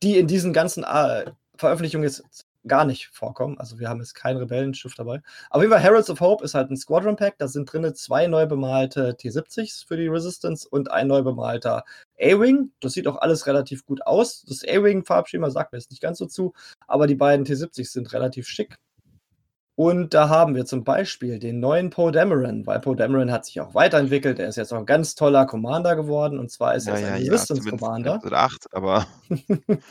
die in diesen ganzen äh, Veröffentlichungen jetzt gar nicht vorkommen. Also wir haben jetzt kein Rebellenschiff dabei. Auf jeden Fall Heralds of Hope ist halt ein Squadron Pack. Da sind drin zwei neu bemalte T-70s für die Resistance und ein neu bemalter A-Wing. Das sieht auch alles relativ gut aus. Das A-Wing-Farbschema sagt mir jetzt nicht ganz so zu, aber die beiden T-70s sind relativ schick. Und da haben wir zum Beispiel den neuen Poe Dameron, weil Poe Dameron hat sich auch weiterentwickelt. Er ist jetzt auch ein ganz toller Commander geworden und zwar ist er Ja, ja, ein ja, Resistance Commander. Episode 8, aber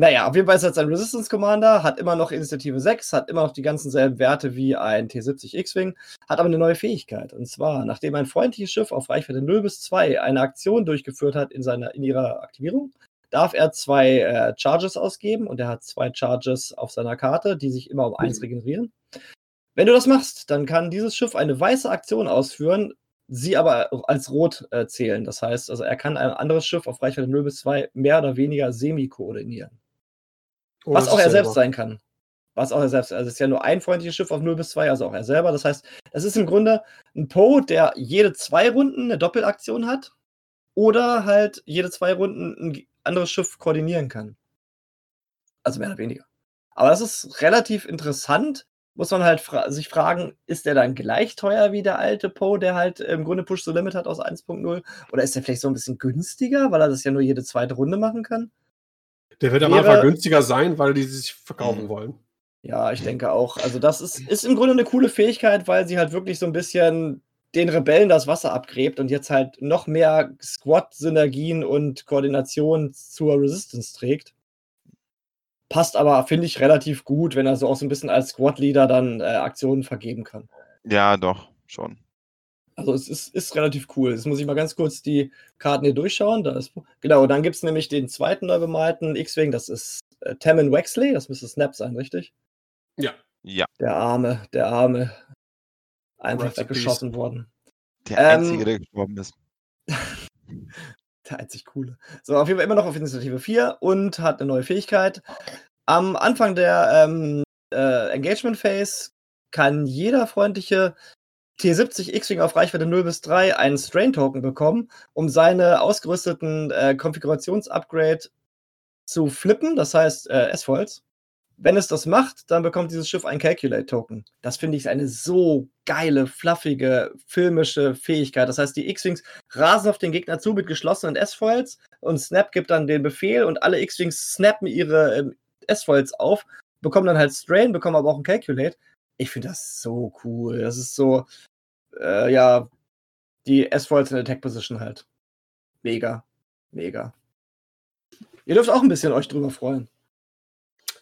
Naja, auf jeden Fall ist er jetzt ein Resistance Commander, hat immer noch Initiative 6, hat immer noch die ganzen selben Werte wie ein T70 X-Wing, hat aber eine neue Fähigkeit. Und zwar, nachdem ein freundliches Schiff auf Reichweite 0 bis 2 eine Aktion durchgeführt hat in, seiner, in ihrer Aktivierung, darf er zwei äh, Charges ausgeben und er hat zwei Charges auf seiner Karte, die sich immer um 1 regenerieren. Wenn du das machst, dann kann dieses Schiff eine weiße Aktion ausführen, sie aber als rot äh, zählen. Das heißt, also er kann ein anderes Schiff auf Reichweite 0 bis 2 mehr oder weniger semi-koordinieren. Oh, Was auch er selbst selber. sein kann. Was auch er selbst. Also es ist ja nur ein freundliches Schiff auf 0 bis 2, also auch er selber. Das heißt, es ist im Grunde ein Poe, der jede zwei Runden eine Doppelaktion hat oder halt jede zwei Runden ein anderes Schiff koordinieren kann. Also mehr oder weniger. Aber das ist relativ interessant. Muss man halt fra sich fragen, ist der dann gleich teuer wie der alte Poe, der halt im Grunde Push the Limit hat aus 1.0? Oder ist der vielleicht so ein bisschen günstiger, weil er das ja nur jede zweite Runde machen kann? Der wird am Wäre- Anfang günstiger sein, weil die sich verkaufen Mhm. wollen. Ja, ich denke auch. Also, das ist, ist im Grunde eine coole Fähigkeit, weil sie halt wirklich so ein bisschen den Rebellen das Wasser abgräbt und jetzt halt noch mehr Squad-Synergien und Koordination zur Resistance trägt. Passt aber, finde ich, relativ gut, wenn er so auch so ein bisschen als Squad-Leader dann äh, Aktionen vergeben kann. ja, doch, schon. Also es ist, ist relativ cool. Jetzt muss ich mal ganz kurz die Karten hier durchschauen. Da ist, genau, dann gibt es nämlich den zweiten neu bemalten X-Wing, das ist äh, Tammin Wexley, das müsste Snap sein, richtig? Ja. Ja, Der Arme, der Arme. Einfach Rest weggeschossen worden. der Ähm, Einzige, der gestorben ist. Der einzig coole. So, auf jeden Fall immer noch auf Initiative 4 und hat eine neue Fähigkeit. Am Anfang der ähm, äh, Engagement Phase kann jeder freundliche T70 X-Wing auf Reichweite 0 bis 3 einen Strain-Token bekommen, um seine ausgerüsteten äh, Konfigurations-Upgrade zu flippen, das heißt äh, S-Folds. Wenn es das macht, dann bekommt dieses Schiff ein Calculate-Token. Das finde ich eine so geile, fluffige, filmische Fähigkeit. Das heißt, die X-Wings rasen auf den Gegner zu mit geschlossenen S-Foils und Snap gibt dann den Befehl und alle X-Wings snappen ihre ähm, S-Foils auf, bekommen dann halt Strain, bekommen aber auch ein Calculate. Ich finde das so cool. Das ist so, äh, ja, die S-Foils in Attack Position halt. Mega. Mega. Ihr dürft auch ein bisschen euch drüber freuen.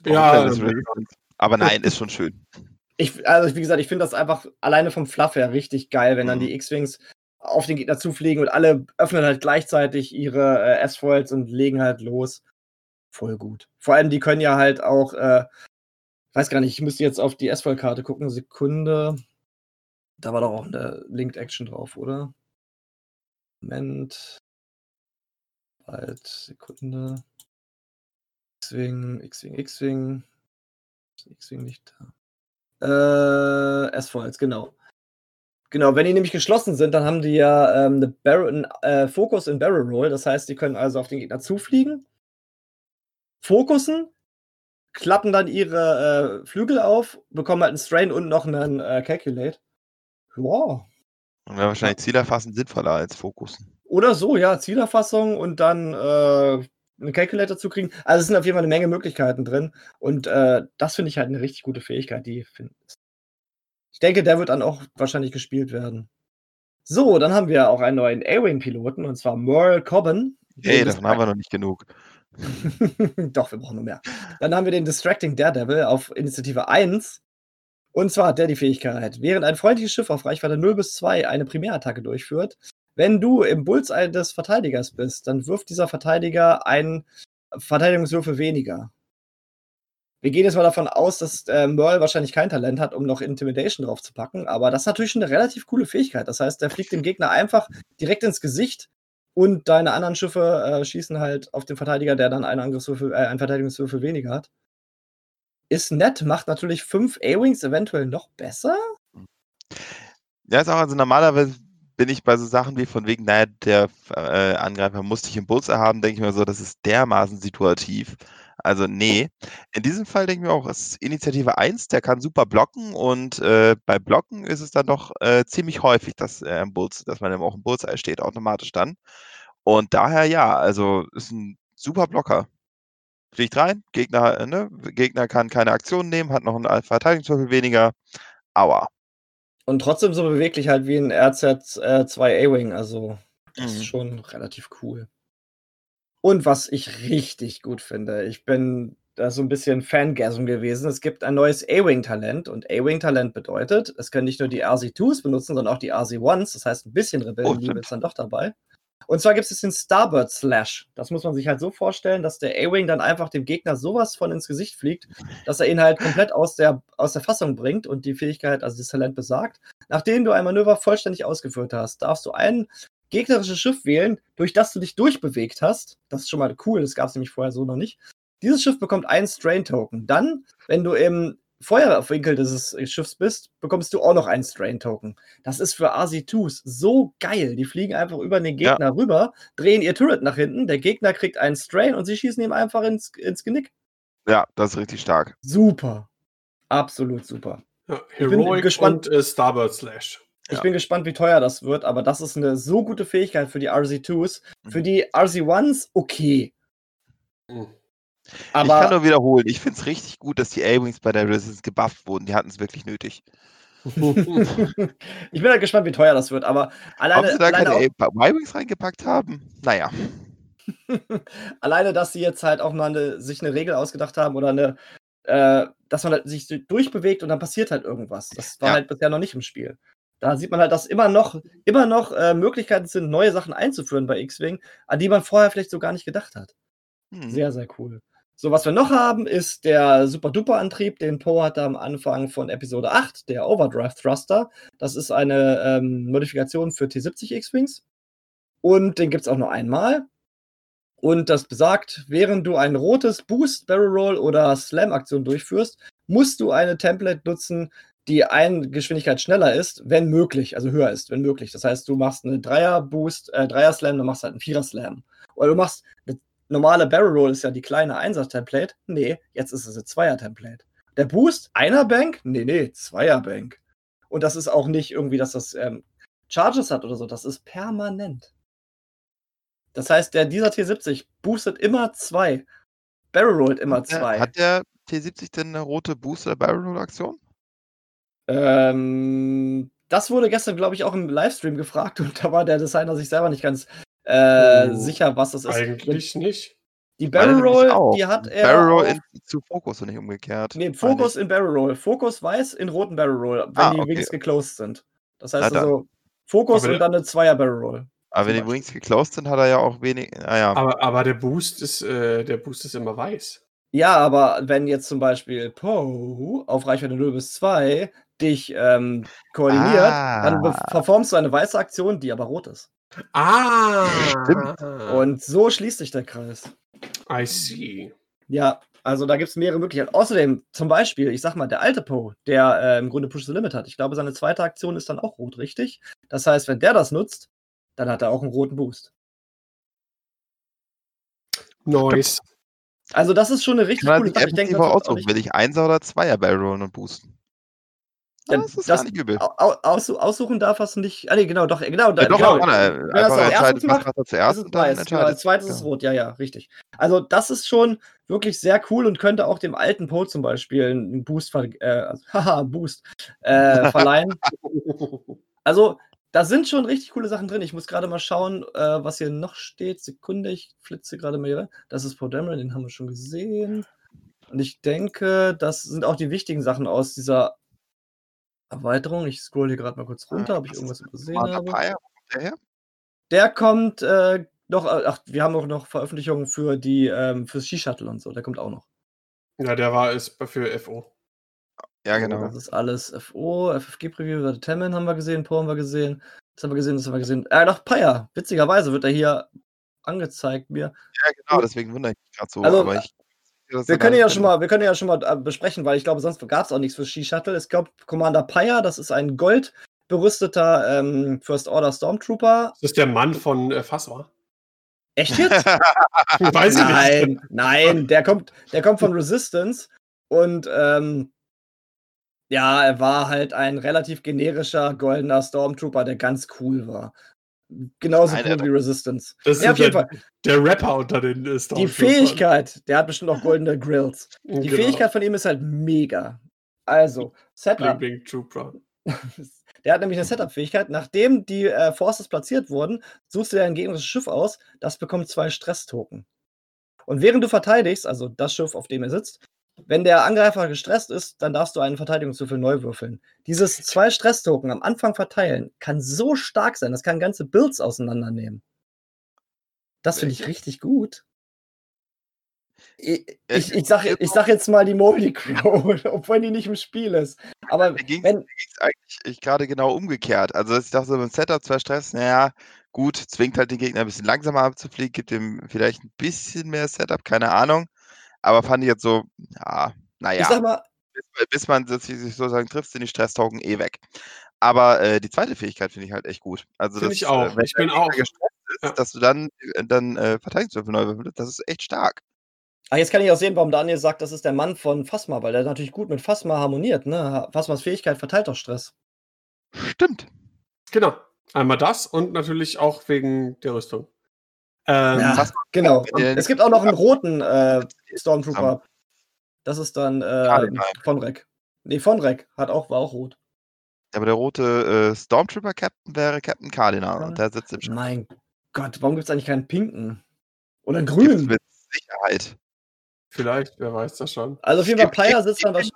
Ja, Das ist Resistance. aber nein, ist schon schön. Ich, also wie gesagt, ich finde das einfach alleine vom Fluff her richtig geil, wenn dann Mhm. die X-Wings auf den Gegner zufliegen und alle öffnen halt gleichzeitig ihre äh, S-Foils und legen halt los. Voll gut. Vor allem, die können ja halt auch äh, weiß gar nicht, ich müsste jetzt auf die S-Voll-Karte gucken. Sekunde. Da war doch auch eine Linked Action drauf, oder? Moment. Bald, Sekunde. X-Wing, X-Wing, X-Wing. X-Wing nicht da. Äh, S-Foils, genau. Genau, wenn die nämlich geschlossen sind, dann haben die ja ähm, eine Barrel, äh, Fokus in Barrel Roll. Das heißt, die können also auf den Gegner zufliegen, fokussen, klappen dann ihre äh, Flügel auf, bekommen halt einen Strain und noch einen äh, Calculate. Wow. Und wäre wahrscheinlich Zielerfassen sinnvoller als Fokussen. Oder so, ja, Zielerfassung und dann äh, einen Calculator zu kriegen. Also es sind auf jeden Fall eine Menge Möglichkeiten drin. Und äh, das finde ich halt eine richtig gute Fähigkeit, die ich denke, der wird dann auch wahrscheinlich gespielt werden. So, dann haben wir auch einen neuen A-Wing-Piloten und zwar Merle Cobbin. Hey, davon haben wir noch nicht genug. Doch, wir brauchen noch mehr. Dann haben wir den Distracting Daredevil auf Initiative 1. Und zwar hat der die Fähigkeit, während ein freundliches Schiff auf Reichweite 0 bis 2 eine Primärattacke durchführt, wenn du im Bullseye des Verteidigers bist, dann wirft dieser Verteidiger einen Verteidigungswürfel weniger. Wir gehen jetzt mal davon aus, dass äh, Merle wahrscheinlich kein Talent hat, um noch Intimidation drauf zu packen, aber das ist natürlich schon eine relativ coole Fähigkeit. Das heißt, der fliegt dem Gegner einfach direkt ins Gesicht und deine anderen Schiffe äh, schießen halt auf den Verteidiger, der dann einen Angriffswürfel, äh, einen Verteidigungswürfel weniger hat. Ist nett, macht natürlich fünf A-Wings eventuell noch besser. Ja, ist auch, also normalerweise bin ich bei so Sachen wie von wegen, naja, der äh, Angreifer muss dich im Bullseye haben, denke ich mir so, das ist dermaßen situativ. Also nee. In diesem Fall denke ich mir auch, es ist Initiative 1, der kann super blocken und äh, bei Blocken ist es dann doch äh, ziemlich häufig, dass, äh, im Bulls, dass man auch im Bullseye steht, automatisch dann. Und daher ja, also ist ein super Blocker. Fliegt rein, Gegner, äh, ne? Gegner kann keine Aktion nehmen, hat noch einen Verteidigungswürfel weniger. Aua. Und trotzdem so beweglich halt wie ein RZ2 äh, A-Wing, also das mhm. ist schon relativ cool. Und was ich richtig gut finde, ich bin da so ein bisschen Fangasm gewesen. Es gibt ein neues A-Wing-Talent und A-Wing-Talent bedeutet, es können nicht nur die RZ2s benutzen, sondern auch die RZ1s. Das heißt, ein bisschen Rebellenliebe oh, ist dann doch dabei. Und zwar gibt es den Starbird Slash. Das muss man sich halt so vorstellen, dass der A-Wing dann einfach dem Gegner sowas von ins Gesicht fliegt, dass er ihn halt komplett aus der, aus der Fassung bringt und die Fähigkeit, also das Talent besagt. Nachdem du ein Manöver vollständig ausgeführt hast, darfst du ein gegnerisches Schiff wählen, durch das du dich durchbewegt hast. Das ist schon mal cool, das gab es nämlich vorher so noch nicht. Dieses Schiff bekommt einen Strain-Token. Dann, wenn du im Feuerwinkel dieses Schiffs bist, bekommst du auch noch einen Strain-Token. Das ist für RC2s so geil. Die fliegen einfach über den Gegner ja. rüber, drehen ihr Turret nach hinten, der Gegner kriegt einen Strain und sie schießen ihm einfach ins, ins Genick. Ja, das ist richtig stark. Super. Absolut super. Ja, Heroic gespannt, und äh, Starboard Slash. Ich ja. bin gespannt, wie teuer das wird, aber das ist eine so gute Fähigkeit für die RC2s. Für die RC1s okay. Mhm. Aber ich kann nur wiederholen, ich finde es richtig gut, dass die A-Wings bei der Resistance gebufft wurden. Die hatten es wirklich nötig. ich bin halt gespannt, wie teuer das wird, aber alleine. Ob sie da alleine keine Y-Wings reingepackt haben? Naja. alleine, dass sie jetzt halt auch mal eine, sich eine Regel ausgedacht haben oder eine, äh, dass man halt sich durchbewegt und dann passiert halt irgendwas. Das war ja. halt bisher noch nicht im Spiel. Da sieht man halt, dass immer noch, immer noch äh, Möglichkeiten sind, neue Sachen einzuführen bei X-Wing, an die man vorher vielleicht so gar nicht gedacht hat. Hm. Sehr, sehr cool. So, was wir noch haben, ist der Super-Duper-Antrieb, den Poe hatte am Anfang von Episode 8, der Overdrive Thruster. Das ist eine ähm, Modifikation für T70 X-Wings. Und den gibt es auch nur einmal. Und das besagt, während du ein rotes Boost, Barrel Roll oder Slam-Aktion durchführst, musst du eine Template nutzen, die eine Geschwindigkeit schneller ist, wenn möglich, also höher ist, wenn möglich. Das heißt, du machst eine Dreier-Boost, äh, Dreier-Slam, dann machst du halt einen Vierer-Slam. Oder du machst eine normale Barrel Roll ist ja die kleine Einser-Template. Nee, jetzt ist es ein Zweier-Template. Der Boost, einer Bank? Nee, nee, Zweier Bank. Und das ist auch nicht irgendwie, dass das ähm, Charges hat oder so. Das ist permanent. Das heißt, der, dieser T70 boostet immer zwei. Barrel rollt immer zwei. Hat der T70 denn eine rote Boost- oder Barrel Roll-Aktion? Ähm, das wurde gestern, glaube ich, auch im Livestream gefragt und da war der Designer sich selber nicht ganz äh, oh, sicher, was das ist. Eigentlich nicht. Die Barrel Roll, die hat er. Barrel Roll in, zu Fokus und nicht umgekehrt. Nee, Fokus in Barrel Roll. Fokus weiß in roten Barrel Roll, wenn ah, die okay. Wings geclosed sind. Das heißt Na, also Fokus und dann eine Zweier Barrel Roll. Aber wenn die Wings geclosed sind, hat er ja auch wenig. Ah, ja. aber, aber der Boost ist, äh, der Boost ist immer weiß. Ja, aber wenn jetzt zum Beispiel Poe auf Reichweite 0 bis 2 dich ähm, koordiniert, dann Ah. performst du eine weiße Aktion, die aber rot ist. Ah! Stimmt. Und so schließt sich der Kreis. I see. Ja, also da gibt es mehrere Möglichkeiten. Außerdem, zum Beispiel, ich sag mal, der alte Poe, der äh, im Grunde Push the Limit hat. Ich glaube, seine zweite Aktion ist dann auch rot, richtig? Das heißt, wenn der das nutzt, dann hat er auch einen roten Boost. Nice. Also, das ist schon eine richtig Kann coole Sache. Ich denke, wird auch nicht- will ich Einser oder Zweier Barrel rollen und boosten. Ja, das ist das- nicht übel. au- au- aus, aussuchen darf er es nicht. Ah, nee, genau, doch, genau. Da, Ja, doch, genau. kann er. Wenn Einfach als was macht, macht Das zuerst ist weiß, genau, als entscheidet. zweites ist Ja. rot, ja, ja, richtig. Also, das ist schon wirklich sehr cool und könnte auch dem alten Poe zum Beispiel einen Boost, äh, also, haha, Boost äh, verleihen. Also, da sind schon richtig coole Sachen drin. Ich muss gerade mal schauen, äh, was hier noch steht. Sekunde, ich flitze gerade mal hier. Das ist Poe Dameron, den haben wir schon gesehen. Und ich denke, das sind auch die wichtigen Sachen aus dieser Erweiterung. Ich scroll hier gerade mal kurz runter, ob ich Was irgendwas ist übersehen habe. Kommt der? Der kommt äh, noch, äh, ach, wir haben auch noch Veröffentlichungen für die, ähm, fürs Ski-Shuttle und so, der kommt auch noch. ja, der war es für FO. Ja, genau. Das ist alles FO, FFG-Preview, der Temin haben wir gesehen, Po haben wir gesehen, das haben wir gesehen, das haben wir gesehen. Äh, doch, Paya, witzigerweise wird er hier angezeigt mir. Ja, genau, deswegen wundere ich mich gerade so. Also, aber ich, Wir können ja schon mal, wir können ja schon mal äh, besprechen, weil ich glaube, sonst gab es auch nichts für Ski-Shuttle. Es gab Commander Paya, das ist ein gold berüsteter ähm, First Order Stormtrooper. Das ist der Mann von äh, Fasswa. Echt jetzt? Weiß ich nicht. Nein, nein, der kommt, der kommt von Resistance und ähm, ja, er war halt ein relativ generischer goldener Stormtrooper, der ganz cool war. Genauso Nein, cool wie Resistance. Das ist Ja, auf jeden der, Fall. der Rapper unter den äh, Die. Fähigkeit, der hat bestimmt auch goldene Grills. Die Genau. Fähigkeit von ihm ist halt mega. Also, Setup. Bling Bling. Der hat nämlich eine Setup-Fähigkeit. Nachdem die äh, Forces platziert wurden, suchst du dir ein gegnerisches Schiff aus. Das bekommt zwei Stress-Token. Und während du verteidigst, also das Schiff, auf dem er sitzt, wenn der Angreifer gestresst ist, dann darfst du einen Verteidigungswürfel neu würfeln. Dieses zwei Stress-Token am Anfang verteilen kann so stark sein, das kann ganze Builds auseinandernehmen. Das finde ich richtig gut. Ich, Ja, ich, ich, sag, ich sag jetzt mal die Moldy Crow, obwohl die nicht im Spiel ist. Aber Mir ging es eigentlich ich gerade genau umgekehrt. Also ich dachte, so beim Setup zwei Stress, naja, gut, zwingt halt den Gegner ein bisschen langsamer abzufliegen, gibt ihm vielleicht ein bisschen mehr Setup, keine Ahnung. Aber fand ich jetzt so, ja, ich naja, sag mal, bis, bis man sich sozusagen trifft, sind die Stresstoken eh weg. Aber äh, die zweite Fähigkeit finde ich halt echt gut. Also Finde das, ich auch. Äh, Ich bin auch- gestresst ist, Ja. dass du dann, äh, dann äh, Verteidigungswürfel neu würfelst, das ist echt stark. Ah, jetzt kann ich auch sehen, warum Daniel sagt, das ist der Mann von Phasma, weil der natürlich gut mit Phasma harmoniert. Ne? Phasmas Fähigkeit verteilt doch Stress. Stimmt. Genau. Einmal das und natürlich auch wegen der Rüstung. Ähm, Ja, genau. der es gibt auch noch einen roten äh, Stormtrooper. Das ist dann äh, Cardinal. von Rek. Nee, von Rek. Hat auch, war auch rot. Aber der rote äh, Stormtrooper-Captain wäre Captain Cardinal und der sitzt im Schiff. Mein Gott, warum gibt es eigentlich keinen pinken? Oder einen grünen? Mit Sicherheit. vielleicht, wer weiß das schon. Also auf jeden Fall, gib- sitzt dann wahrscheinlich.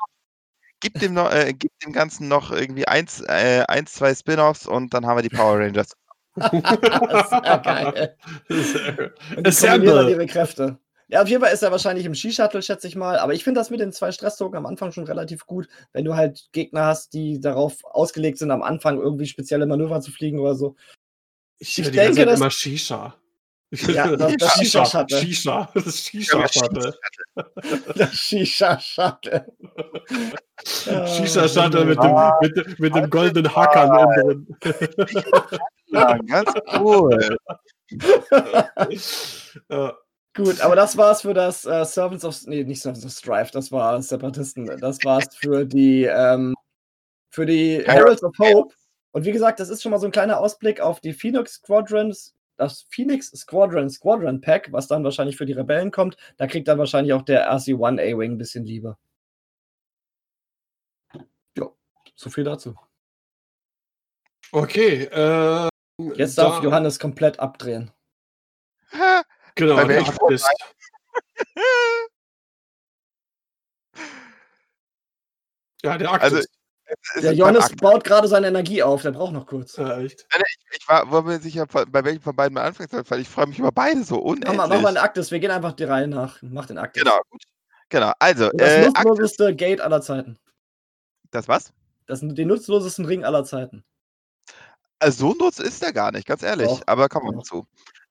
Gib dem, noch, äh, gib dem Ganzen noch irgendwie eins, äh, eins zwei Spin-offs und dann haben wir die Power Rangers. Sehr geil. Sehr- Und die kombinieren dann ihre Kräfte. Ja, auf jeden Fall ist er wahrscheinlich im Ski-Shuttle, schätze ich mal. Aber ich finde das mit den zwei Stresstoken am Anfang schon relativ gut, wenn du halt Gegner hast, die darauf ausgelegt sind, am Anfang irgendwie spezielle Manöver zu fliegen oder so. Ich, Ich denke, Zeit das- immer Shisha. Ja, das- das Shisha. Shisha-Shuttle. Shisha. Das Shisha-Shuttle. Das Shisha-Shuttle. Shisha-Shuttle mit dem, mit, dem- mit dem goldenen Hackern Ja, ganz cool. Ja. Gut, aber das war's für das äh, Servants of. Nee, nicht Servants of Strife, das war Separatisten. Das war's für die, ähm, für die Heralds of Hope. Und wie gesagt, das ist schon mal so ein kleiner Ausblick auf die Phoenix Squadrons, das Phoenix Squadron Squadron Pack, was dann wahrscheinlich für die Rebellen kommt. Da kriegt dann wahrscheinlich auch der RC-1 A-Wing ein bisschen Liebe. Ja, so viel dazu. Okay. Äh, Jetzt darf da- Johannes komplett abdrehen. Genau, Bei der welchem Artist. Ja, der Also. Es Der ist beim Johannes Akt. baut gerade seine Energie auf, der braucht noch kurz. ja, echt. Ich war, war mir sicher, bei welchem von beiden man anfangen soll, weil ich freue mich über beide so Mach unendlich. mal, mach mal einen Aktis, wir gehen einfach die Reihe nach. Mach den Aktis. Genau, gut. Genau, also. Und das äh, nutzloseste Gate aller Zeiten. Das was? Das den nutzlosesten Ring aller Zeiten. Also so nutz ist der gar nicht, ganz ehrlich. Doch. Aber kommen wir dazu.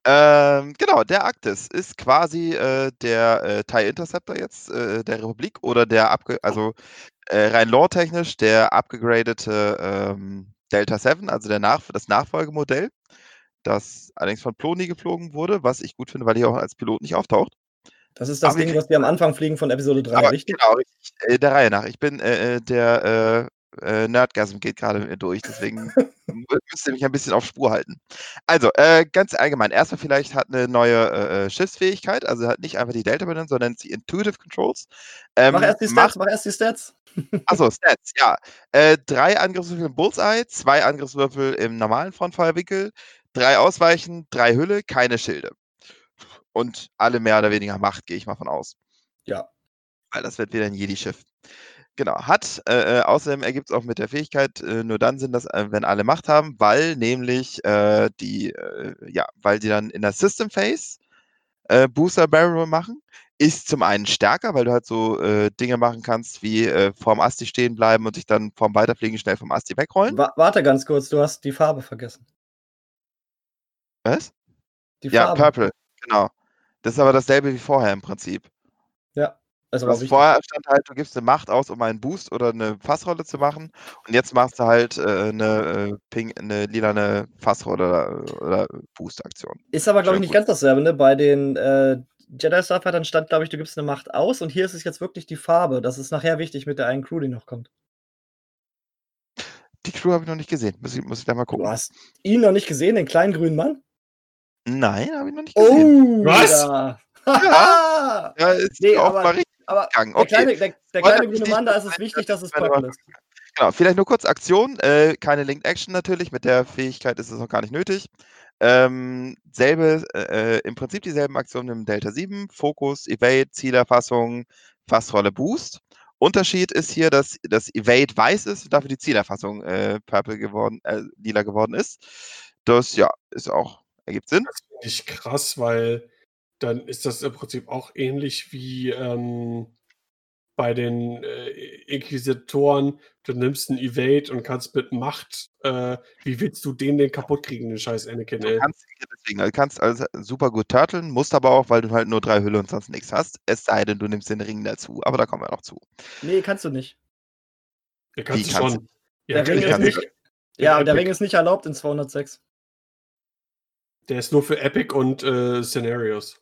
Ähm, genau, der Arktis ist quasi äh, der äh, TIE Interceptor jetzt äh, der Republik oder der, abge also äh, rein lore-technisch der abgegradete ähm, Delta 7, also der Nach das Nachfolgemodell, das allerdings von Ploni geflogen wurde, was ich gut finde, weil hier auch als Pilot nicht auftaucht. Das ist das aber Ding, was wir am Anfang fliegen von Episode 3, aber, richtig? Genau, richtig. Äh, der Reihe nach. Ich bin äh, äh der äh, Nerdgasm geht gerade mit mir durch, deswegen müsst ihr mich ein bisschen auf Spur halten. Also, äh, ganz allgemein, erstmal vielleicht hat eine neue äh, äh Schiffsfähigkeit, also hat nicht einfach die Delta benannt, sondern sie Intuitive Controls. Ähm, mach erst die Stats, macht, mach erst die Stats. Achso, Stats, ja. Äh, drei Angriffswürfel im Bullseye, zwei Angriffswürfel im normalen Frontfeuerwinkel, drei Ausweichen, drei Hülle, keine Schilde. Und alle mehr oder weniger Macht, gehe ich mal von aus. Ja. Weil das wird wieder ein Jedi-Schiff. Genau, hat. Äh, äh, außerdem ergibt es auch mit der Fähigkeit äh, nur dann Sinn, dass, äh, wenn alle Macht haben, weil nämlich äh, die, äh, ja, weil die dann in der System Phase Booster Barrel machen. Ist zum einen stärker, weil du halt so Dinge machen kannst, wie vorm Asti stehen bleiben und dich dann vorm Weiterfliegen schnell vom Asti wegrollen. Wa warte ganz kurz, du hast die Farbe vergessen. Was? Die Farbe. Ja, Purple, genau. Das ist aber dasselbe wie vorher im Prinzip. Also was vorher stand halt, du gibst eine Macht aus, um einen Boost oder eine Fassrolle zu machen. Und jetzt machst du halt äh, eine, äh, Ping, eine lilane Fassrolle oder, oder Boost-Aktion. Ist aber, glaube ich, nicht ganz dasselbe. Ne? Bei den äh, Jedi Starfightern stand, glaube ich, du gibst eine Macht aus und hier ist es jetzt wirklich die Farbe. Das ist nachher wichtig mit der einen Crew, die noch kommt. Die Crew habe ich noch nicht gesehen. Muss ich, muss ich da mal gucken. Du hast ihn noch nicht gesehen, den kleinen grünen Mann? Nein, habe ich noch nicht gesehen. Oh, was? Ja. ja, ja ist nee, auch aber, aber okay. der kleine, der, der kleine grüne Mann, da ist es wichtig, dass es Purple ist. Genau, vielleicht nur kurz Aktion. Äh, keine Linked Action natürlich. Mit der Fähigkeit ist es noch gar nicht nötig. Ähm, selbe, äh, im Prinzip dieselben Aktionen im Delta 7. Fokus, Evade, Zielerfassung, Fassrolle, Boost. Unterschied ist hier, dass das Evade weiß ist und dafür die Zielerfassung äh, purple geworden, äh, lila geworden ist. Das, ja, ist auch, ergibt Sinn. Das finde ich krass, weil dann ist das im Prinzip auch ähnlich wie ähm, bei den äh, Inquisitoren. Du nimmst einen Evade und kannst mit Macht, äh, wie willst du den denn kaputt kriegen, den scheiß Anakin? Du kannst, deswegen, du kannst also super gut turteln, musst aber auch, weil du halt nur drei Hülle und sonst nichts hast. Es sei denn, du nimmst den Ring dazu. Aber da kommen wir noch zu. Nee, kannst du nicht. Ja, kannst wie du kannst schon. Der ja, Ring ist nicht, ja, der Ring ist nicht erlaubt in 206. Der ist nur für Epic und äh, Szenarios.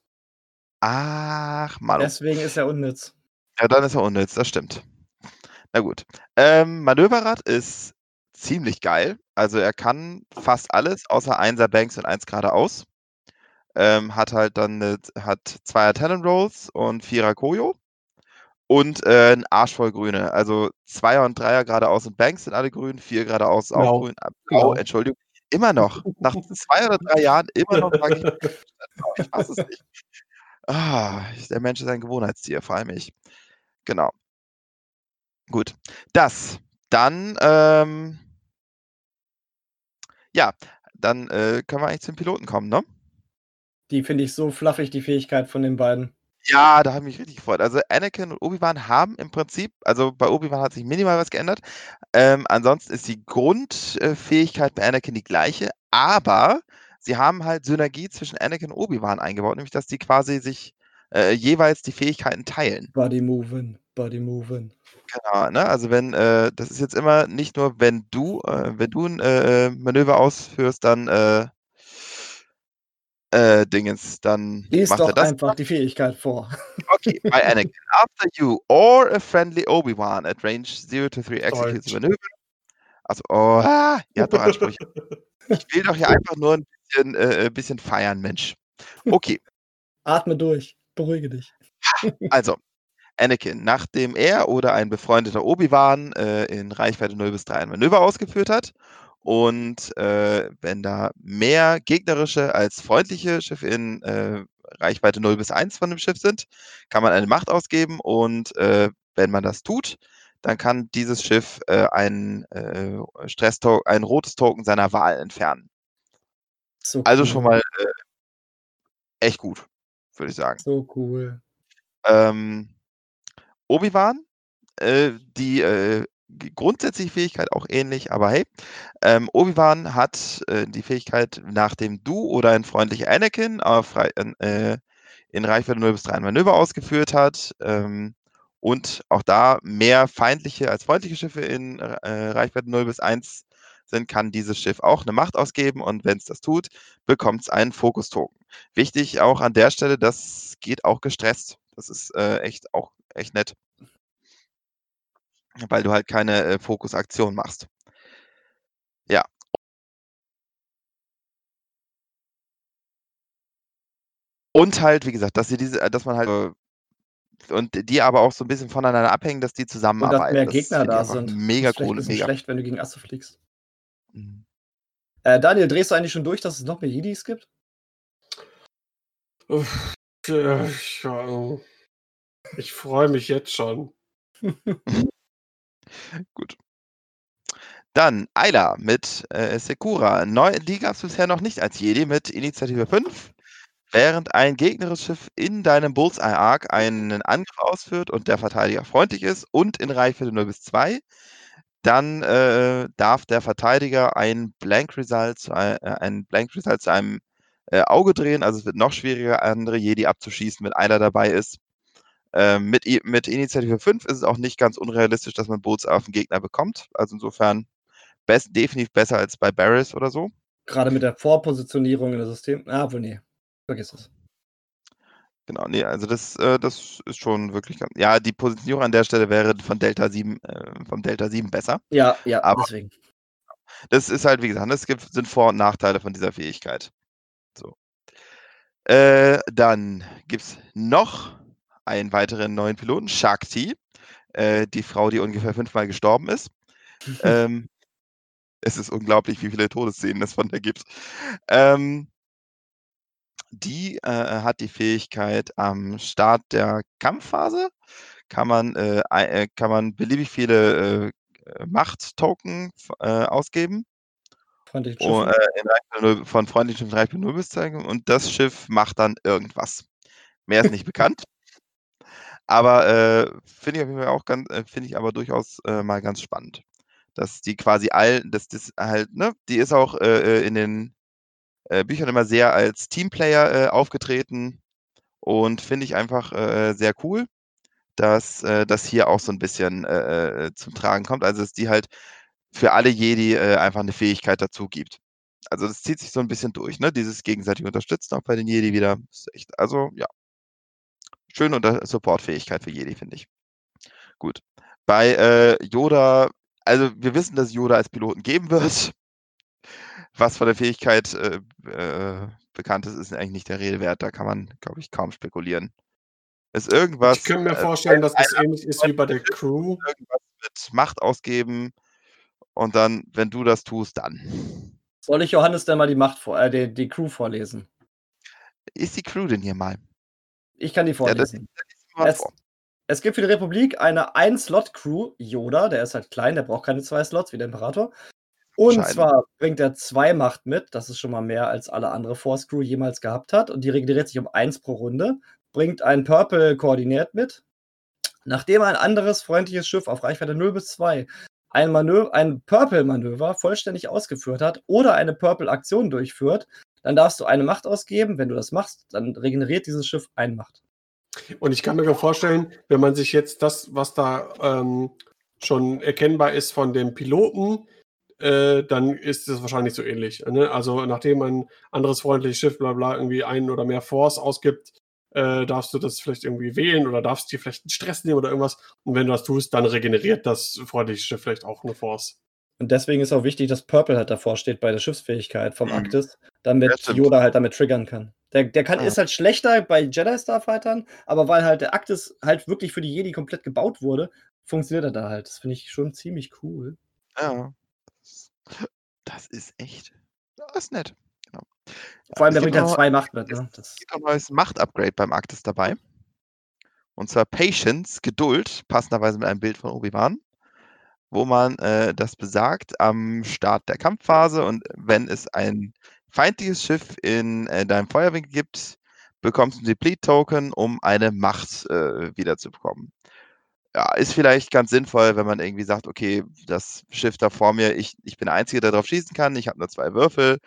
Ach, Mann. Deswegen ist er unnütz. Ja, dann ist er unnütz, das stimmt. Na gut. Ähm, Manöverrad ist ziemlich geil. Also er kann fast alles, außer 1er Banks und 1 geradeaus. Ähm, hat halt dann eine, hat 2er Talent Rolls und 4er Koyo. Und äh, ein Arsch voll Grüne. Also 2er und 3er geradeaus und Banks sind alle grün, 4 geradeaus auch genau. grün. Blau, genau. Entschuldigung. Immer noch. Nach zwei oder drei Jahren immer noch ich, ich fasse es nicht. Ah, der Mensch ist ein Gewohnheitstier, vor allem ich. Genau. Gut. Das. Dann, ähm, ja, dann äh, können wir eigentlich zum Piloten kommen, ne? Die finde ich so fluffig, die Fähigkeit von den beiden. Ja, da habe ich mich richtig gefreut. Also Anakin und Obi-Wan haben im Prinzip, also bei Obi-Wan hat sich minimal was geändert. Ähm, ansonsten ist die Grundfähigkeit bei Anakin die gleiche, aber sie haben halt Synergie zwischen Anakin und Obi-Wan eingebaut, nämlich dass die quasi sich äh, jeweils die Fähigkeiten teilen. Body moving, body moving. Genau, ne? Also wenn, äh, das ist jetzt immer nicht nur, wenn du, äh, wenn du ein äh, Manöver ausführst, dann äh, äh, Dingens, dann Lies macht doch er das einfach die Fähigkeit vor. Okay, by Anakin. After you or a friendly Obi-Wan at range 0 to 3 executes a maneuver. Also, oh, ah, ihr habt doch Ansprüche. ich will doch hier einfach nur ein bisschen, äh, bisschen feiern, Mensch. Okay. Atme durch. Beruhige dich. Also, Anakin, nachdem er oder ein befreundeter Obi-Wan äh, in Reichweite 0 bis 3 ein Manöver ausgeführt hat und äh, wenn da mehr gegnerische als freundliche Schiffe in äh, Reichweite 0 bis 1 von dem Schiff sind, kann man eine Macht ausgeben und äh, wenn man das tut, dann kann dieses Schiff äh, ein, äh, Stress ein rotes Token seiner Wahl entfernen. So also schon mal echt gut würde ich sagen. So cool. Ähm, Obi-Wan, äh, die äh, grundsätzliche Fähigkeit auch ähnlich, aber hey, ähm, Obi-Wan hat äh, die Fähigkeit, nachdem du oder ein freundlicher Anakin auf, äh, in Reichweite 0 bis 3 ein Manöver ausgeführt hat ähm, und auch da mehr feindliche als freundliche Schiffe in äh, Reichweite 0 bis 1 sind, kann dieses Schiff auch eine Macht ausgeben und wenn es das tut, bekommt es einen Fokus-Token. Wichtig auch an der Stelle, das geht auch gestresst. Das ist äh, echt auch echt nett. Weil du halt keine äh, Fokusaktion machst. Ja. Und halt, wie gesagt, dass sie diese, dass man halt äh, und die aber auch so ein bisschen voneinander abhängen, dass die zusammenarbeiten. Und dass mehr Gegner da sind. Mega cool. Ist mega. schlecht, wenn du gegen Asse fliegst. Mhm. Äh, Daniel, drehst du eigentlich schon durch, dass es noch mehr Jedis gibt? Ich, ich freue mich jetzt schon. Gut. Dann Ayla mit äh, Sekura. Neu, die gab es bisher noch nicht als Jedi mit Initiative 5. Während ein gegnerisches Schiff in deinem Bullseye-Arc einen Angriff ausführt und der Verteidiger freundlich ist und in Reichweite 0 bis 2, dann äh, darf der Verteidiger ein Blank Result zu, äh, ein Blank Result zu einem äh, Auge drehen. Also es wird noch schwieriger, andere Jedi abzuschießen, wenn einer dabei ist. Ähm, mit, mit Initiative 5 ist es auch nicht ganz unrealistisch, dass man Boots auf den Gegner bekommt. Also insofern best, definitiv besser als bei Barris oder so. Gerade mit der Vorpositionierung in das System. Ah, wohl nee. Vergiss es. Genau, nee, also das, äh, das ist schon wirklich ganz. Ja, die Positionierung an der Stelle wäre von Delta 7, äh, vom Delta 7 besser. Ja, ja, aber deswegen. Das ist halt, wie gesagt, es gibt, sind Vor- und Nachteile von dieser Fähigkeit. So. Äh, dann gibt es noch einen weiteren neuen Piloten, Shakti, äh, die Frau, die ungefähr fünfmal gestorben ist. ähm, es ist unglaublich, wie viele Todesszenen es von der gibt. Ähm, die äh, hat die Fähigkeit, am Start der Kampfphase kann man, äh, äh kann man beliebig viele äh, Macht-Token äh, ausgeben Freundlichen Und, äh, von freundlichen Schiffen 3.0 bis zeigen und das Schiff macht dann irgendwas. Mehr ist nicht bekannt. Aber äh, finde ich auf jeden Fall auch ganz, finde ich aber durchaus mal ganz spannend. Dass die quasi all, dass das halt, ne, die ist auch in den äh, Büchern immer sehr als Teamplayer aufgetreten und finde ich einfach sehr cool, dass das hier auch so ein bisschen zum Tragen kommt. Also dass die halt für alle Jedi äh, einfach eine Fähigkeit dazu gibt. Also das zieht sich so ein bisschen durch, ne? Dieses gegenseitige Unterstützen auch bei den Jedi wieder. Ist echt, also ja. Schöne Unter Supportfähigkeit für Jedi, finde ich. Gut. Bei äh, Yoda, also wir wissen, dass es Yoda als Piloten geben wird. Was von der Fähigkeit äh, äh, bekannt ist, ist eigentlich nicht der Rede wert. Da kann man, glaube ich, kaum spekulieren. Ist irgendwas. Ich könnte mir äh, vorstellen, dass es ähnlich ist wie bei der Crew. Irgendwas mit Macht ausgeben und dann, wenn du das tust, dann. Soll ich Johannes denn mal die Macht vor, äh, die, die Crew vorlesen? Ist die Crew denn hier mal? Ich kann die vorlesen. Ja, es, es, gibt für die Republik eine Ein-Slot-Crew, Yoda, der ist halt klein, der braucht keine zwei Slots wie der Imperator. Und zwar bringt er zwei Macht mit, das ist schon mal mehr als alle andere Force Crew jemals gehabt hat. Und die regeneriert sich um eins pro Runde. Bringt ein Purple Koordinat mit. Nachdem ein anderes freundliches Schiff auf Reichweite 0 bis 2 ein, Manöver, ein Purple-Manöver vollständig ausgeführt hat oder eine Purple-Aktion durchführt, dann darfst du eine Macht ausgeben. Wenn du das machst, dann regeneriert dieses Schiff eine Macht. Und ich kann mir vorstellen, wenn man sich jetzt das, was da ähm, schon erkennbar ist von dem Piloten, äh, dann ist es wahrscheinlich so ähnlich. Ne? Also nachdem ein anderes freundliches Schiff bla bla irgendwie einen oder mehr Force ausgibt, äh, darfst du das vielleicht irgendwie wählen oder darfst dir vielleicht einen Stress nehmen oder irgendwas. Und wenn du das tust, dann regeneriert das freundliche vielleicht auch eine Force. Und deswegen ist auch wichtig, dass Purple halt davor steht bei der Schiffsfähigkeit vom mhm. Arktis, damit Yoda halt damit triggern kann. Der, der kann, ah. ist halt schlechter bei Jedi Starfightern, aber weil halt der Arktis halt wirklich für die Jedi komplett gebaut wurde, funktioniert er da halt. Das finde ich schon ziemlich cool. Ja. Das ist echt. Das ist nett. Vor allem, der bringt halt zwei Macht mit. Ne? Es gibt ein neues Macht-Upgrade beim Arktis dabei. Und zwar Patience, Geduld, passenderweise mit einem Bild von Obi-Wan, wo man äh, das besagt am Start der Kampfphase und wenn es ein feindliches Schiff in äh, deinem Feuerwinkel gibt, bekommst du ein Deplete-Token, um eine Macht äh, wiederzubekommen. Ja, ist vielleicht ganz sinnvoll, wenn man irgendwie sagt, okay, das Schiff da vor mir, ich, ich bin der Einzige, der drauf schießen kann, ich habe nur zwei Würfel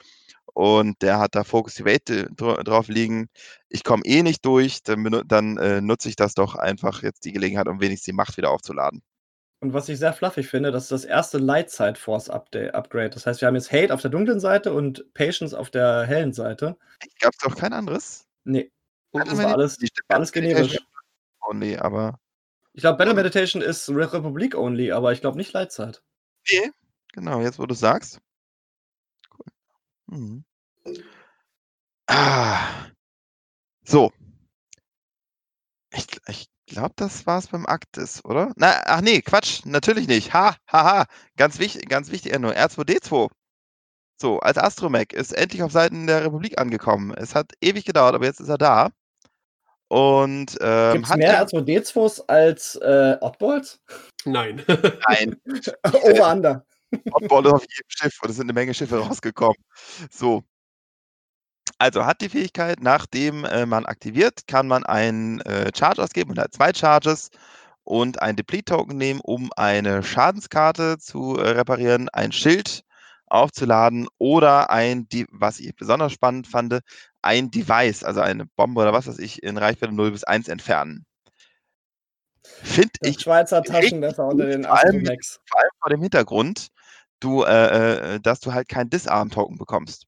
und der hat da Focus Evade drauf liegen. Ich komme eh nicht durch, dann, dann äh, nutze ich das doch einfach jetzt die Gelegenheit, um wenigstens die Macht wieder aufzuladen. Und was ich sehr fluffig finde, das ist das erste Light Side Force Update, Upgrade. Das heißt, wir haben jetzt Hate auf der dunklen Seite und Patience auf der hellen Seite. Gab es doch kein anderes? Nee. Das war alles, war alles generisch. Oh nee, aber. Ich glaube, Battle Meditation ist Republik only, aber ich glaube nicht Light Side. Nee, genau, jetzt wo du sagst. Cool. Mhm. Ah. So. Ich, ich glaube, das war es beim Aktis, oder? Na, ach nee, Quatsch, natürlich nicht. Ha, haha. Ganz wichtig, ganz wichtig, nur R2D2. So, als Astromech ist endlich auf Seiten der Republik angekommen. Es hat ewig gedauert, aber jetzt ist er da. Und ähm, Gibt es mehr R2D2s als äh, Oddballs? Nein. Nein. Over under. Oddball ist auf jedem Schiff und es sind eine Menge Schiffe rausgekommen. So, also hat die Fähigkeit, nachdem äh, man aktiviert, kann man einen äh, Charge ausgeben oder zwei Charges und ein Deplete-Token nehmen, um eine Schadenskarte zu äh, reparieren, ein Schild aufzuladen oder ein, was ich besonders spannend fand, ein Device, also eine Bombe oder was weiß ich, in Reichweite 0 bis 1 entfernen. Finde ich. Schweizer Taschenmesser unter den Astromex. Vor allem vor dem Hintergrund, du, äh, äh, dass du halt kein Disarm-Token bekommst.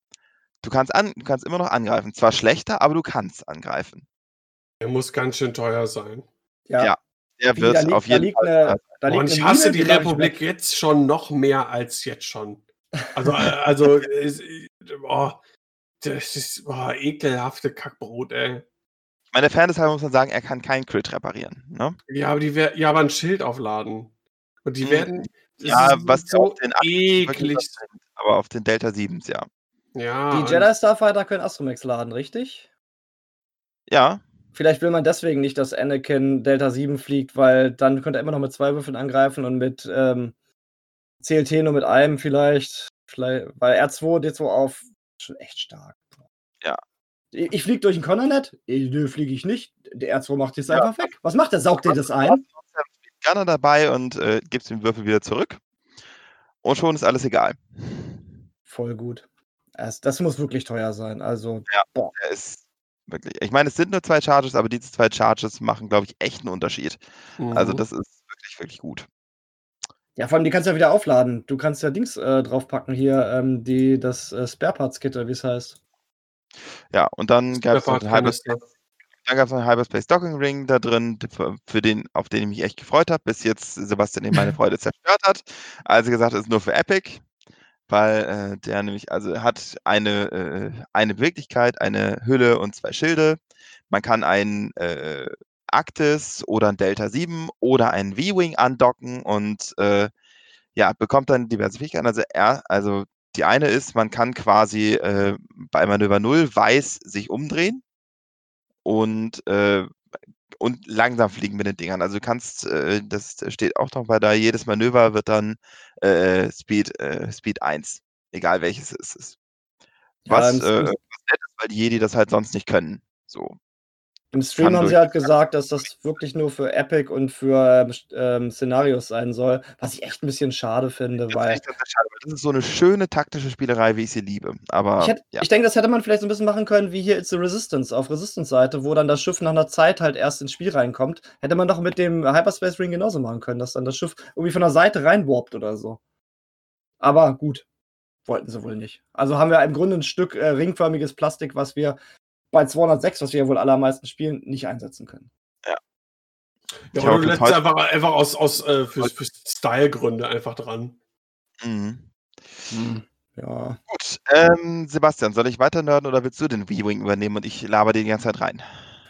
Du kannst, an, du kannst immer noch angreifen. Zwar schlechter, aber du kannst angreifen. Er muss ganz schön teuer sein. Ja. ja der wird liegt, auf jeden Fall. Eine, und ich hasse die Republik jetzt schon noch mehr als jetzt schon. Also, äh, also, oh, das ist oh, ekelhafte Kackbrot, ey. Meine Fairnesshalber muss man sagen, er kann keinen Crit reparieren. Ne? Ja, aber die ja, aber ein Schild aufladen. Und die hm, werden. Ja, was so auf den eklig. aber auf den Delta 7s, ja. Ja. Die Jedi Starfighter können Astromex laden, richtig? Ja. Vielleicht will man deswegen nicht, dass Anakin Delta 7 fliegt, weil dann könnte er immer noch mit zwei Würfeln angreifen und mit ähm, CLT nur mit einem vielleicht. vielleicht weil R2, D2 auf schon echt stark. Ja. Ich, fliege durch ein Connernet? Nö, fliege ich nicht. Der R2 macht jetzt ja. einfach weg. Was macht er? Saugt er das ein? Gerne dabei und äh, gibt den Würfel wieder zurück. Und schon ist alles egal. Voll gut. Das, das muss wirklich teuer sein. Also, ja, boah. ist wirklich. Ich meine, es sind nur zwei Charges, aber diese zwei Charges machen, glaube ich, echt einen Unterschied. Also, mhm. Also, das ist wirklich, wirklich gut. Ja, vor allem, die kannst du ja wieder aufladen. Du kannst ja Dings äh, draufpacken hier, ähm, die, das äh, Spare Parts Kit, wie es heißt. Ja, und dann gab es noch einen Hyperspace, dann gab es einen Hyperspace Docking Ring da drin, für den, auf den ich mich echt gefreut habe, bis jetzt Sebastian eben meine Freude zerstört hat. Also gesagt, es ist nur für Epic weil äh, der nämlich, also hat eine, äh, eine Beweglichkeit, eine Hülle und zwei Schilde. Man kann einen äh, Actis oder ein Delta 7 oder einen V-Wing andocken und äh, ja, bekommt dann diverse Fähigkeiten. Also, er, also die eine ist, man kann quasi äh, bei Manöver 0 weiß sich umdrehen und äh, und langsam fliegen mit den Dingern. Also du kannst, äh, das steht auch noch bei da, jedes Manöver wird dann äh, Speed, äh, Speed 1, egal welches es ist. Was, ja, äh, was nett ist, weil die Jedi das halt sonst nicht können. So. Im Stream haben sie halt gesagt, dass das wirklich nur für Epic und für ähm, Szenarios sein soll, was ich echt ein bisschen schade finde, das weil. Ist schade, das ist so eine schöne taktische Spielerei, wie ich sie liebe. Aber. Ich, hätte, ja. ich denke, das hätte man vielleicht so ein bisschen machen können, wie hier It's the Resistance auf Resistance-Seite, wo dann das Schiff nach einer Zeit halt erst ins Spiel reinkommt. Hätte man doch mit dem Hyperspace Ring genauso machen können, dass dann das Schiff irgendwie von der Seite reinwarpt oder so. Aber gut. Wollten sie wohl nicht. Also haben wir im Grunde ein Stück äh, ringförmiges Plastik, was wir bei 206, was wir ja wohl allermeisten spielen, nicht einsetzen können. Ja. Ja, aber du lässt es einfach, einfach aus, aus äh, für, für Style-Gründe einfach dran. Mhm. Mhm. Ja. Gut, ähm, Sebastian, soll ich weiter nörden oder willst du den V-Wing übernehmen und ich laber dir die ganze Zeit rein?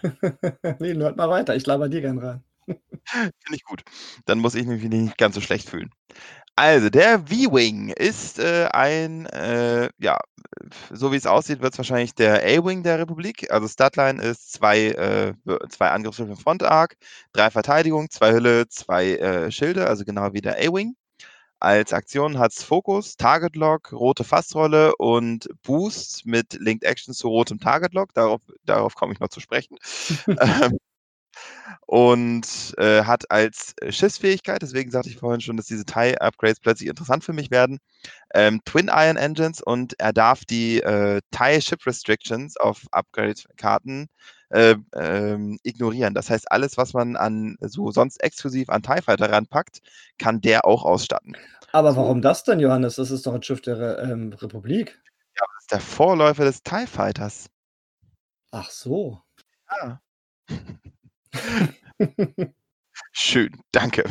nee, nerd mal weiter, ich laber dir gern rein. Finde ich gut. Dann muss ich mich nicht ganz so schlecht fühlen. Also, der V-Wing ist äh, ein, äh, ja, so wie es aussieht, wird es wahrscheinlich der A-Wing der Republik. Also Statline ist zwei, äh, zwei Angriffsschiffe Front Arc, drei Verteidigung, zwei Hülle, zwei äh, Schilde, also genau wie der A-Wing. Als Aktion hat es Fokus, Target Lock, rote Fassrolle und Boost mit Linked Action zu rotem Target Lock. Darauf, darauf komme ich noch zu sprechen. ähm, und äh, hat als Schiffsfähigkeit, deswegen sagte ich vorhin schon, dass diese TIE-Upgrades plötzlich interessant für mich werden, ähm, Twin Iron Engines und er darf die äh, TIE Ship Restrictions auf Upgrade-Karten äh, ähm, ignorieren. Das heißt, alles, was man an so sonst exklusiv an TIE Fighter ranpackt, kann der auch ausstatten. Aber warum das denn, Johannes? Das ist doch ein Schiff der ähm, Republik. Ja, das ist der Vorläufer des TIE Fighters. Ach so. Ja. Schön, danke.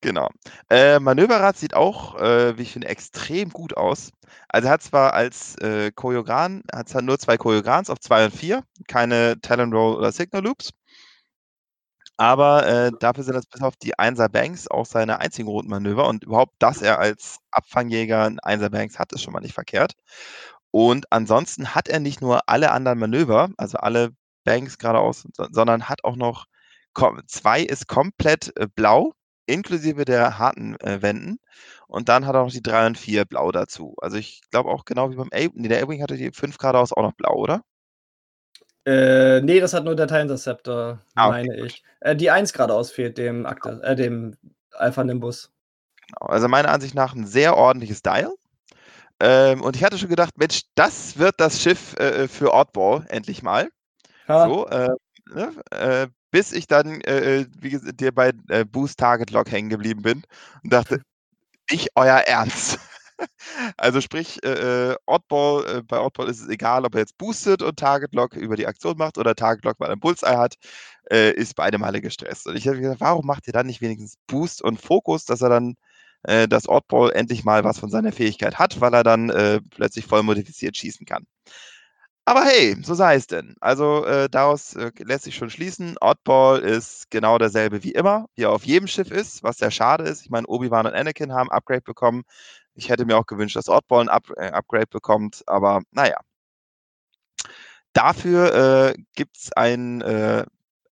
genau. Äh, Manöverrad sieht auch, äh, wie ich finde, extrem gut aus. Also hat zwar als äh, Choreogran, hat zwar nur zwei Choreograns auf 2 und 4, keine Talon Roll oder Signal Loops. Aber äh, dafür sind das bis auf die 1er Banks auch seine einzigen roten Manöver und überhaupt, dass er als Abfangjäger 1er Banks hat, ist schon mal nicht verkehrt. Und ansonsten hat er nicht nur alle anderen Manöver, also alle Banks geradeaus, sondern hat auch noch 2 ist komplett äh, blau, inklusive der harten äh, Wänden. Und dann hat er noch die 3 und 4 blau dazu. Also ich glaube auch genau wie beim A, nee, der A-Wing hatte die 5 geradeaus auch noch blau, oder? Äh, nee, das hat nur der Interceptor, ah, okay, meine ich. Äh, die 1 geradeaus fehlt dem, Akte, äh, dem Alpha Nimbus. Genau, also meiner Ansicht nach ein sehr ordentliches Dial. Ähm, und ich hatte schon gedacht, Mensch, das wird das Schiff äh, für Oddball endlich mal. Ha. So, äh, ne? äh, bis ich dann, äh, äh wie gesagt, dir bei äh, Boost Target Lock hängen geblieben bin und dachte, nicht euer Ernst. also sprich, äh, äh, Oddball, äh, bei Oddball ist es egal, ob er jetzt boostet und Target Lock über die Aktion macht oder Target Lock, weil er einen Bullseye hat, äh, ist beide Male gestresst. Und ich habe gesagt, warum macht ihr dann nicht wenigstens Boost und Fokus, dass er dann, äh, dass Oddball endlich mal was von seiner Fähigkeit hat, weil er dann plötzlich voll modifiziert schießen kann. Aber hey, so sei es denn. Also äh, daraus äh, lässt sich schon schließen, Oddball ist genau derselbe wie immer, wie er auf jedem Schiff ist, was sehr schade ist. Ich meine, Obi-Wan und Anakin haben Upgrade bekommen. Ich hätte mir auch gewünscht, dass Oddball ein Up äh, Upgrade bekommt, aber naja. Dafür äh, gibt es ein, äh,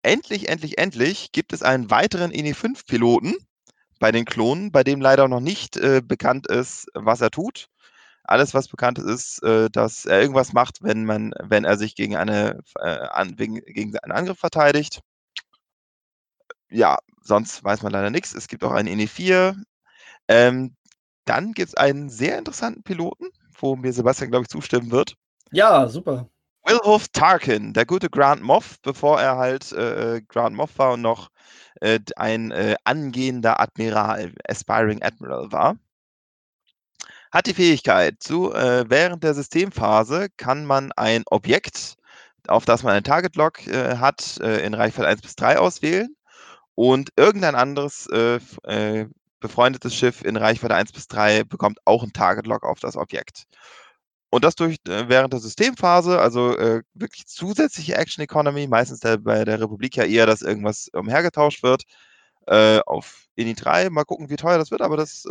endlich, endlich, endlich gibt es einen weiteren INI-5-Piloten bei den Klonen, bei dem leider noch nicht äh, bekannt ist, was er tut. Alles, was bekannt ist, ist, äh, dass er irgendwas macht, wenn man, wenn er sich gegen eine, äh, an, wegen, gegen einen Angriff verteidigt. Ja, sonst weiß man leider nichts. Es gibt auch einen INE4. Ähm, dann gibt es einen sehr interessanten Piloten, wo mir Sebastian, glaube ich, zustimmen wird. Ja, super. Wilhoff Tarkin, der gute Grand Moff, bevor er halt äh, Grand Moff war und noch äh, ein äh, angehender Admiral, Aspiring Admiral war hat die Fähigkeit zu, äh, während der Systemphase kann man ein Objekt, auf das man ein Target Lock äh, hat, äh, in Reichweite 1 bis 3 auswählen und irgendein anderes äh, äh, befreundetes Schiff in Reichweite 1 bis 3 bekommt auch ein Target Lock auf das Objekt. Und das durch äh, während der Systemphase, also wirklich zusätzliche Action Economy, meistens der, bei der Republik ja eher, dass irgendwas umhergetauscht wird, auf INI 3. Mal gucken, wie teuer das wird, aber das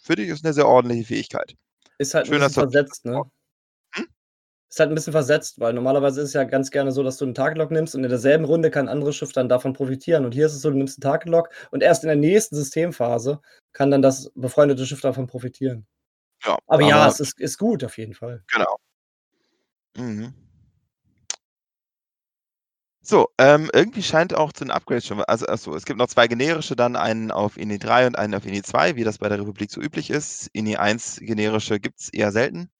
Finde ich, ist eine sehr ordentliche Fähigkeit. Ist halt Schön, ein bisschen versetzt, ne? Hm? Ist halt ein bisschen versetzt, weil normalerweise ist es ja ganz gerne so, dass du einen Target-Lock nimmst und in derselben Runde kann ein anderes Schiff dann davon profitieren. Und hier ist es so, du nimmst einen Target-Lock und erst in der nächsten Systemphase kann dann das befreundete Schiff davon profitieren. Ja, aber, aber ja, es ist, ist gut auf jeden Fall. Genau. Mhm. So, ähm, irgendwie scheint auch zu den Upgrades schon, also achso, es gibt noch zwei generische, dann einen auf INI 3 und einen auf INI 2, wie das bei der Republik so üblich ist. INI 1 generische gibt es eher selten.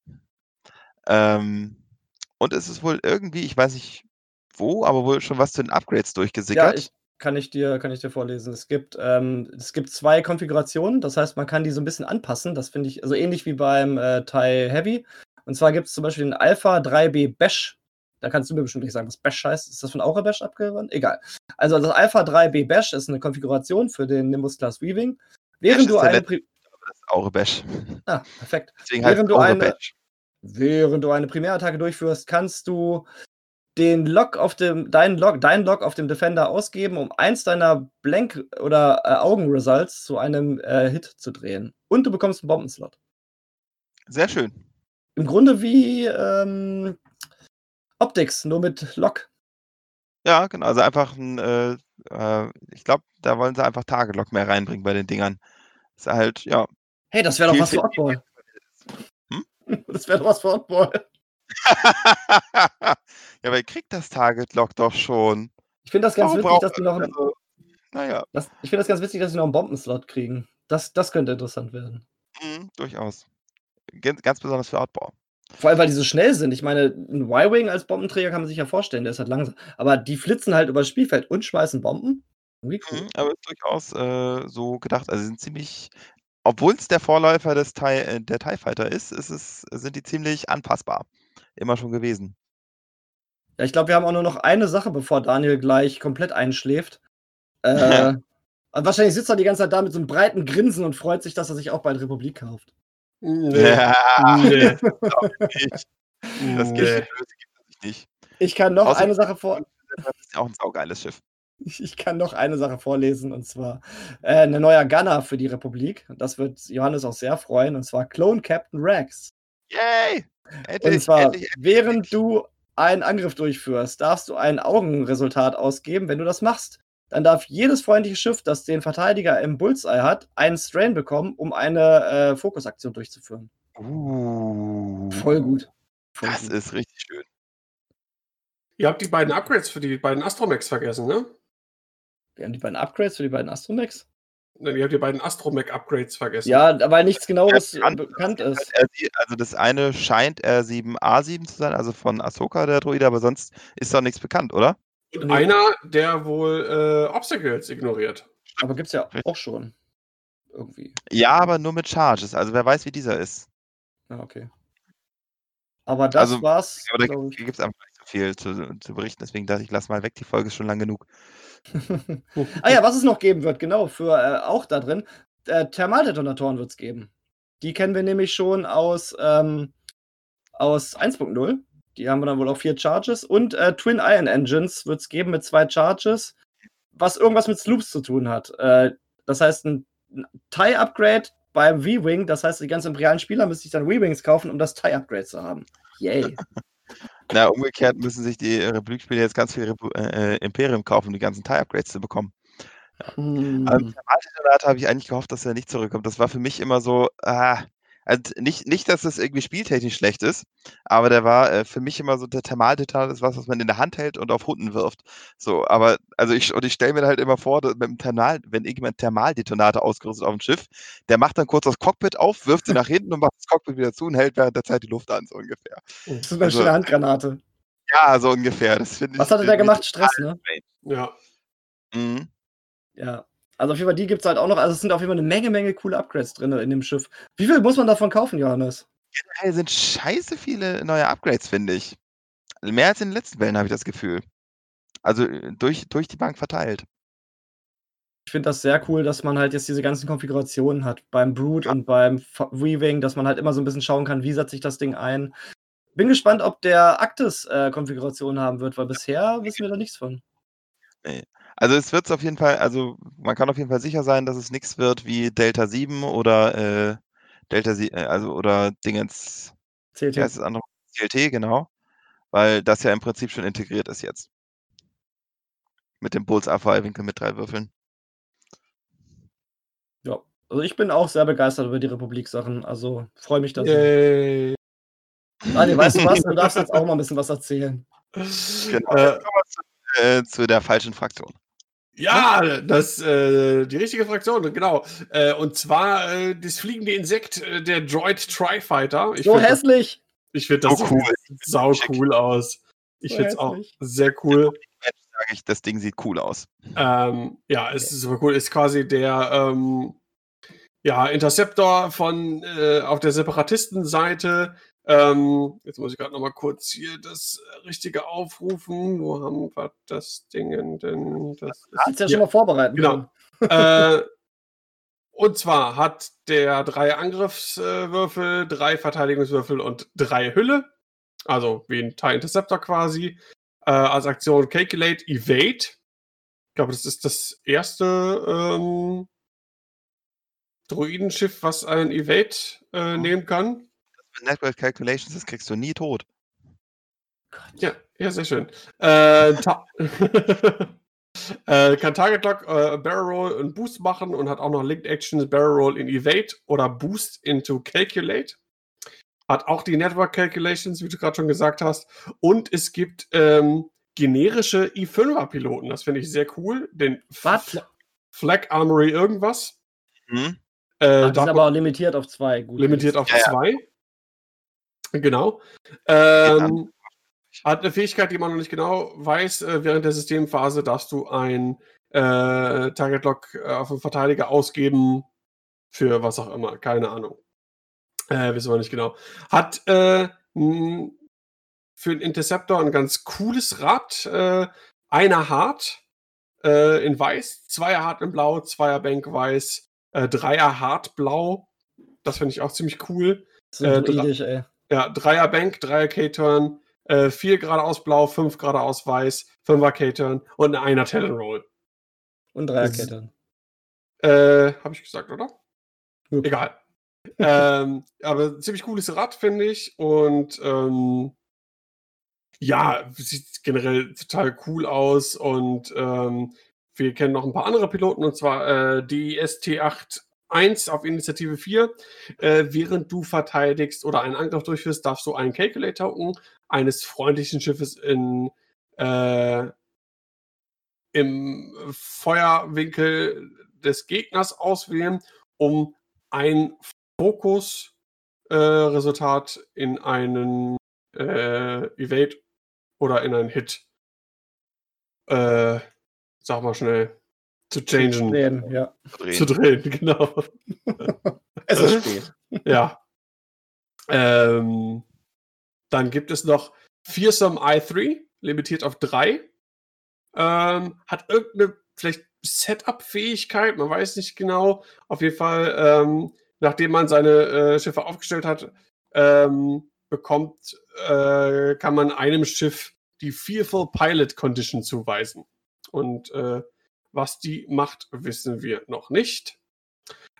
Ähm, und es ist wohl irgendwie, ich weiß nicht wo, aber wohl schon was zu den Upgrades durchgesickert. Ja, ich, kann ich dir, kann ich dir vorlesen. Es gibt, ähm, es gibt zwei Konfigurationen, das heißt, man kann die so ein bisschen anpassen. Das finde ich, also ähnlich wie beim äh, TIE Heavy. Und zwar gibt es zum Beispiel den Alpha 3B Bash da kannst du mir bestimmt nicht sagen, was Bash heißt. Ist das von Aura Bash abgewandt? Egal. Also das Alpha 3B Bash ist eine Konfiguration für den Nimbus Class Weaving. Während du eine. Pri Aura Bash. Ah, perfekt. Deswegen während, du eine, Bash. während du eine Primärattacke durchführst, kannst du den Lock auf dem, deinen Lock, deinen Lock auf dem Defender ausgeben, um eins deiner Blank- oder äh, Augen-Results zu einem äh, Hit zu drehen. Und du bekommst einen Bombenslot. Sehr schön. Im Grunde wie ähm, Optics, nur mit Lock. Ja, genau. Also einfach ein, äh, äh, ich glaube, da wollen sie einfach Tagelock mehr reinbringen bei den Dingern. Ist halt, ja. Hey, das wäre doch was für Oddball. Hm? Das wäre doch was für Oddball. ja, aber ihr kriegt das Target Lock doch schon. Ich finde das ganz witzig, dass die noch. Also, naja. Das, ich finde das ganz witzig, dass sie noch einen Bombenslot kriegen. Das, das könnte interessant werden. Mhm, durchaus. Ganz, ganz besonders für Outbau. Vor allem, weil die so schnell sind. Ich meine, ein Y-Wing als Bombenträger kann man sich ja vorstellen, der ist halt langsam. Aber die flitzen halt übers Spielfeld und schmeißen Bomben. Wie cool. Mhm, aber ist durchaus äh, so gedacht. Also sie sind ziemlich, obwohl es der Vorläufer des TIE, äh, der TIE Fighter ist, ist es, sind die ziemlich anpassbar. Immer schon gewesen. Ja, ich glaube, wir haben auch nur noch eine Sache, bevor Daniel gleich komplett einschläft. Äh, wahrscheinlich sitzt er die ganze Zeit da mit so einem breiten Grinsen und freut sich, dass er sich auch bald Republik kauft. Nee. Ja, Nee. Das geht nicht. Ich kann noch Außer- eine Sache vor. Das ist ja auch ein saugeiles Schiff. Ich kann noch eine Sache vorlesen und zwar äh, ein neuer Gunner für die Republik. Und das wird Johannes auch sehr freuen und zwar Clone Captain Rex. Yay! Und Endlich, zwar, endlich, endlich, während du einen Angriff durchführst, darfst du ein Augenresultat ausgeben. Wenn du das machst, dann darf jedes freundliche Schiff, das den Verteidiger im Bullseye hat, einen Strain bekommen, um eine äh, Fokusaktion durchzuführen. Uh, Voll gut. Voll das gut. ist richtig schön. Ihr habt die beiden Upgrades für die beiden Astromechs vergessen, ne? Wir haben die beiden Upgrades für die beiden Astromechs. Nein, Ihr habt die beiden Astromech-Upgrades vergessen. Ja, weil nichts genaues Ja, bekannt ist. R7 Also das eine scheint R7A7 zu sein, also von Ahsoka, der Droide, aber sonst ist doch nichts bekannt, oder? Und einer, der wohl äh, Obstacles ignoriert. Aber gibt's ja auch schon. Irgendwie. Ja, aber nur mit Charges. Also wer weiß, wie dieser ist. Ja, okay. Aber das Also, war's. Aber da gibt es einfach nicht so viel zu, zu berichten. Deswegen dachte ich, lass mal weg. Die Folge ist schon lang genug. ah ja, was es noch geben wird, genau, für äh, auch da drin. Äh, Thermaldetonatoren wird es geben. Die kennen wir nämlich schon aus, ähm, aus 1.0. Die haben wir dann wohl auf vier Charges. Und äh, Twin Iron Engines wird es geben mit zwei Charges, was irgendwas mit Sloops zu tun hat. Äh, das heißt, ein, ein TIE-Upgrade beim V-Wing, das heißt, die ganzen imperialen Spieler müssen sich dann V-Wings kaufen, um das TIE-Upgrade zu haben. Yay. Na, umgekehrt müssen sich die Republikspieler jetzt ganz viel Repu äh, Imperium kaufen, um die ganzen TIE-Upgrades zu bekommen. Hm. Ähm, Thermaldetonat habe ich eigentlich gehofft, dass er nicht zurückkommt. Das war für mich immer so, ah, also nicht, nicht, dass das irgendwie spieltechnisch schlecht ist, aber der war äh, für mich immer so, der Thermaldetonator ist was, was man in der Hand hält und auf Hunden wirft. So, aber, also ich, und ich stelle mir halt immer vor, dass mit dem Thermal, wenn irgendjemand Thermaldetonator ausgerüstet auf dem Schiff, der macht dann kurz das Cockpit auf, wirft sie nach hinten und macht das Cockpit wieder zu und hält während der Zeit die Luft an, so ungefähr. Das ist eine also- schöne Handgranate. Ja, so ungefähr. Das finde ich. Was hatte der gemacht? Stress, ne? Ja. Mhm. Ja. Also auf jeden Fall, die gibt es halt auch noch. Also es sind auf jeden Fall eine Menge, Menge coole Upgrades drin in dem Schiff. Wie viel muss man davon kaufen, Johannes? Generell sind scheiße viele neue Upgrades, finde ich. Mehr als in den letzten Wellen, habe ich das Gefühl. Also äh, durch, durch die Bank verteilt. Ich finde das sehr cool, dass man halt jetzt diese ganzen Konfigurationen hat. Beim Brood und beim Weaving, dass man halt immer so ein bisschen schauen kann, wie setzt sich das Ding ein. Bin gespannt, ob der Actis äh, Konfiguration haben wird, weil bisher wissen wir da nichts von. Also es wird auf jeden Fall, also man kann auf jeden Fall sicher sein, dass es nichts wird wie Delta 7 oder äh, Delta 7, äh, also oder Dingens, CLT. heißt das andere? CLT, genau. Weil das ja im Prinzip schon integriert ist jetzt. Mit dem Bullseye-Winkel mit drei Würfeln. Ja. Also ich bin auch sehr begeistert über die Republik-Sachen. Also freue mich da sehr. Yay. Daniel, weißt du was? Du darfst jetzt auch mal ein bisschen was erzählen. Genau. Äh, Jetzt kommen wir zu, äh, zu der falschen Fraktion. Ja, das, äh, die richtige Fraktion, genau. Äh, und zwar äh, das fliegende Insekt, äh, der Droid Tri-Fighter. So find das- hässlich. Ich finde das So sieht cool. sau cool aus. Ich So finde es auch hässlich. sehr cool. Jetzt sage ich, das Ding sieht cool aus. Ähm, ja, es ist super cool. Ist quasi der ähm, ja, Interceptor von äh, auf der Separatistenseite. Ähm, jetzt muss ich gerade noch mal kurz hier das Richtige aufrufen. Wo haben wir das Ding denn? Das Hättest ja ist, schon mal vorbereiten Genau. können. äh, und zwar hat der drei Angriffswürfel, drei Verteidigungswürfel und drei Hülle. Also wie ein TIE Interceptor quasi. Äh, als Aktion Calculate Evade. Ich glaube, das ist das erste ähm, Droidenschiff, was ein Evade äh, nehmen kann. Network Calculations, das kriegst du nie tot. Ja, ja, sehr schön. Äh, ta äh, kann Target Lock, äh, Barrel Roll und Boost machen und hat auch noch Linked Actions, Barrel Roll in Evade oder Boost into Calculate. Hat auch die Network Calculations, wie du gerade schon gesagt hast. Und es gibt ähm, generische i5er-Piloten. Das finde ich sehr cool. Den Was? Flag Armory irgendwas. Hm? Äh, das ist aber limitiert auf zwei. Gut. limitiert auf Ja, ja. Genau. Ähm, hat eine Fähigkeit, die man noch nicht genau weiß. Äh, während der Systemphase darfst du ein äh, Target Lock äh, auf einen Verteidiger ausgeben für was auch immer. Keine Ahnung. Äh, wissen wir nicht genau. Hat äh, für den Interceptor ein ganz cooles Rad. Äh, einer hart äh, in weiß, zweier hart in blau, zweier Bank weiß, äh, dreier hart blau. Das finde ich auch ziemlich cool. Ist äh, druidisch, ey. Ja, Dreier Bank, Dreier K-Turn, äh, vier geradeaus blau, fünf geradeaus weiß, fünfer K-Turn und ein einer Talon-Roll. Und Dreierkette. Äh, habe ich gesagt, oder? Ja. Egal. ähm, aber ziemlich cooles Rad, finde ich. Und ähm, ja, sieht generell total cool aus. Und ähm, wir kennen noch ein paar andere Piloten, und zwar äh, die ST-8-1 auf Initiative 4. Äh, während du verteidigst oder einen Angriff durchführst, darfst du einen Calculate-Token eines freundlichen Schiffes in äh, im Feuerwinkel des Gegners auswählen, um ein Fokus-Resultat in einen äh, Evade oder in einen Hit, äh, sag mal schnell, zu changen, Drehen, ja. Drehen. zu drehen, genau. Es ist spät. Ja. Ähm, dann gibt es noch Fearsome i3, limitiert auf 3. Ähm, hat irgendeine vielleicht Setup-Fähigkeit, man weiß nicht genau. Auf jeden Fall, ähm, nachdem man seine äh, Schiffe aufgestellt hat, ähm, bekommt, äh, kann man einem Schiff die Fearful Pilot Condition zuweisen. Und äh, was die macht, wissen wir noch nicht.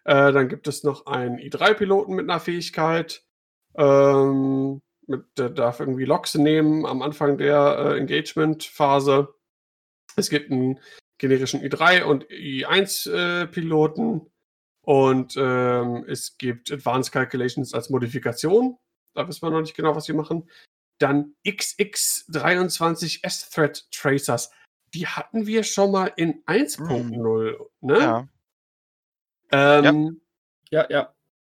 Äh, dann gibt es noch einen i3-Piloten mit einer Fähigkeit. Ähm, mit, der darf irgendwie Loks nehmen am Anfang der äh, Engagement-Phase. Es gibt einen generischen i3 und i1-Piloten. und ähm, es gibt Advanced Calculations als Modifikation. Da wissen wir noch nicht genau, was sie machen. Dann XX23 S-Thread Tracers. Die hatten wir schon mal in 1.0. Ne? Ja. Ähm, Ja, ja.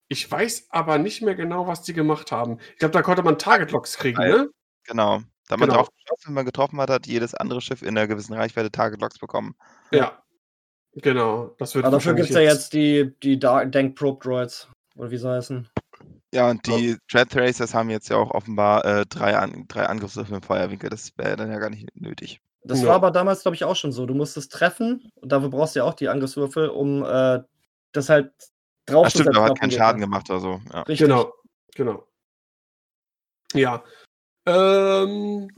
Ich weiß aber nicht mehr genau, was die gemacht haben. Ich glaube, da konnte man Target-Locks kriegen, Ah, ne? Genau. Da man Genau. drauf geschossen, wenn man getroffen hat, hat jedes andere Schiff in einer gewissen Reichweite Target Locks bekommen. Ja. Genau. Das wird Aber dafür gibt es ja jetzt die, die Dark Dank Probe Droids. Oder wie sie heißen. Ja, und die Dread Tracers haben jetzt ja auch offenbar äh, drei, An drei Angriffswürfe im Feuerwinkel. Das wäre dann ja gar nicht nötig. Das Ja. war aber damals, glaube ich, auch schon so. Du musstest treffen und dafür brauchst du ja auch die Angriffswürfel, um äh, das halt drauf Ach stimmt, aber hat keinen. Schaden gemacht oder so. Ja. Richtig. Genau. Genau. Ja. Ähm,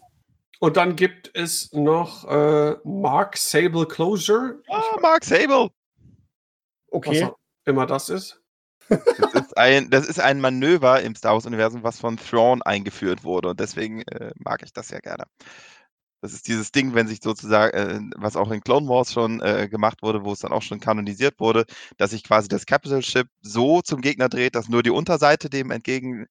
und dann gibt es noch äh, Mark Sable Closure. Ah, Mark Sable! Was Okay. auch immer das ist. Das ist, ein, das ist ein Manöver im Star Wars-Universum, was von Thrawn eingeführt wurde. Und deswegen äh, mag ich das ja gerne. Das ist dieses Ding, wenn sich sozusagen, äh, was auch in Clone Wars schon äh, gemacht wurde, wo es dann auch schon kanonisiert wurde, dass sich quasi das Capital Ship so zum Gegner dreht, dass nur die Unterseite dem entgegen,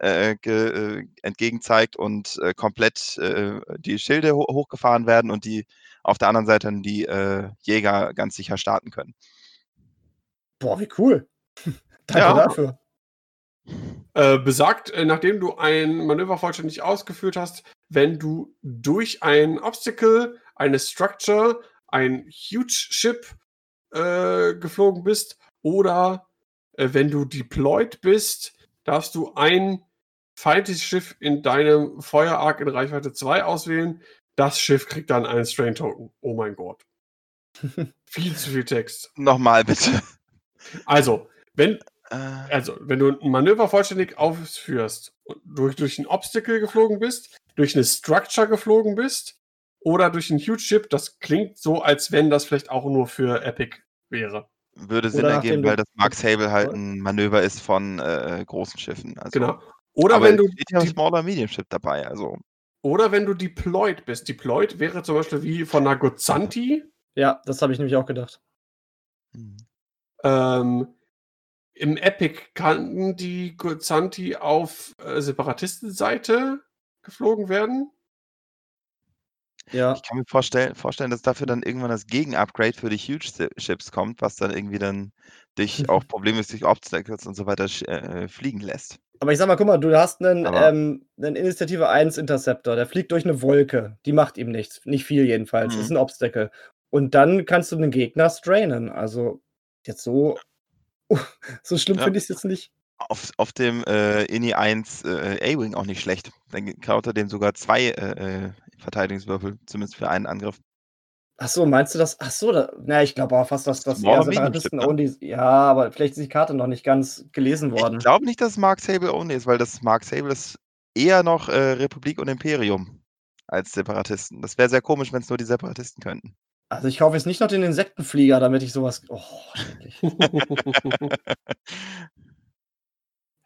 äh, ge, äh, entgegen zeigt und äh, komplett äh, die Schilde ho hochgefahren werden und die auf der anderen Seite dann die äh, Jäger ganz sicher starten können. Boah, wie cool. Danke Ja. dafür. Äh, besagt, äh, nachdem du ein Manöver vollständig ausgeführt hast, wenn du durch ein Obstacle, eine Structure, ein Huge Ship äh, geflogen bist oder äh, wenn du deployed bist, darfst du ein feindliches Schiff in deinem Feuerarc in Reichweite 2 auswählen. Das Schiff kriegt dann einen Strain Token. Oh mein Gott. viel zu viel Text. Nochmal bitte. Also, wenn Äh, also, wenn du ein Manöver vollständig ausführst und durch, durch ein Obstacle geflogen bist, durch eine Structure geflogen bist oder durch ein Huge Ship, das klingt so, als wenn das vielleicht auch nur für Epic wäre. würde Sinn Oder ergeben, weil das Mark Sable halt ein Manöver ist von äh, großen Schiffen. Also, Genau. Oder aber wenn du steht ja Smaller Medium Ship dabei. Also oder wenn du deployed bist. Deployed wäre zum Beispiel wie von einer Gozanti. Ja, das habe ich nämlich auch gedacht. hm. Ähm, Im Epic kann die Gozanti auf äh, Separatistenseite geflogen werden. Ja. Ich kann mir vorstellen, vorstellen, dass dafür dann irgendwann das Gegenupgrade für die Huge Ships kommt, was dann irgendwie dann dich auch problemlos durch Obstacles und so weiter äh, fliegen lässt. Aber ich sag mal, guck mal, du hast einen, ähm, einen Initiative 1 Interceptor, der fliegt durch eine Wolke. Die macht ihm nichts. Nicht viel jedenfalls. Mhm. Ist ein Obstacle. Und dann kannst du den Gegner strainen. Also jetzt so, so schlimm ja. finde ich es jetzt nicht. Auf, auf dem äh, INI 1 äh, A-Wing auch nicht schlecht. Dann kaut er dem sogar zwei äh, äh, Verteidigungswürfel, zumindest für einen Angriff. Ach so, meinst du das? Ach so, da, na, ich glaube auch fast, dass das eher Separatisten ne? only. Ja, aber vielleicht ist die Karte noch nicht ganz gelesen worden. Ich glaube nicht, dass es Mark Sable only ist, weil das Mark Sable ist eher noch äh, Republik und Imperium als Separatisten. Das wäre sehr komisch, wenn es nur die Separatisten könnten. Also ich kaufe jetzt nicht noch den Insektenflieger, damit ich sowas. Oh.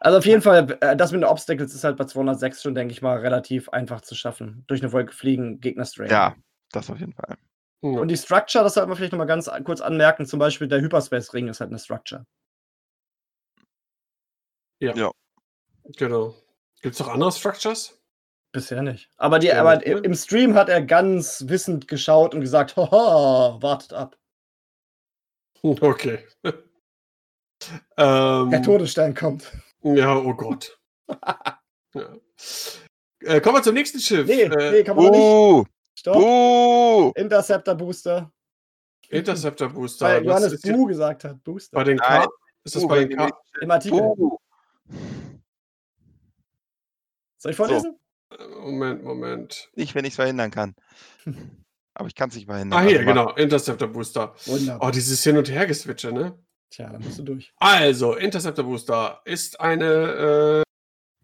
also auf jeden Fall, äh, das mit den Obstacles ist halt bei 206 schon, denke ich mal, relativ einfach zu schaffen. Durch eine Wolke fliegen, Gegner strain. Ja, das auf jeden Fall. Und die Structure, das sollte man vielleicht nochmal ganz kurz anmerken, zum Beispiel der Hyperspace-Ring ist halt eine Structure. Ja. ja. Genau. Gibt es noch andere Structures? Bisher nicht. Aber, die, aber im Stream hat er ganz wissend geschaut und gesagt, haha, wartet ab. Okay. ähm, Der Todesstern kommt. Ja, oh Gott. ja. Äh, kommen wir zum nächsten Schiff. Nee, äh, nee kann man uh, nicht. Stopp. Uh. Interceptor Booster. Interceptor Booster. Weil Johannes Bu gesagt hat. Booster. Bei den K. Ist das uh, bei den K? Im Artikel. Uh. Soll ich vorlesen? So. Moment, Moment. Nicht, wenn ich es verhindern kann. Aber ich kann es nicht verhindern. Ah, hier, also genau. Interceptor Booster. Wunderbar. Oh, dieses Hin- und Hergeswitche, ne? Tja, dann musst du durch. Also, Interceptor Booster ist eine äh,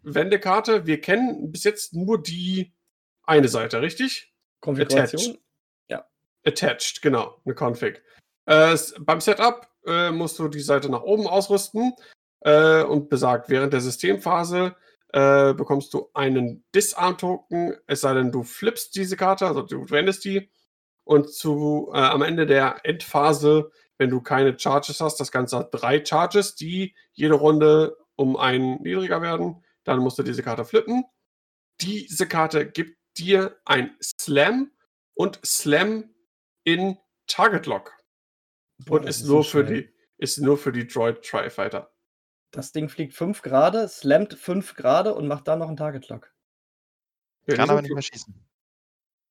Wendekarte. Wir kennen bis jetzt nur die eine Seite, richtig? Konfiguration? Attached. Ja. Attached, genau, eine Config. Äh, beim Setup äh, musst du die Seite nach oben ausrüsten äh, und besagt, während der Systemphase äh, bekommst du einen Disarm-Token, es sei denn, du flippst diese Karte, also du wendest die. Und zu, äh, am Ende der Endphase, wenn du keine Charges hast, das Ganze hat drei Charges, die jede Runde um einen niedriger werden, dann musst du diese Karte flippen. Diese Karte gibt dir ein Slam und Slam in Target Lock. und ist, nur so für die, ist nur für die Droid Tri-Fighter. Das Ding fliegt 5 Grad, slammt 5 Grad und macht dann noch einen Target Lock. Ja, Kann aber nicht mehr schießen.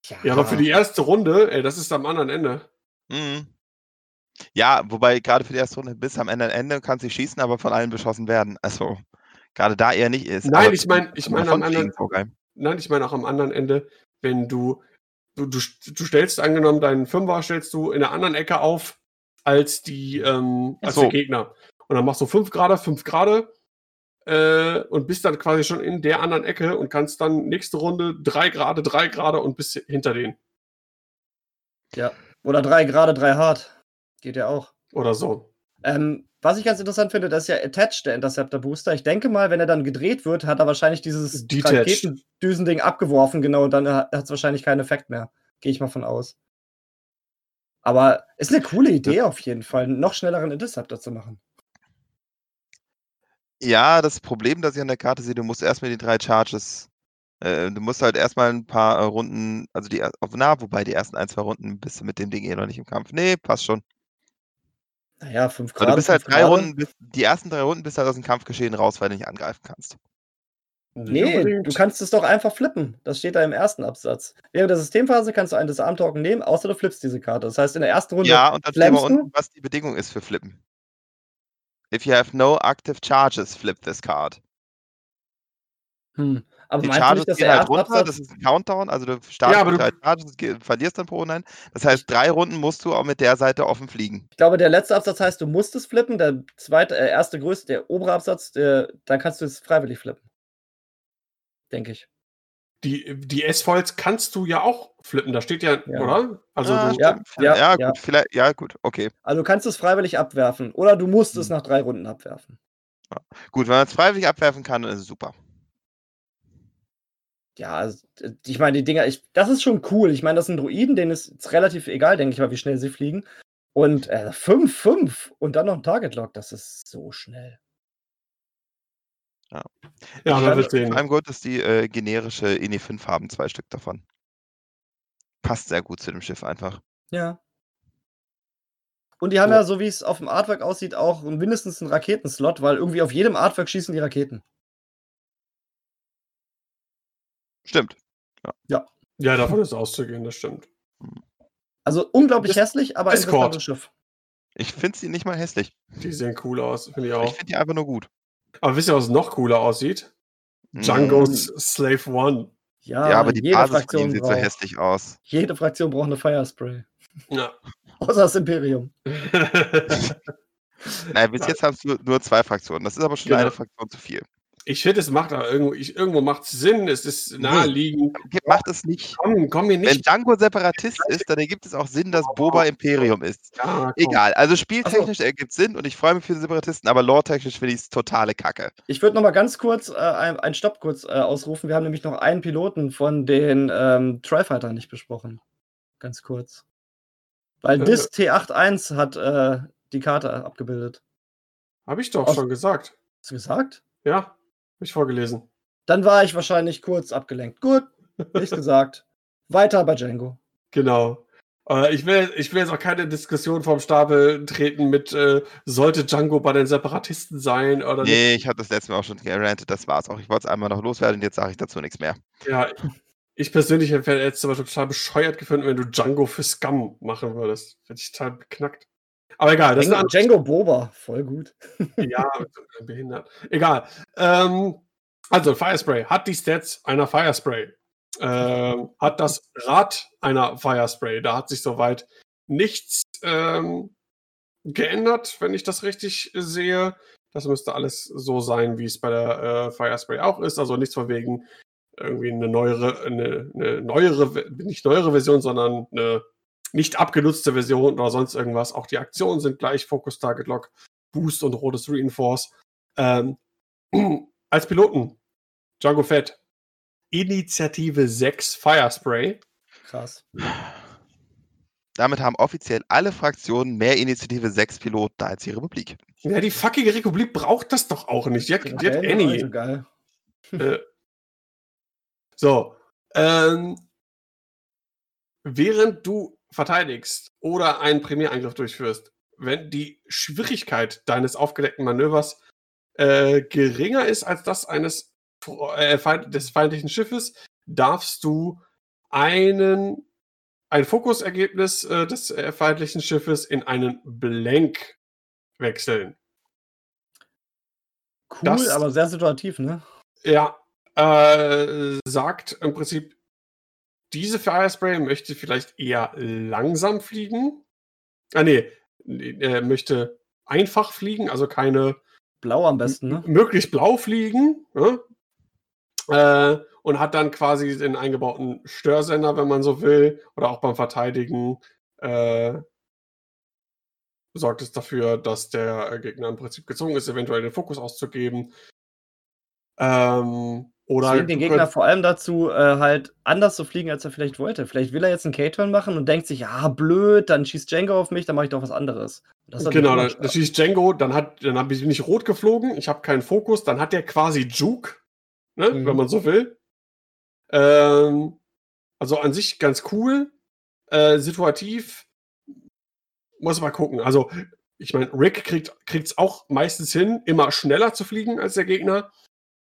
Ja. ja, aber für die erste Runde, ey, das ist am anderen Ende. Mhm. Ja, wobei gerade für die erste Runde bis am Ende, Ende kann sie schießen, aber von allen beschossen werden. Also gerade da eher nicht ist. Nein, ich meine, ich meine am anderen. Nein, ich meine auch am anderen Ende, wenn du, du, du, du stellst angenommen deinen Fünfer stellst du in der anderen Ecke auf als die ähm, als so. der Gegner. Und dann machst du fünf Grad, fünf Grad äh, und bist dann quasi schon in der anderen Ecke und kannst dann nächste Runde drei Grad, drei Grad und bist hinter denen. Ja. Oder drei Grad, drei hart. Geht ja auch. Oder so. Ähm, was ich ganz interessant finde, das ist ja Attached, der Interceptor Booster. Ich denke mal, wenn er dann gedreht wird, hat er wahrscheinlich dieses Raketendüsending abgeworfen, genau, und dann hat es wahrscheinlich keinen Effekt mehr. Gehe ich mal von aus. Aber ist eine coole Idee auf jeden Fall, einen noch schnelleren Interceptor zu machen. Ja, das Problem, das ich an der Karte sehe, du musst erstmal die drei Charges, äh, du musst halt erstmal ein paar äh, Runden, also die, auf, na, wobei die ersten ein, zwei Runden bist du mit dem Ding eh noch nicht im Kampf. Nee, passt schon. Naja, fünf Grad. Du bist halt drei Grade. Runden, die ersten drei Runden bist halt aus dem Kampfgeschehen raus, weil du nicht angreifen kannst. Nee, du kannst es doch einfach flippen. Das steht da im ersten Absatz. Während der Systemphase kannst du einen Disarm-Token nehmen, außer du flippst diese Karte. Das heißt, in der ersten Runde. Ja, und dann steht mal unten, was die Bedingung ist für Flippen. If you have no active charges, flip this card. Hm. Aber die Charges nicht, gehen halt runter, Absatz... das ist ein Countdown, also du startest ja, mit drei Charges, verlierst dann pro Runde. Das heißt, drei Runden musst du auch mit der Seite offen fliegen. Ich glaube, der letzte Absatz heißt, du musst es flippen, der zweite, äh, erste größte, der obere Absatz, der, dann kannst du es freiwillig flippen. Denke ich. Die, die S-Foils kannst du ja auch flippen, da steht ja, ja. oder? Also ah, du, ja, ja, ja, gut, ja. vielleicht, ja, gut, okay. Also du kannst es freiwillig abwerfen oder du musst hm. es nach drei Runden abwerfen. Gut, wenn man es freiwillig abwerfen kann, dann ist es super ja, ich meine, die Dinger, ich, das ist schon cool. Ich meine, das sind Druiden, denen ist relativ egal, denke ich mal, wie schnell sie fliegen. Und 5-5 äh, und dann noch ein Target Lock, das ist so schnell. Ja, ja man wird sehen. Vor allem gut, dass die äh, generische INI 5 haben, zwei Stück davon. passt sehr gut zu dem Schiff einfach. Ja. Und die haben ja, so wie es auf dem Artwork aussieht, auch mindestens einen Raketenslot, weil irgendwie auf jedem Artwork schießen die Raketen. Stimmt. Ja, davon ist auszugehen, das stimmt. Also unglaublich Es- hässlich, aber Escort. interessantes Schiff. Ich finde sie nicht mal hässlich. Die sehen cool aus, finde ich Ich auch. finde die einfach nur gut. Aber wisst ihr, was noch cooler aussieht? Mhm. Django's Slave One. Ja, Ja, aber die jede Basis von Fraktion ihm sieht so hässlich aus. jede Fraktion braucht eine Firespray. Ja. Außer das Imperium. Naja, bis Ja. jetzt hast du nur zwei Fraktionen. Das ist aber schon Genau. eine Fraktion zu viel. Ich finde, es macht aber irgendwo, ich, irgendwo macht es Sinn, es ist naheliegend. Ge- Macht es nicht. Komm, komm Wenn nicht. Django Separatist ist, dann ergibt es auch Sinn, dass Boba Imperium ist. Ja. Egal, also spieltechnisch ergibt es Sinn und ich freue mich für die Separatisten, aber lore-technisch finde ich es totale Kacke. Ich würde noch mal ganz kurz äh, ein- einen Stopp kurz äh, ausrufen. Wir haben nämlich noch einen Piloten von den ähm, Tri-Fighter nicht besprochen. Ganz kurz. Weil Äh. DIS T81 hat äh, die Karte abgebildet. Habe ich doch Aus- schon gesagt. Hast du gesagt? Ja, ich vorgelesen. Dann war ich wahrscheinlich kurz abgelenkt. Gut, nicht gesagt. Weiter bei Django. Genau. Äh, ich, will, ich will jetzt auch keine Diskussion vom Stapel treten mit, äh, sollte Django bei den Separatisten sein oder nicht. Nee, ich habe das letzte Mal auch schon gerantet, das war's auch. Ich wollte es einmal noch loswerden und jetzt sage ich dazu nichts mehr. Ja, ich persönlich hätte jetzt aber total bescheuert gefunden, wenn du Django für Scum machen würdest. Hätte ich total beknackt. Aber egal, das ist Django, Django Boba, voll gut. Ja, behindert. Egal. Ähm, also, Firespray hat die Stats einer Firespray. Ähm, hat das Rad einer Firespray. Da hat sich soweit nichts ähm, geändert, wenn ich das richtig sehe. Das müsste alles so sein, wie es bei der äh, Firespray auch ist. Also nichts von wegen irgendwie eine neuere, eine, eine neuere, nicht neuere Version, sondern eine nicht abgenutzte Version oder sonst irgendwas. Auch die Aktionen sind gleich, Focus, Target Lock, Boost und rotes Reinforce. Ähm, als Piloten, Django Fett, Initiative 6 Firespray. Krass. Damit haben offiziell alle Fraktionen mehr Initiative 6 Piloten als die Republik. Ja, die fuckige Republik braucht das doch auch nicht. Die hat, die hat Annie. Also geil. Äh, so. Ähm, während du verteidigst oder einen Primärangriff durchführst, wenn die Schwierigkeit deines aufgedeckten Manövers äh, geringer ist als das eines äh, feind des feindlichen Schiffes, darfst du einen ein Fokusergebnis äh, des äh, feindlichen Schiffes in einen Blank wechseln. Cool, Das- aber sehr situativ, ne? Ja, äh, sagt im Prinzip, diese Firespray möchte vielleicht eher langsam fliegen. Ah, nee, er möchte einfach fliegen, also keine Blau am besten, ne? möglichst blau fliegen. Ne? Äh, und hat dann quasi den eingebauten Störsender, wenn man so will, oder auch beim Verteidigen äh, sorgt es dafür, dass der Gegner im Prinzip gezwungen ist, eventuell den Fokus auszugeben. Ähm, oder Zwingt den du Gegner vor allem dazu, äh, halt anders zu fliegen, als er vielleicht wollte. Vielleicht will er jetzt einen K-Turn machen und denkt sich, ja, blöd, dann schießt Django auf mich, dann mache ich doch was anderes. Genau, dann, dann schießt Django, dann, hat, dann bin ich rot geflogen, ich habe keinen Fokus, dann hat der quasi Juke, ne, Mhm. wenn man so will. Ähm, also an sich ganz cool. Äh, situativ muss man gucken. Also, ich meine, Rick kriegt es auch meistens hin, immer schneller zu fliegen als der Gegner.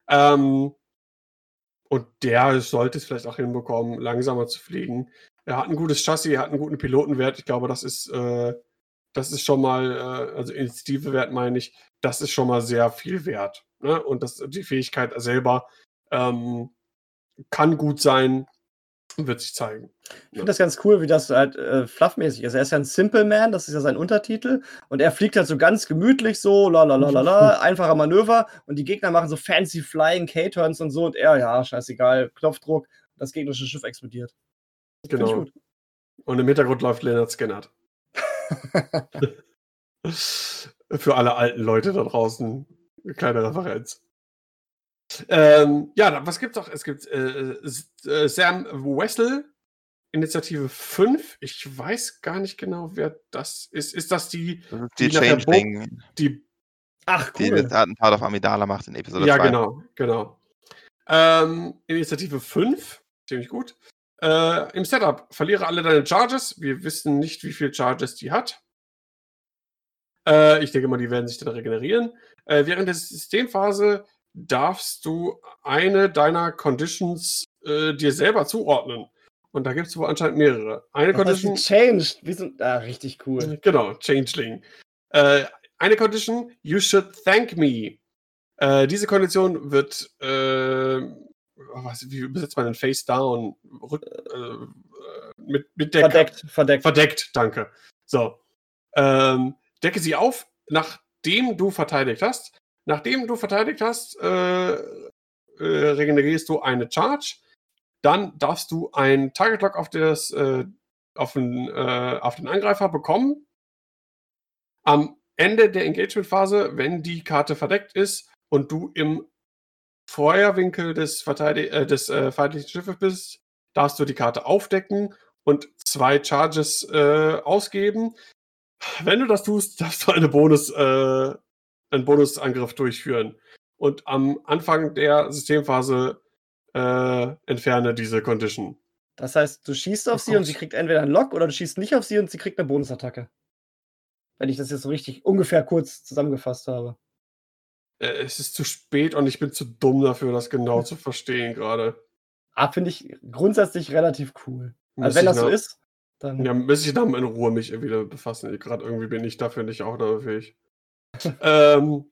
Ähm, und der sollte es vielleicht auch hinbekommen, langsamer zu fliegen. Er hat ein gutes Chassis, er hat einen guten Pilotenwert. Ich glaube, das ist, äh, das ist schon mal, äh, also Initiativewert meine ich, das ist schon mal sehr viel wert. Ne? Und das, die Fähigkeit selber ähm, kann gut sein, wird sich zeigen. Ich finde das ganz cool, wie das halt äh, fluffmäßig ist. Er ist ja ein Simple Man, das ist ja sein Untertitel. Und er fliegt halt so ganz gemütlich so, la la la la la, einfacher Manöver. Und die Gegner machen so fancy Flying K-Turns und so. Und er, ja, scheißegal, Knopfdruck, das gegnerische Schiff explodiert. Ich Genau. gut. Und im Hintergrund läuft Leonard Skinnert. Für alle alten Leute da draußen eine kleine Referenz. Ähm, ja, was gibt's noch? Es gibt äh, äh, Sam Wessel, Initiative 5. Ich weiß gar nicht genau, wer das ist. Ist das die, die Die Changeling, die Ach, die cool. das Attentat auf Amidala macht in Episode ja, 2. genau, genau. Ähm, Initiative 5, ziemlich gut. Äh, Im Setup verliere alle deine Charges. Wir wissen nicht, wie viel Charges die hat. Äh, ich denke mal, die werden sich dann regenerieren. Äh, während der Systemphase darfst du eine deiner Conditions äh, dir selber zuordnen. Und da gibt es wohl anscheinend mehrere. Eine heißt Condition. Changed. Wir sind ah, richtig cool. Genau, Changeling. Äh, eine Condition, you should thank me. Äh, diese Kondition wird, äh, was, wie übersetzt man denn Face Down? Rück, äh, mit, mit der Verdeckt, verdeckt. Verdeckt, danke. So. Ähm, decke sie auf, nachdem du verteidigt hast. Nachdem du verteidigt hast, äh, äh, regenerierst du eine Charge. Dann darfst du ein Target Lock auf, das, äh, auf, den, äh, auf den Angreifer bekommen. Am Ende der Engagement-Phase, wenn die Karte verdeckt ist und du im Feuerwinkel des, Verteidig äh, des äh, feindlichen Schiffes bist, darfst du die Karte aufdecken und zwei Charges äh, ausgeben. Wenn du das tust, darfst du eine Bonus, äh, einen Bonusangriff durchführen. Und am Anfang der Systemphase äh, entferne diese Condition. Das heißt, du schießt auf Oh sie und Gott. sie kriegt entweder einen Lock oder du schießt nicht auf sie und sie kriegt eine Bonusattacke. Wenn ich das jetzt so richtig ungefähr kurz zusammengefasst habe. Äh, es ist zu spät und ich bin zu dumm dafür, das genau zu verstehen gerade. Ah, finde ich grundsätzlich relativ cool. Also wenn das so ist, dann. Ja, müsste ich dann in Ruhe mich wieder befassen. Gerade irgendwie bin ich dafür nicht auch dafür fähig. Ähm,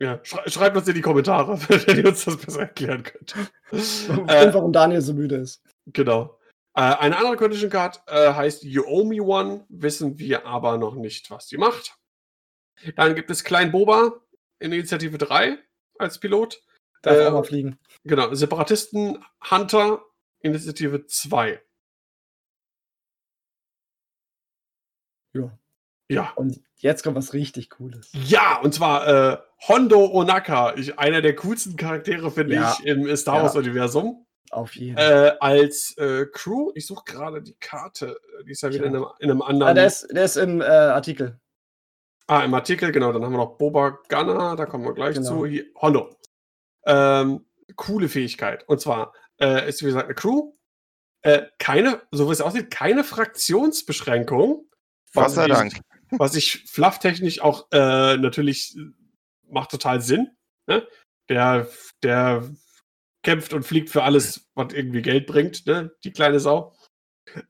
ja, schrei schreibt uns in die Kommentare, wenn ihr uns das besser erklären könnt. und äh, warum Daniel so müde ist. genau. Äh, eine andere Condition Card äh, heißt You Owe Me One, wissen wir aber noch nicht, was die macht. Dann gibt es Klein Boba in Initiative 3 als Pilot. Darf äh, auch mal fliegen. Genau, Separatisten Hunter Initiative 2. Ja. Ja. Und jetzt kommt was richtig Cooles. Ja, und zwar äh, Hondo Onaka, ich, einer der coolsten Charaktere, finde Ja. ich, im Star Ja. Wars-Universum. Auf jeden. Äh, als äh, Crew, ich suche gerade die Karte, die ist ja wieder in einem, in einem anderen. ah, der, ist, der ist im äh, Artikel. ah, im Artikel, genau, dann haben wir noch Boba Gunner, da kommen wir gleich Genau. zu. Hier, Hondo. Ähm, coole Fähigkeit. Und zwar äh, ist, wie gesagt, eine Crew. Äh, keine, so wie es aussieht, keine Fraktionsbeschränkung. Gott was sei Dank. Was ich flufftechnisch auch äh, natürlich macht total Sinn. Ne? Der, der kämpft und fliegt für alles, was irgendwie Geld bringt, ne? die kleine Sau.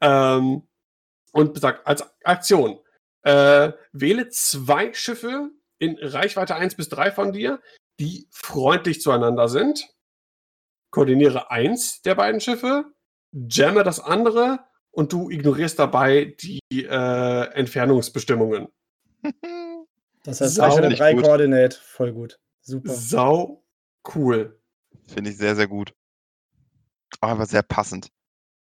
Ähm, und besagt, als Aktion, äh, wähle zwei Schiffe in Reichweite 1 bis 3 von dir, die freundlich zueinander sind. Koordiniere eins der beiden Schiffe, jamme das andere und du ignorierst dabei die äh, Entfernungsbestimmungen. Das heißt, Sau 3 gut. Coordinate. Voll gut. Super. Sau cool. Finde ich sehr, sehr gut. Auch einfach sehr passend.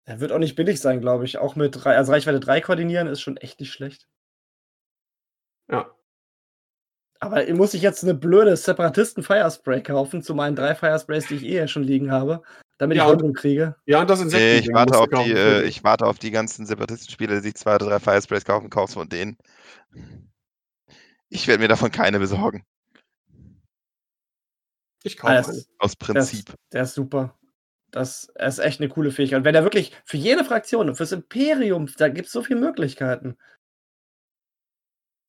Er wird auch nicht billig sein, glaube ich. Auch mit drei, also Reichweite 3 koordinieren ist schon echt nicht schlecht. Ja. Aber muss ich jetzt eine blöde Separatisten Firespray kaufen zu meinen drei Firesprays, die ich eh schon liegen habe, damit Ja, ich Hondo kriege? Ja, und das Nee, Insekten. ich warte, auf die, äh, ich warte auf die ganzen Separatistenspieler, die sich zwei oder drei Firesprays kaufen, kaufst von denen. Ich werde mir davon keine besorgen. ich kaufe das, Aus Prinzip. der ist super. Das ist echt eine coole Fähigkeit. Und wenn er wirklich für jede Fraktion und fürs Imperium, da gibt es so viele Möglichkeiten.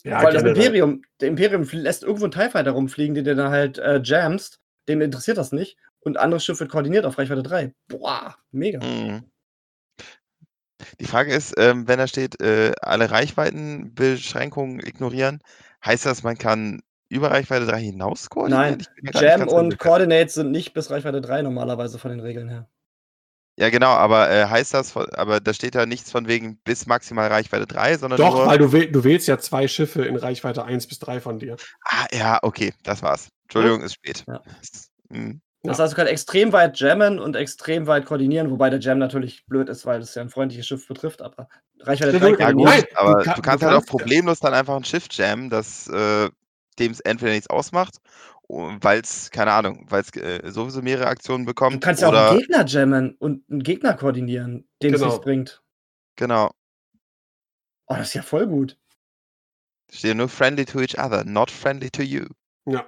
Ja, Weil das. Imperium, der Imperium lässt irgendwo einen TIE Fighter rumfliegen, den du dann halt äh, jamst. Dem interessiert das nicht. Und ein anderes Schiff wird koordiniert auf Reichweite 3. Boah, mega. Mhm. Die Frage ist, ähm, wenn da steht, äh, alle Reichweitenbeschränkungen ignorieren, heißt das, man kann über Reichweite 3 hinaus koordinieren? Nein, Jam und sicher. Coordinates sind nicht bis Reichweite 3 normalerweise von den Regeln her. Ja, genau, aber äh, heißt das, von- aber da steht da nichts von wegen bis maximal Reichweite 3, sondern Doch, nur. weil du, wähl, du wählst ja zwei Schiffe in Reichweite 1 bis 3 von dir. Ah, ja, okay, das war's. Entschuldigung, ist spät. Ja. Mhm. Das Ja. heißt, du kannst extrem weit jammen und extrem weit koordinieren, wobei der Jam natürlich blöd ist, weil es ja ein freundliches Schiff betrifft, aber Reichweite Ja, 3 du- Ja, gut, aber du du, kann- kannst du halt auch kannst problemlos dann einfach ein Schiff jammen, das äh, dem es entweder nichts ausmacht, weil es, keine Ahnung, weil es äh, sowieso mehrere Aktionen bekommt. Du kannst ja auch einen Gegner jammen und einen Gegner koordinieren, dem es Genau. nichts bringt. Genau. Oh, das ist ja voll gut. Steht nur friendly to each other, not friendly to you. Ja.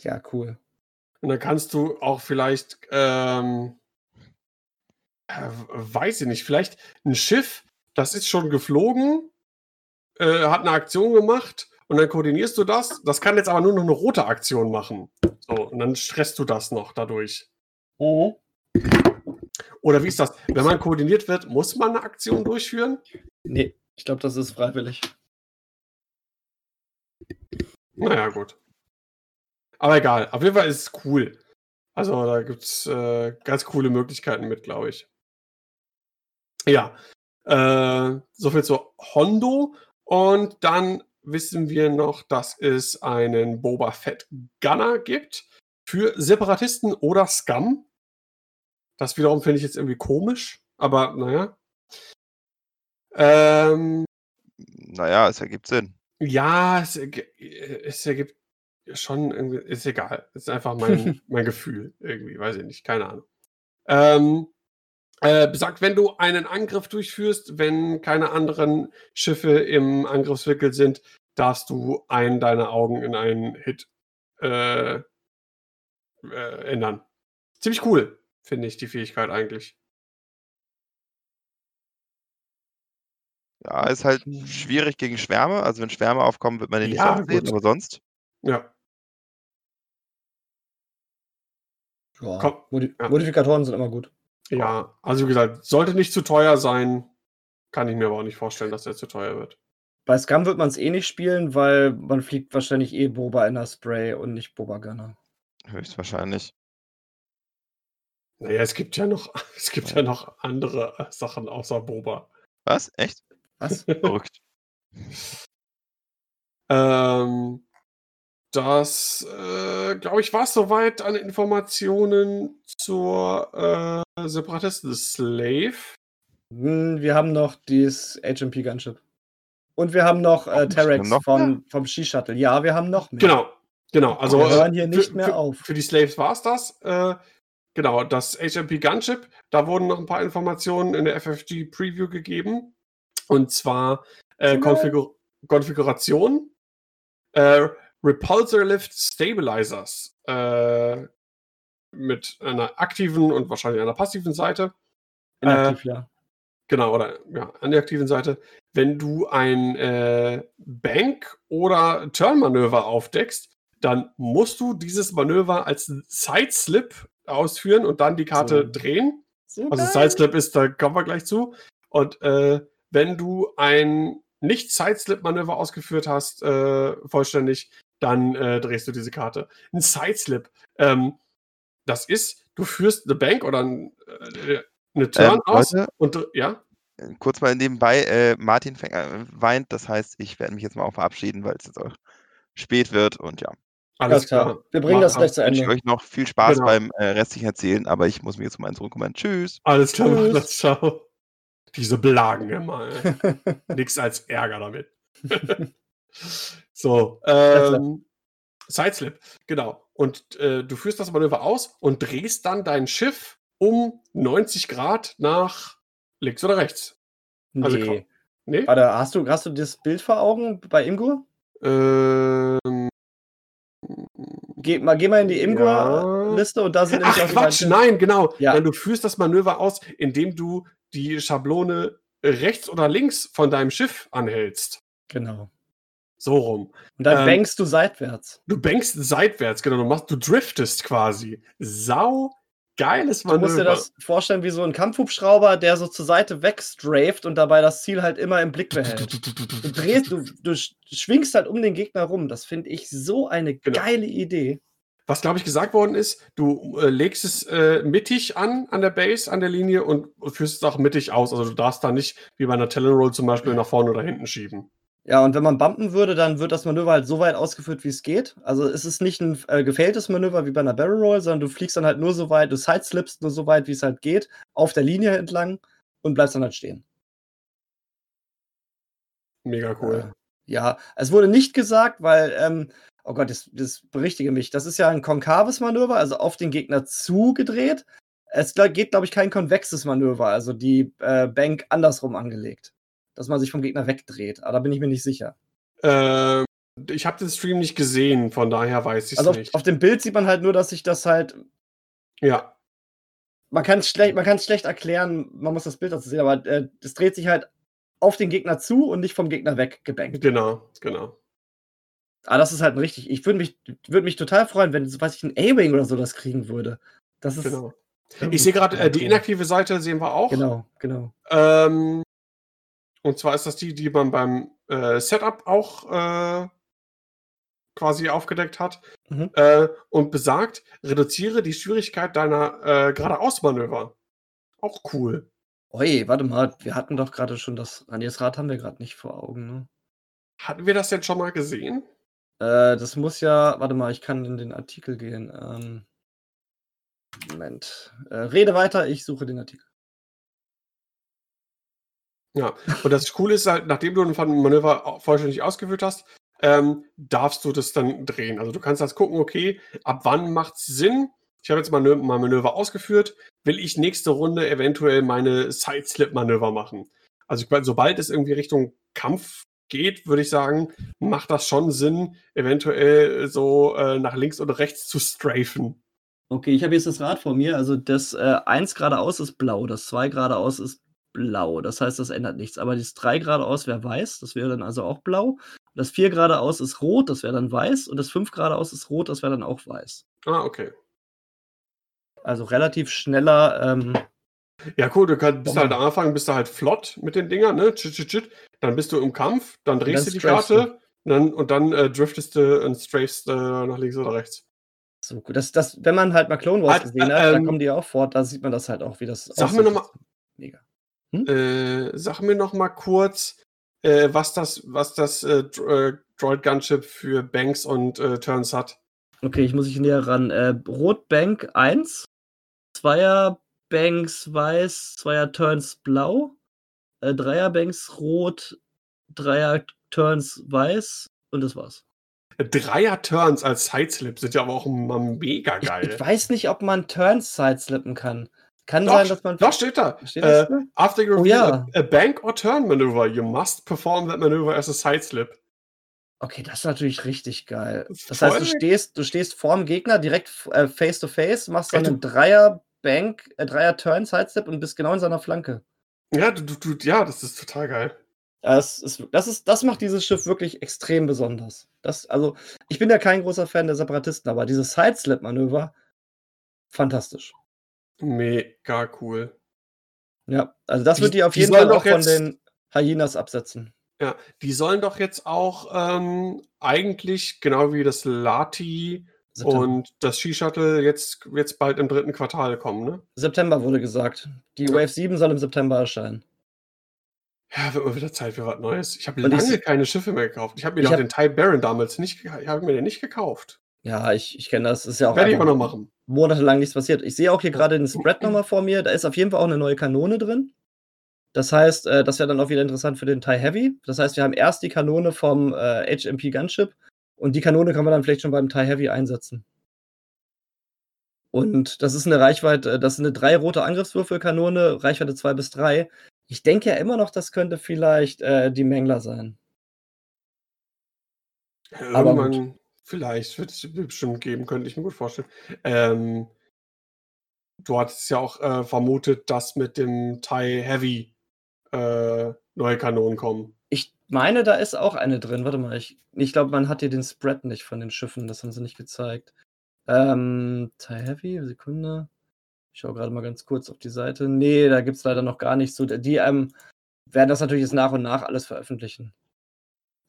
Ja, cool. Und dann kannst du auch vielleicht, ähm, Äh, weiß ich nicht. Vielleicht ein Schiff, das ist schon geflogen, äh, hat eine Aktion gemacht und dann koordinierst du das. Das kann jetzt aber nur noch eine rote Aktion machen. So, und dann stresst du das noch dadurch. Mhm. Oder wie ist das? Wenn man koordiniert wird, muss man eine Aktion durchführen? Nee, ich glaube, das ist freiwillig. Naja, gut. Aber egal. Auf jeden Fall ist es cool. Also da gibt es äh, ganz coole Möglichkeiten mit, glaube ich. Ja. Äh, soviel zu Hondo. Und dann wissen wir noch, dass es einen Boba Fett Gunner gibt für Separatisten oder Scum. Das wiederum finde ich jetzt irgendwie komisch, aber naja. Ähm, naja, es ergibt Sinn. Ja, es, es ergibt schon irgendwie, ist egal. Ist einfach mein, mein Gefühl irgendwie, weiß ich nicht, keine Ahnung. Ähm, äh, besagt, wenn du einen Angriff durchführst, wenn keine anderen Schiffe im Angriffswickel sind, darfst du einen deiner Augen in einen Hit äh, äh, ändern. Ziemlich cool, finde ich, die Fähigkeit eigentlich. Ja, ist halt schwierig gegen Schwärme. Also wenn Schwärme aufkommen, wird man den nicht Ja, so sehen, gut. aber sonst. Ja. Ja. Komm, Modi ja. Modifikatoren sind immer gut. Ja, also wie gesagt, sollte nicht zu teuer sein. Kann ich mir aber auch nicht vorstellen, dass der zu teuer wird. Bei Scum wird man es eh nicht spielen, weil man fliegt wahrscheinlich eh Boba in der Spray und nicht Boba Gunner. Höchstwahrscheinlich. Naja, es gibt ja noch, es gibt ja noch andere äh, Sachen außer Boba. Was? Echt? Was? Verrückt. Ähm, das, äh, glaube ich, war es soweit an Informationen zur äh, Separatisten Slave. Hm, Wir haben noch dieses HMP Gunship. Und wir haben noch äh, Terex noch von, vom Ski-Shuttle. Ja, wir haben noch mehr. Genau, genau. Also Wir hören äh, hier für- nicht mehr für, auf. Für die Slaves war es das. Äh, genau, das HMP Gunship, da wurden noch ein paar Informationen in der FFG Preview gegeben. Und zwar äh. Konfigur Konfiguration, äh, Repulsor Lift Stabilizers äh, mit einer aktiven und wahrscheinlich einer passiven Seite. Inaktiv, ja. Genau, oder ja, an der aktiven Seite. Wenn du ein äh, Bank- oder Turn-Manöver aufdeckst, dann musst du dieses Manöver als Sideslip ausführen und dann die Karte So. drehen. So Also. Sideslip ist, da kommen wir gleich zu. Und äh, wenn du ein nicht Sideslip-Manöver ausgeführt hast, äh, vollständig, dann äh, drehst du diese Karte. Ein Sideslip, ähm, das ist, du führst eine Bank oder ein, äh, eine Turn Ähm, aus Leute, und ja. äh, kurz mal nebenbei, äh, Martin fängt, äh, weint, das heißt, ich werde mich jetzt mal auch verabschieden, weil es jetzt auch spät wird und ja. Alles klar. Wir bringen das Mach- gleich zu Ich wünsche Ende. euch noch viel Spaß Genau. beim äh, restlichen Erzählen, aber ich muss mich jetzt um einen zurückkommen. Tschüss. Alles klar, Tschüss. das, ciao. Diese Blagen immer. Nix als Ärger damit. so, ähm, Sideslip, genau. Und äh, du führst das Manöver aus und drehst dann dein Schiff um 90 Grad nach links oder rechts. Also nee. komm. Nee? Warte, hast du, hast du das Bild vor Augen bei Imgur? Ähm, Geh mal, geh mal in die Ja. Imgur-Liste und da sind Ach Quatsch, nein, genau. Ja. Nein, du führst das Manöver aus, indem du die Schablone rechts oder links von deinem Schiff anhältst. Genau. So rum. Und dann Ähm, bankst du seitwärts. Du bankst seitwärts, genau. Du, machst, du driftest quasi. Sau geiles Du musst dir Manöver. das vorstellen wie so ein Kampfhubschrauber, der so zur Seite wegstraft und dabei das Ziel halt immer im Blick behält. Du drehst, du, du sch- schwingst halt um den Gegner rum. Das finde ich so eine Genau. geile Idee. Was, glaube ich, gesagt worden ist, du äh, legst es äh, mittig an, an der Base, an der Linie und führst es auch mittig aus. Also du darfst da nicht, wie bei einer Talon-Roll zum Beispiel, nach vorne oder hinten schieben. Ja, und wenn man bumpen würde, dann wird das Manöver halt so weit ausgeführt, wie es geht. Also es ist nicht ein äh, gefälltes Manöver wie bei einer Barrel Roll, sondern du fliegst dann halt nur so weit, du sideslippst nur so weit, wie es halt geht, auf der Linie entlang und bleibst dann halt stehen. Mega cool. Ja, es wurde nicht gesagt, weil, ähm, oh Gott, das, das berichtige mich. Das ist ja ein konkaves Manöver, also auf den Gegner zugedreht. Es geht, glaube ich, kein konvexes Manöver, also die äh, Bank andersrum angelegt. Dass man sich vom Gegner wegdreht. Aber da bin ich mir nicht sicher. Ähm, ich habe den Stream nicht gesehen, von daher weiß ich es Also auf, nicht. auf dem Bild sieht man halt nur, dass sich das halt ja, man kann es schlecht, schlecht erklären, man muss das Bild dazu sehen, aber es äh, dreht sich halt auf den Gegner zu und nicht vom Gegner weggebankt. Genau, genau. Aber das ist halt richtig. Ich würde mich, würd mich total freuen, wenn, so weiß ich, ein A-Wing oder so das kriegen würde. Das ist. Genau. Ich sehe gerade, äh, die inaktive Seite sehen wir auch. Genau, genau. Ähm, und zwar ist das die, die man beim äh, Setup auch äh, quasi aufgedeckt hat. Mhm. Äh, und besagt, reduziere die Schwierigkeit deiner äh, geradeausmanöver. Auch cool. Oi, warte mal, wir hatten doch gerade schon das. An das Rad haben wir gerade nicht vor Augen, ne? Hatten wir das denn schon mal gesehen? Äh, das muss ja, warte mal, ich kann in den Artikel gehen. Ähm, Moment. Äh, rede weiter, ich suche den Artikel. Ja, und das Coole ist halt, nachdem du ein Manöver vollständig ausgeführt hast, ähm, darfst du das dann drehen. Also du kannst das gucken, okay, ab wann macht es Sinn? Ich habe jetzt mein Manöver ausgeführt, will ich nächste Runde eventuell meine Side-Slip-Manöver machen. Also sobald es irgendwie Richtung Kampf geht, würde ich sagen, macht das schon Sinn, eventuell so äh, nach links oder rechts zu strafen. Okay, ich habe jetzt das Rad vor mir. Also das äh, 1 geradeaus ist blau, das 2 geradeaus ist blau. Das heißt, das ändert nichts. Aber das 3 geradeaus wäre weiß, das wäre dann also auch blau. Das 4 geradeaus ist rot, das wäre dann weiß. Und das 5 geradeaus ist rot, das wäre dann auch weiß. Ah, okay. Also relativ schneller. Ähm, ja, cool, du kannst, bist halt am Anfang bist du halt flott mit den Dingern, ne? Chit, chit, chit. Dann bist du im Kampf, dann drehst dann du die Karte und dann, und dann äh, driftest du und strafest äh, nach links oder rechts. So gut. Das, das, wenn man halt mal Clone Wars halt, gesehen hat, ähm, dann kommen die auch fort, da sieht man das halt auch, wie das Sag mir nochmal. Mega. Hm? Äh, sag mir noch mal kurz, äh, was das, was das äh, äh Droid Gunship für Banks und äh, Turns hat. Okay, ich muss ich näher ran. Äh, Rot Bank 1, Zweier Banks weiß, Zweier Turns blau, Dreier Banks rot, Dreier Turns weiß und das war's. Dreier Turns als Sideslip sind ja aber auch mega geil. Ich, ich weiß nicht, ob man Turns sideslippen kann. Kann doch, sein, dass man. Doch, steht da. Steht äh, after you oh, ja. a, a, bank or turn maneuver, you must perform that maneuver as a sideslip. Okay, das ist natürlich richtig geil. Das heißt, du stehst, du stehst vorm Gegner direkt äh, face to face, machst dann einen Dreier Bank, äh, Dreier Turn Sidestep und bist genau in seiner Flanke. Ja, du, du, ja, das ist total geil. Das, ist, das, ist, das macht dieses Schiff wirklich extrem besonders. Das, also, ich bin ja kein großer Fan der Separatisten, aber dieses Sideslip-Manöver, fantastisch. Mega cool. Ja, also das die, wird die auf jeden Fall auch von den Hyenas absetzen. Ja, die sollen doch jetzt auch ähm, eigentlich, genau wie das Lati September. und das Ski-Shuttle, jetzt, jetzt bald im dritten Quartal kommen, ne? September wurde gesagt. Die ja. Wave 7 soll im September erscheinen. Ja, wird mal wieder Zeit für was Neues. Ich habe lange keine Schiffe mehr gekauft. Ich habe mir doch den Ty Baron damals nicht, ich habe mir den nicht gekauft. Ja, ich, ich kenne das. Ist ja auch Werde ich mal noch machen. monatelang nichts passiert. Ich sehe auch hier gerade den Spread nochmal vor mir. Da ist auf jeden Fall auch eine neue Kanone drin. Das heißt, äh, das wäre dann auch wieder interessant für den TIE Heavy. Das heißt, wir haben erst die Kanone vom äh, HMP Gunship und die Kanone kann man dann vielleicht schon beim TIE Heavy einsetzen. Und das ist eine Reichweite, das ist eine drei rote Angriffswürfelkanone, Reichweite 2 bis 3. Ich denke ja immer noch, das könnte vielleicht äh, die Mengler sein. Ja, Aber gut. Vielleicht wird es bestimmt geben, könnte ich mir gut vorstellen. Ähm, du hattest ja auch äh, vermutet, dass mit dem Thai Heavy äh, neue Kanonen kommen. Ich meine, da ist auch eine drin. Warte mal, ich, ich glaube, man hat hier den Spread nicht von den Schiffen, das haben sie nicht gezeigt. Ähm, Thai Heavy, Sekunde. Ich schaue gerade mal ganz kurz auf die Seite. Nee, da gibt es leider noch gar nichts so. Die ähm, werden das natürlich jetzt nach und nach alles veröffentlichen.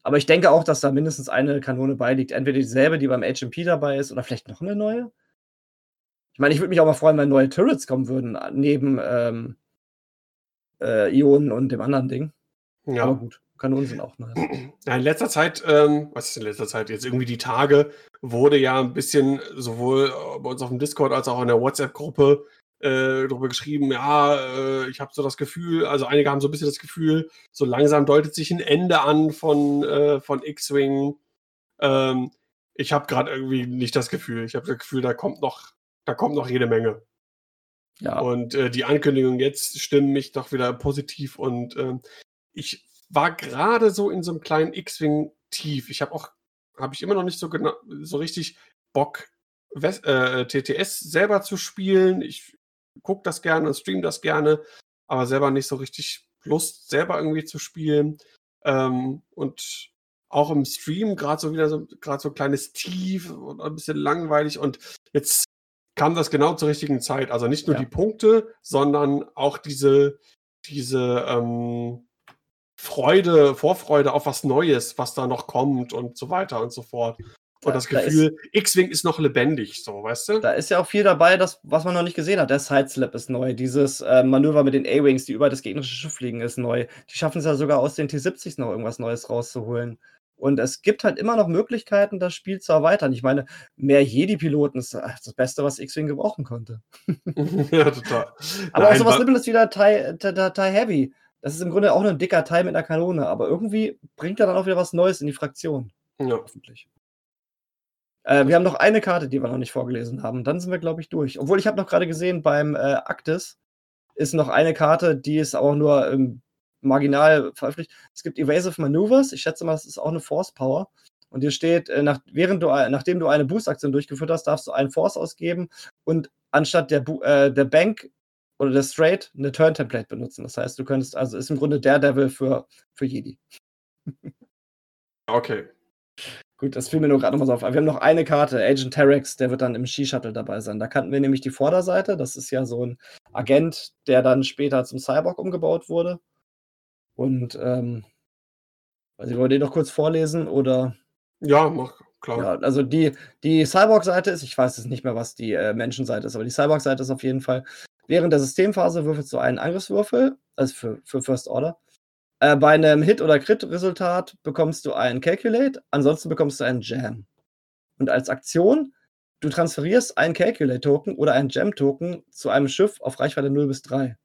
Aber ich denke auch, dass da mindestens eine Kanone beiliegt. Entweder dieselbe, die beim HMP dabei ist, oder vielleicht noch eine neue. Ich meine, ich würde mich auch mal freuen, wenn neue Turrets kommen würden, neben ähm, äh, Ionen und dem anderen Ding. Ja. Aber gut, Kanonen sind auch nice. Ja, in letzter Zeit, ähm, was ist in letzter Zeit? Jetzt irgendwie die Tage wurde ja ein bisschen sowohl bei uns auf dem Discord als auch in der WhatsApp-Gruppe äh, darüber geschrieben, ja, äh, ich habe so das Gefühl, also einige haben so ein bisschen das Gefühl, so langsam deutet sich ein Ende an von, äh, von X-Wing. Ähm, ich habe gerade irgendwie nicht das Gefühl. Ich habe das Gefühl, da kommt noch, da kommt noch jede Menge. Ja. Und äh, die Ankündigungen jetzt stimmen mich doch wieder positiv und ähm, ich war gerade so in so einem kleinen X-Wing tief. Ich habe auch, habe ich immer noch nicht so genau, so richtig Bock, West, äh, TTS selber zu spielen. Ich gucke das gerne, stream das gerne, aber selber nicht so richtig Lust, selber irgendwie zu spielen. Ähm, und auch im Stream gerade so wieder so gerade so ein kleines Tief und ein bisschen langweilig und jetzt kam das genau zur richtigen Zeit. Also nicht nur ja. die Punkte, sondern auch diese diese ähm, Freude, Vorfreude auf was Neues, was da noch kommt und so weiter und so fort. Und das Gefühl, X-Wing ist noch lebendig, so, weißt du? Da ist ja auch viel dabei, das, was man noch nicht gesehen hat. Der Sideslap ist neu. Dieses äh, Manöver mit den A-Wings, die über das gegnerische Schiff fliegen, ist neu. Die schaffen es ja sogar aus den T-70s noch irgendwas Neues rauszuholen. Und es gibt halt immer noch Möglichkeiten, das Spiel zu erweitern. Ich meine, mehr Jedi-Piloten ist das Beste, was X-Wing gebrauchen konnte. ja, total. Aber Nein, auch sowas Simples wie der TIE Heavy. Das ist im Grunde auch nur ein dicker Teil mit einer Kanone, aber irgendwie bringt er dann auch wieder was Neues in die Fraktion. Ja. Hoffentlich. Äh, wir haben noch eine Karte, die wir noch nicht vorgelesen haben. Dann sind wir, glaube ich, durch. Obwohl ich habe noch gerade gesehen, beim äh, Actis ist noch eine Karte, die ist auch nur ähm, marginal veröffentlicht. Es gibt Evasive Maneuvers. Ich schätze mal, das ist auch eine Force Power. Und hier steht, äh, nach, während du, äh, nachdem du eine Boost-Aktion durchgeführt hast, darfst du einen Force ausgeben und anstatt der, äh, der Bank oder der Straight eine Turn-Template benutzen. Das heißt, du könntest, also ist im Grunde der Devil für, für Jedi. okay. Gut, das fiel mir nur gerade nochmal so auf. Wir haben noch eine Karte, Agent Terex, der wird dann im Ski-Shuttle dabei sein. Da kannten wir nämlich die Vorderseite. Das ist ja so ein Agent, der dann später zum Cyborg umgebaut wurde. Und, ähm, weiß ich, wollt ihr noch kurz vorlesen oder? Ja, mach, klar. Ja, also die, die Cyborg-Seite ist, ich weiß jetzt nicht mehr, was die äh, Menschenseite ist, aber die Cyborg-Seite ist auf jeden Fall, während der Systemphase würfelst du einen Angriffswürfel, also für, für First Order, äh, bei einem Hit- oder Crit-Resultat bekommst du einen Calculate, ansonsten bekommst du einen Jam. Und als Aktion, du transferierst einen Calculate-Token oder einen Jam-Token zu einem Schiff auf Reichweite 0 bis 3.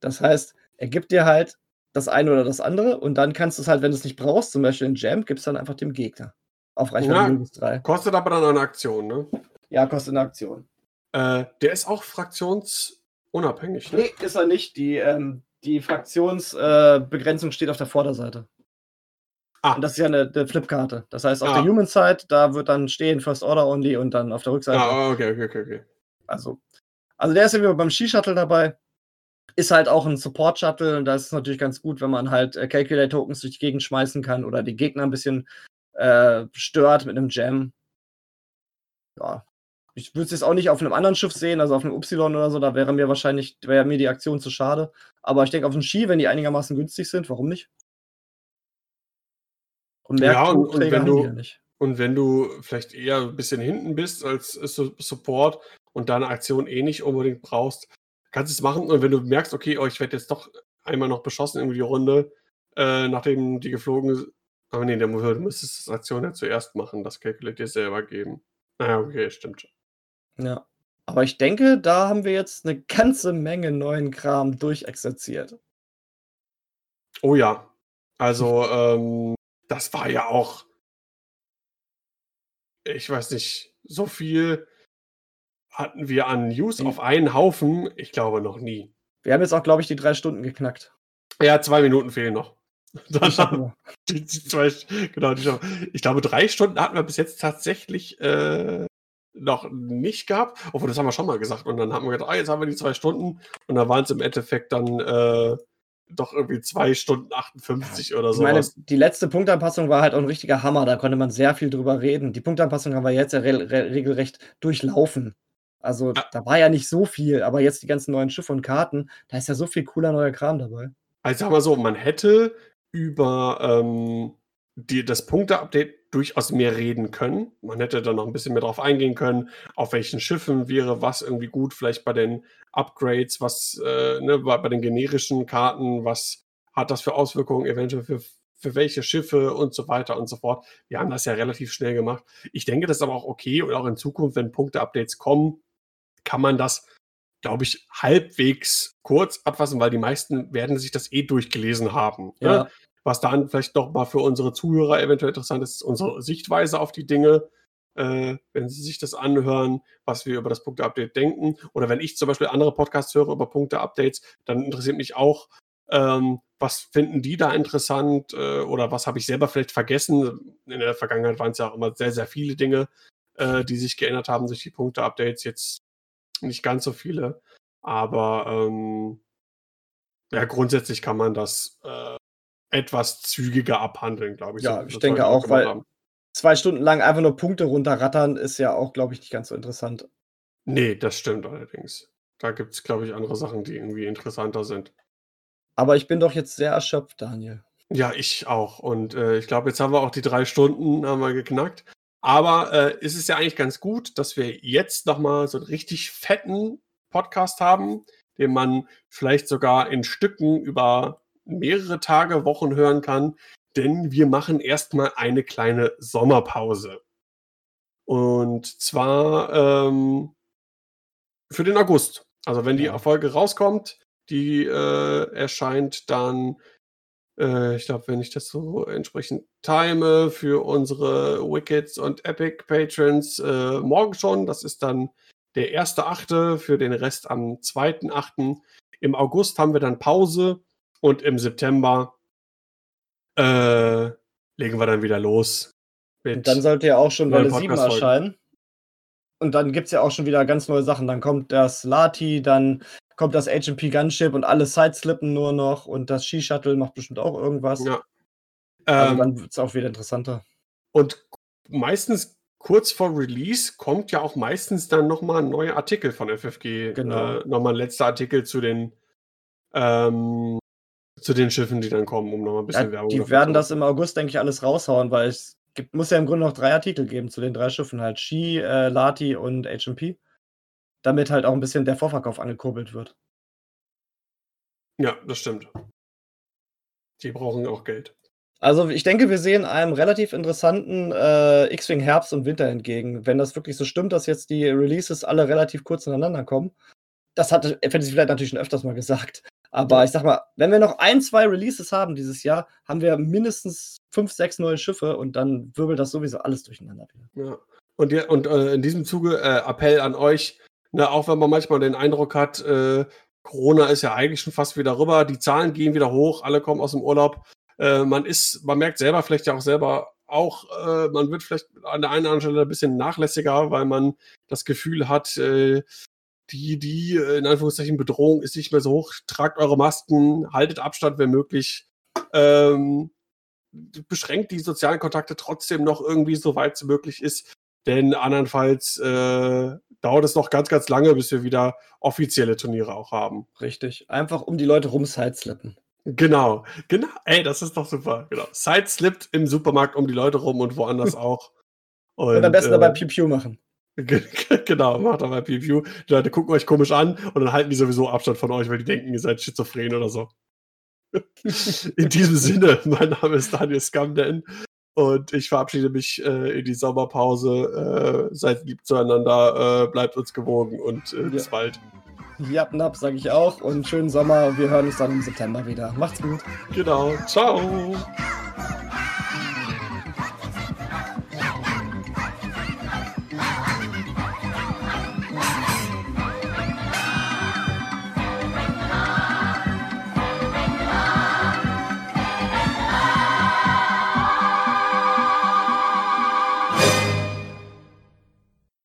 Das heißt, er gibt dir halt das eine oder das andere und dann kannst du es halt, wenn du es nicht brauchst, zum Beispiel einen Jam, gibst dann einfach dem Gegner. Auf Reichweite ja, 0 bis 3. Kostet aber dann eine Aktion, ne? Ja, kostet eine Aktion. Äh, der ist auch fraktionsunabhängig, ne? Nee, ist er nicht. Die, ähm, die Fraktionsbegrenzung äh, steht auf der Vorderseite. Ah. Und das ist ja eine, eine Flipkarte. Das heißt, auf ah. der Human Side, da wird dann stehen First Order Only und dann auf der Rückseite. Ah, okay, okay, okay, okay. Also, also der ist ja wieder beim Ski-Shuttle dabei. Ist halt auch ein Support-Shuttle und da ist es natürlich ganz gut, wenn man halt äh, Calculate-Tokens durch die Gegend schmeißen kann oder die Gegner ein bisschen äh, stört mit einem Jam. Ja, ich würde es jetzt auch nicht auf einem anderen Schiff sehen, also auf einem Y oder so, da wäre mir wahrscheinlich, wäre mir die Aktion zu schade. Aber ich denke, auf einem Ski, wenn die einigermaßen günstig sind, warum nicht? Und mehr ja, und, und wenn du, ja und wenn du vielleicht eher ein bisschen hinten bist als Support und deine Aktion eh nicht unbedingt brauchst, kannst du es machen. Und wenn du merkst, okay, oh, ich werde jetzt doch einmal noch beschossen in die Runde, äh, nachdem die geflogen ist. Aber nee, der, du müsstest das Aktion ja zuerst machen, das Calculate dir selber geben. Naja, ah, okay, stimmt schon. Ja. Aber ich denke, da haben wir jetzt eine ganze Menge neuen Kram durchexerziert. Oh ja. Also, ähm, das war ja auch, ich weiß nicht, so viel hatten wir an News auf einen Haufen, ich glaube noch nie. Wir haben jetzt auch, glaube ich, die drei Stunden geknackt. Ja, zwei Minuten fehlen noch. Die, die zwei, genau, die, ich glaube, drei Stunden hatten wir bis jetzt tatsächlich äh, noch nicht gehabt, obwohl das haben wir schon mal gesagt. Und dann haben wir gedacht, ah, jetzt haben wir die zwei Stunden und dann waren es im Endeffekt dann äh, doch irgendwie zwei Stunden 58 oder so. Ich meine, die letzte Punktanpassung war halt auch ein richtiger Hammer, da konnte man sehr viel drüber reden. Die Punktanpassung haben wir jetzt ja re re regelrecht durchlaufen. Also ah. da war ja nicht so viel, aber jetzt die ganzen neuen Schiffe und Karten, da ist ja so viel cooler neuer Kram dabei. Also sagen wir so, man hätte über ähm, die, das Punkte-Update durchaus mehr reden können. Man hätte da noch ein bisschen mehr drauf eingehen können, auf welchen Schiffen wäre was irgendwie gut, vielleicht bei den Upgrades, was äh, ne, bei, bei, den generischen Karten, was hat das für Auswirkungen eventuell für, für welche Schiffe und so weiter und so fort. Wir haben das ja relativ schnell gemacht. Ich denke, das ist aber auch okay und auch in Zukunft, wenn Punkte-Updates kommen, kann man das, glaube ich, halbwegs kurz abfassen, weil die meisten werden sich das eh durchgelesen haben. Ne? Ja. Ne? Was dann vielleicht noch mal für unsere Zuhörer eventuell interessant ist, ist unsere Sichtweise auf die Dinge. Äh, wenn sie sich das anhören, was wir über das Punkte-Update denken. Oder wenn ich zum Beispiel andere Podcasts höre über Punkte-Updates, dann interessiert mich auch, ähm, was finden die da interessant äh, oder was habe ich selber vielleicht vergessen. In der Vergangenheit waren es ja auch immer sehr, sehr viele Dinge, äh, die sich geändert haben durch die Punkte-Updates. Jetzt nicht ganz so viele. Aber ähm, ja, grundsätzlich kann man das äh, etwas zügiger abhandeln, glaube ich. Ja, so, ich denke auch, weil haben. zwei Stunden lang einfach nur Punkte runterrattern ist ja auch, glaube ich, nicht ganz so interessant. Nee, das stimmt allerdings. Da gibt es, glaube ich, andere Sachen, die irgendwie interessanter sind. Aber ich bin doch jetzt sehr erschöpft, Daniel. Ja, ich auch. Und äh, ich glaube, jetzt haben wir auch die drei Stunden haben wir geknackt. Aber äh, ist es ja eigentlich ganz gut, dass wir jetzt nochmal so einen richtig fetten Podcast haben, den man vielleicht sogar in Stücken über mehrere Tage, Wochen hören kann. Denn wir machen erstmal eine kleine Sommerpause. Und zwar ähm, für den August. Also wenn die Folge rauskommt, die äh, erscheint dann äh, ich glaube, wenn ich das so entsprechend time für unsere Wickets und Epic Patrons äh, morgen schon. Das ist dann der erste Achte, für den Rest am zweiten Achten. Im August haben wir dann Pause und im September äh, legen wir dann wieder los. und dann sollte ja auch schon Welle 7 erscheinen. Und dann gibt es ja auch schon wieder ganz neue Sachen. Dann kommt das Lati, dann kommt das HMP Gunship und alle Sideslippen nur noch und das Ski-Shuttle macht bestimmt auch irgendwas. Ja. Also ähm, dann wird es auch wieder interessanter. Und meistens kurz vor Release kommt ja auch meistens dann nochmal ein neuer Artikel von FFG. Genau. Äh, nochmal ein letzter Artikel zu den ähm, zu den Schiffen, die dann kommen, um nochmal ein bisschen ja, Werbung Die werden das im August, denke ich, alles raushauen, weil es gibt, muss ja im Grunde noch drei Artikel geben zu den drei Schiffen halt. Ski, äh, Lati und HMP damit halt auch ein bisschen der Vorverkauf angekurbelt wird. Ja, das stimmt. Die brauchen auch Geld. Also ich denke, wir sehen einem relativ interessanten äh, X-Wing Herbst und Winter entgegen. Wenn das wirklich so stimmt, dass jetzt die Releases alle relativ kurz ineinander kommen. Das hatte Fantasy vielleicht natürlich schon öfters mal gesagt. Aber ich sag mal, wenn wir noch ein, zwei Releases haben dieses Jahr, haben wir mindestens fünf, sechs neue Schiffe und dann wirbelt das sowieso alles durcheinander Ja. Und, ja, und äh, in diesem Zuge äh, Appell an euch, Ne, auch wenn man manchmal den Eindruck hat, äh, Corona ist ja eigentlich schon fast wieder rüber, die Zahlen gehen wieder hoch, alle kommen aus dem Urlaub. Äh, man ist, man merkt selber vielleicht ja auch selber auch, äh, man wird vielleicht an der einen oder anderen Stelle ein bisschen nachlässiger, weil man das Gefühl hat, äh, die, die äh, in Anführungszeichen Bedrohung ist nicht mehr so hoch. Tragt eure Masken, haltet Abstand, wenn möglich. Ähm, beschränkt die sozialen Kontakte trotzdem noch irgendwie so weit es möglich ist. Denn andernfalls äh, dauert es noch ganz, ganz lange, bis wir wieder offizielle Turniere auch haben. Richtig. Einfach um die Leute rum sideslippen. Genau, genau. Ey, das ist doch super. Genau. Sideslippt im Supermarkt um die Leute rum und woanders auch. Und, und am besten äh, dabei Pew Pew machen. genau, macht dabei Pew. Die Leute gucken euch komisch an und dann halten die sowieso Abstand von euch, weil die denken, ihr seid schizophren oder so. In diesem Sinne, mein Name ist Daniel Scamden und ich verabschiede mich äh, in die Sommerpause. Äh, seid lieb zueinander, äh, bleibt uns gewogen und äh, bis ja. bald. Ja, napp, sage ich auch. Und schönen Sommer. Wir hören uns dann im September wieder. Macht's gut. Genau. Ciao.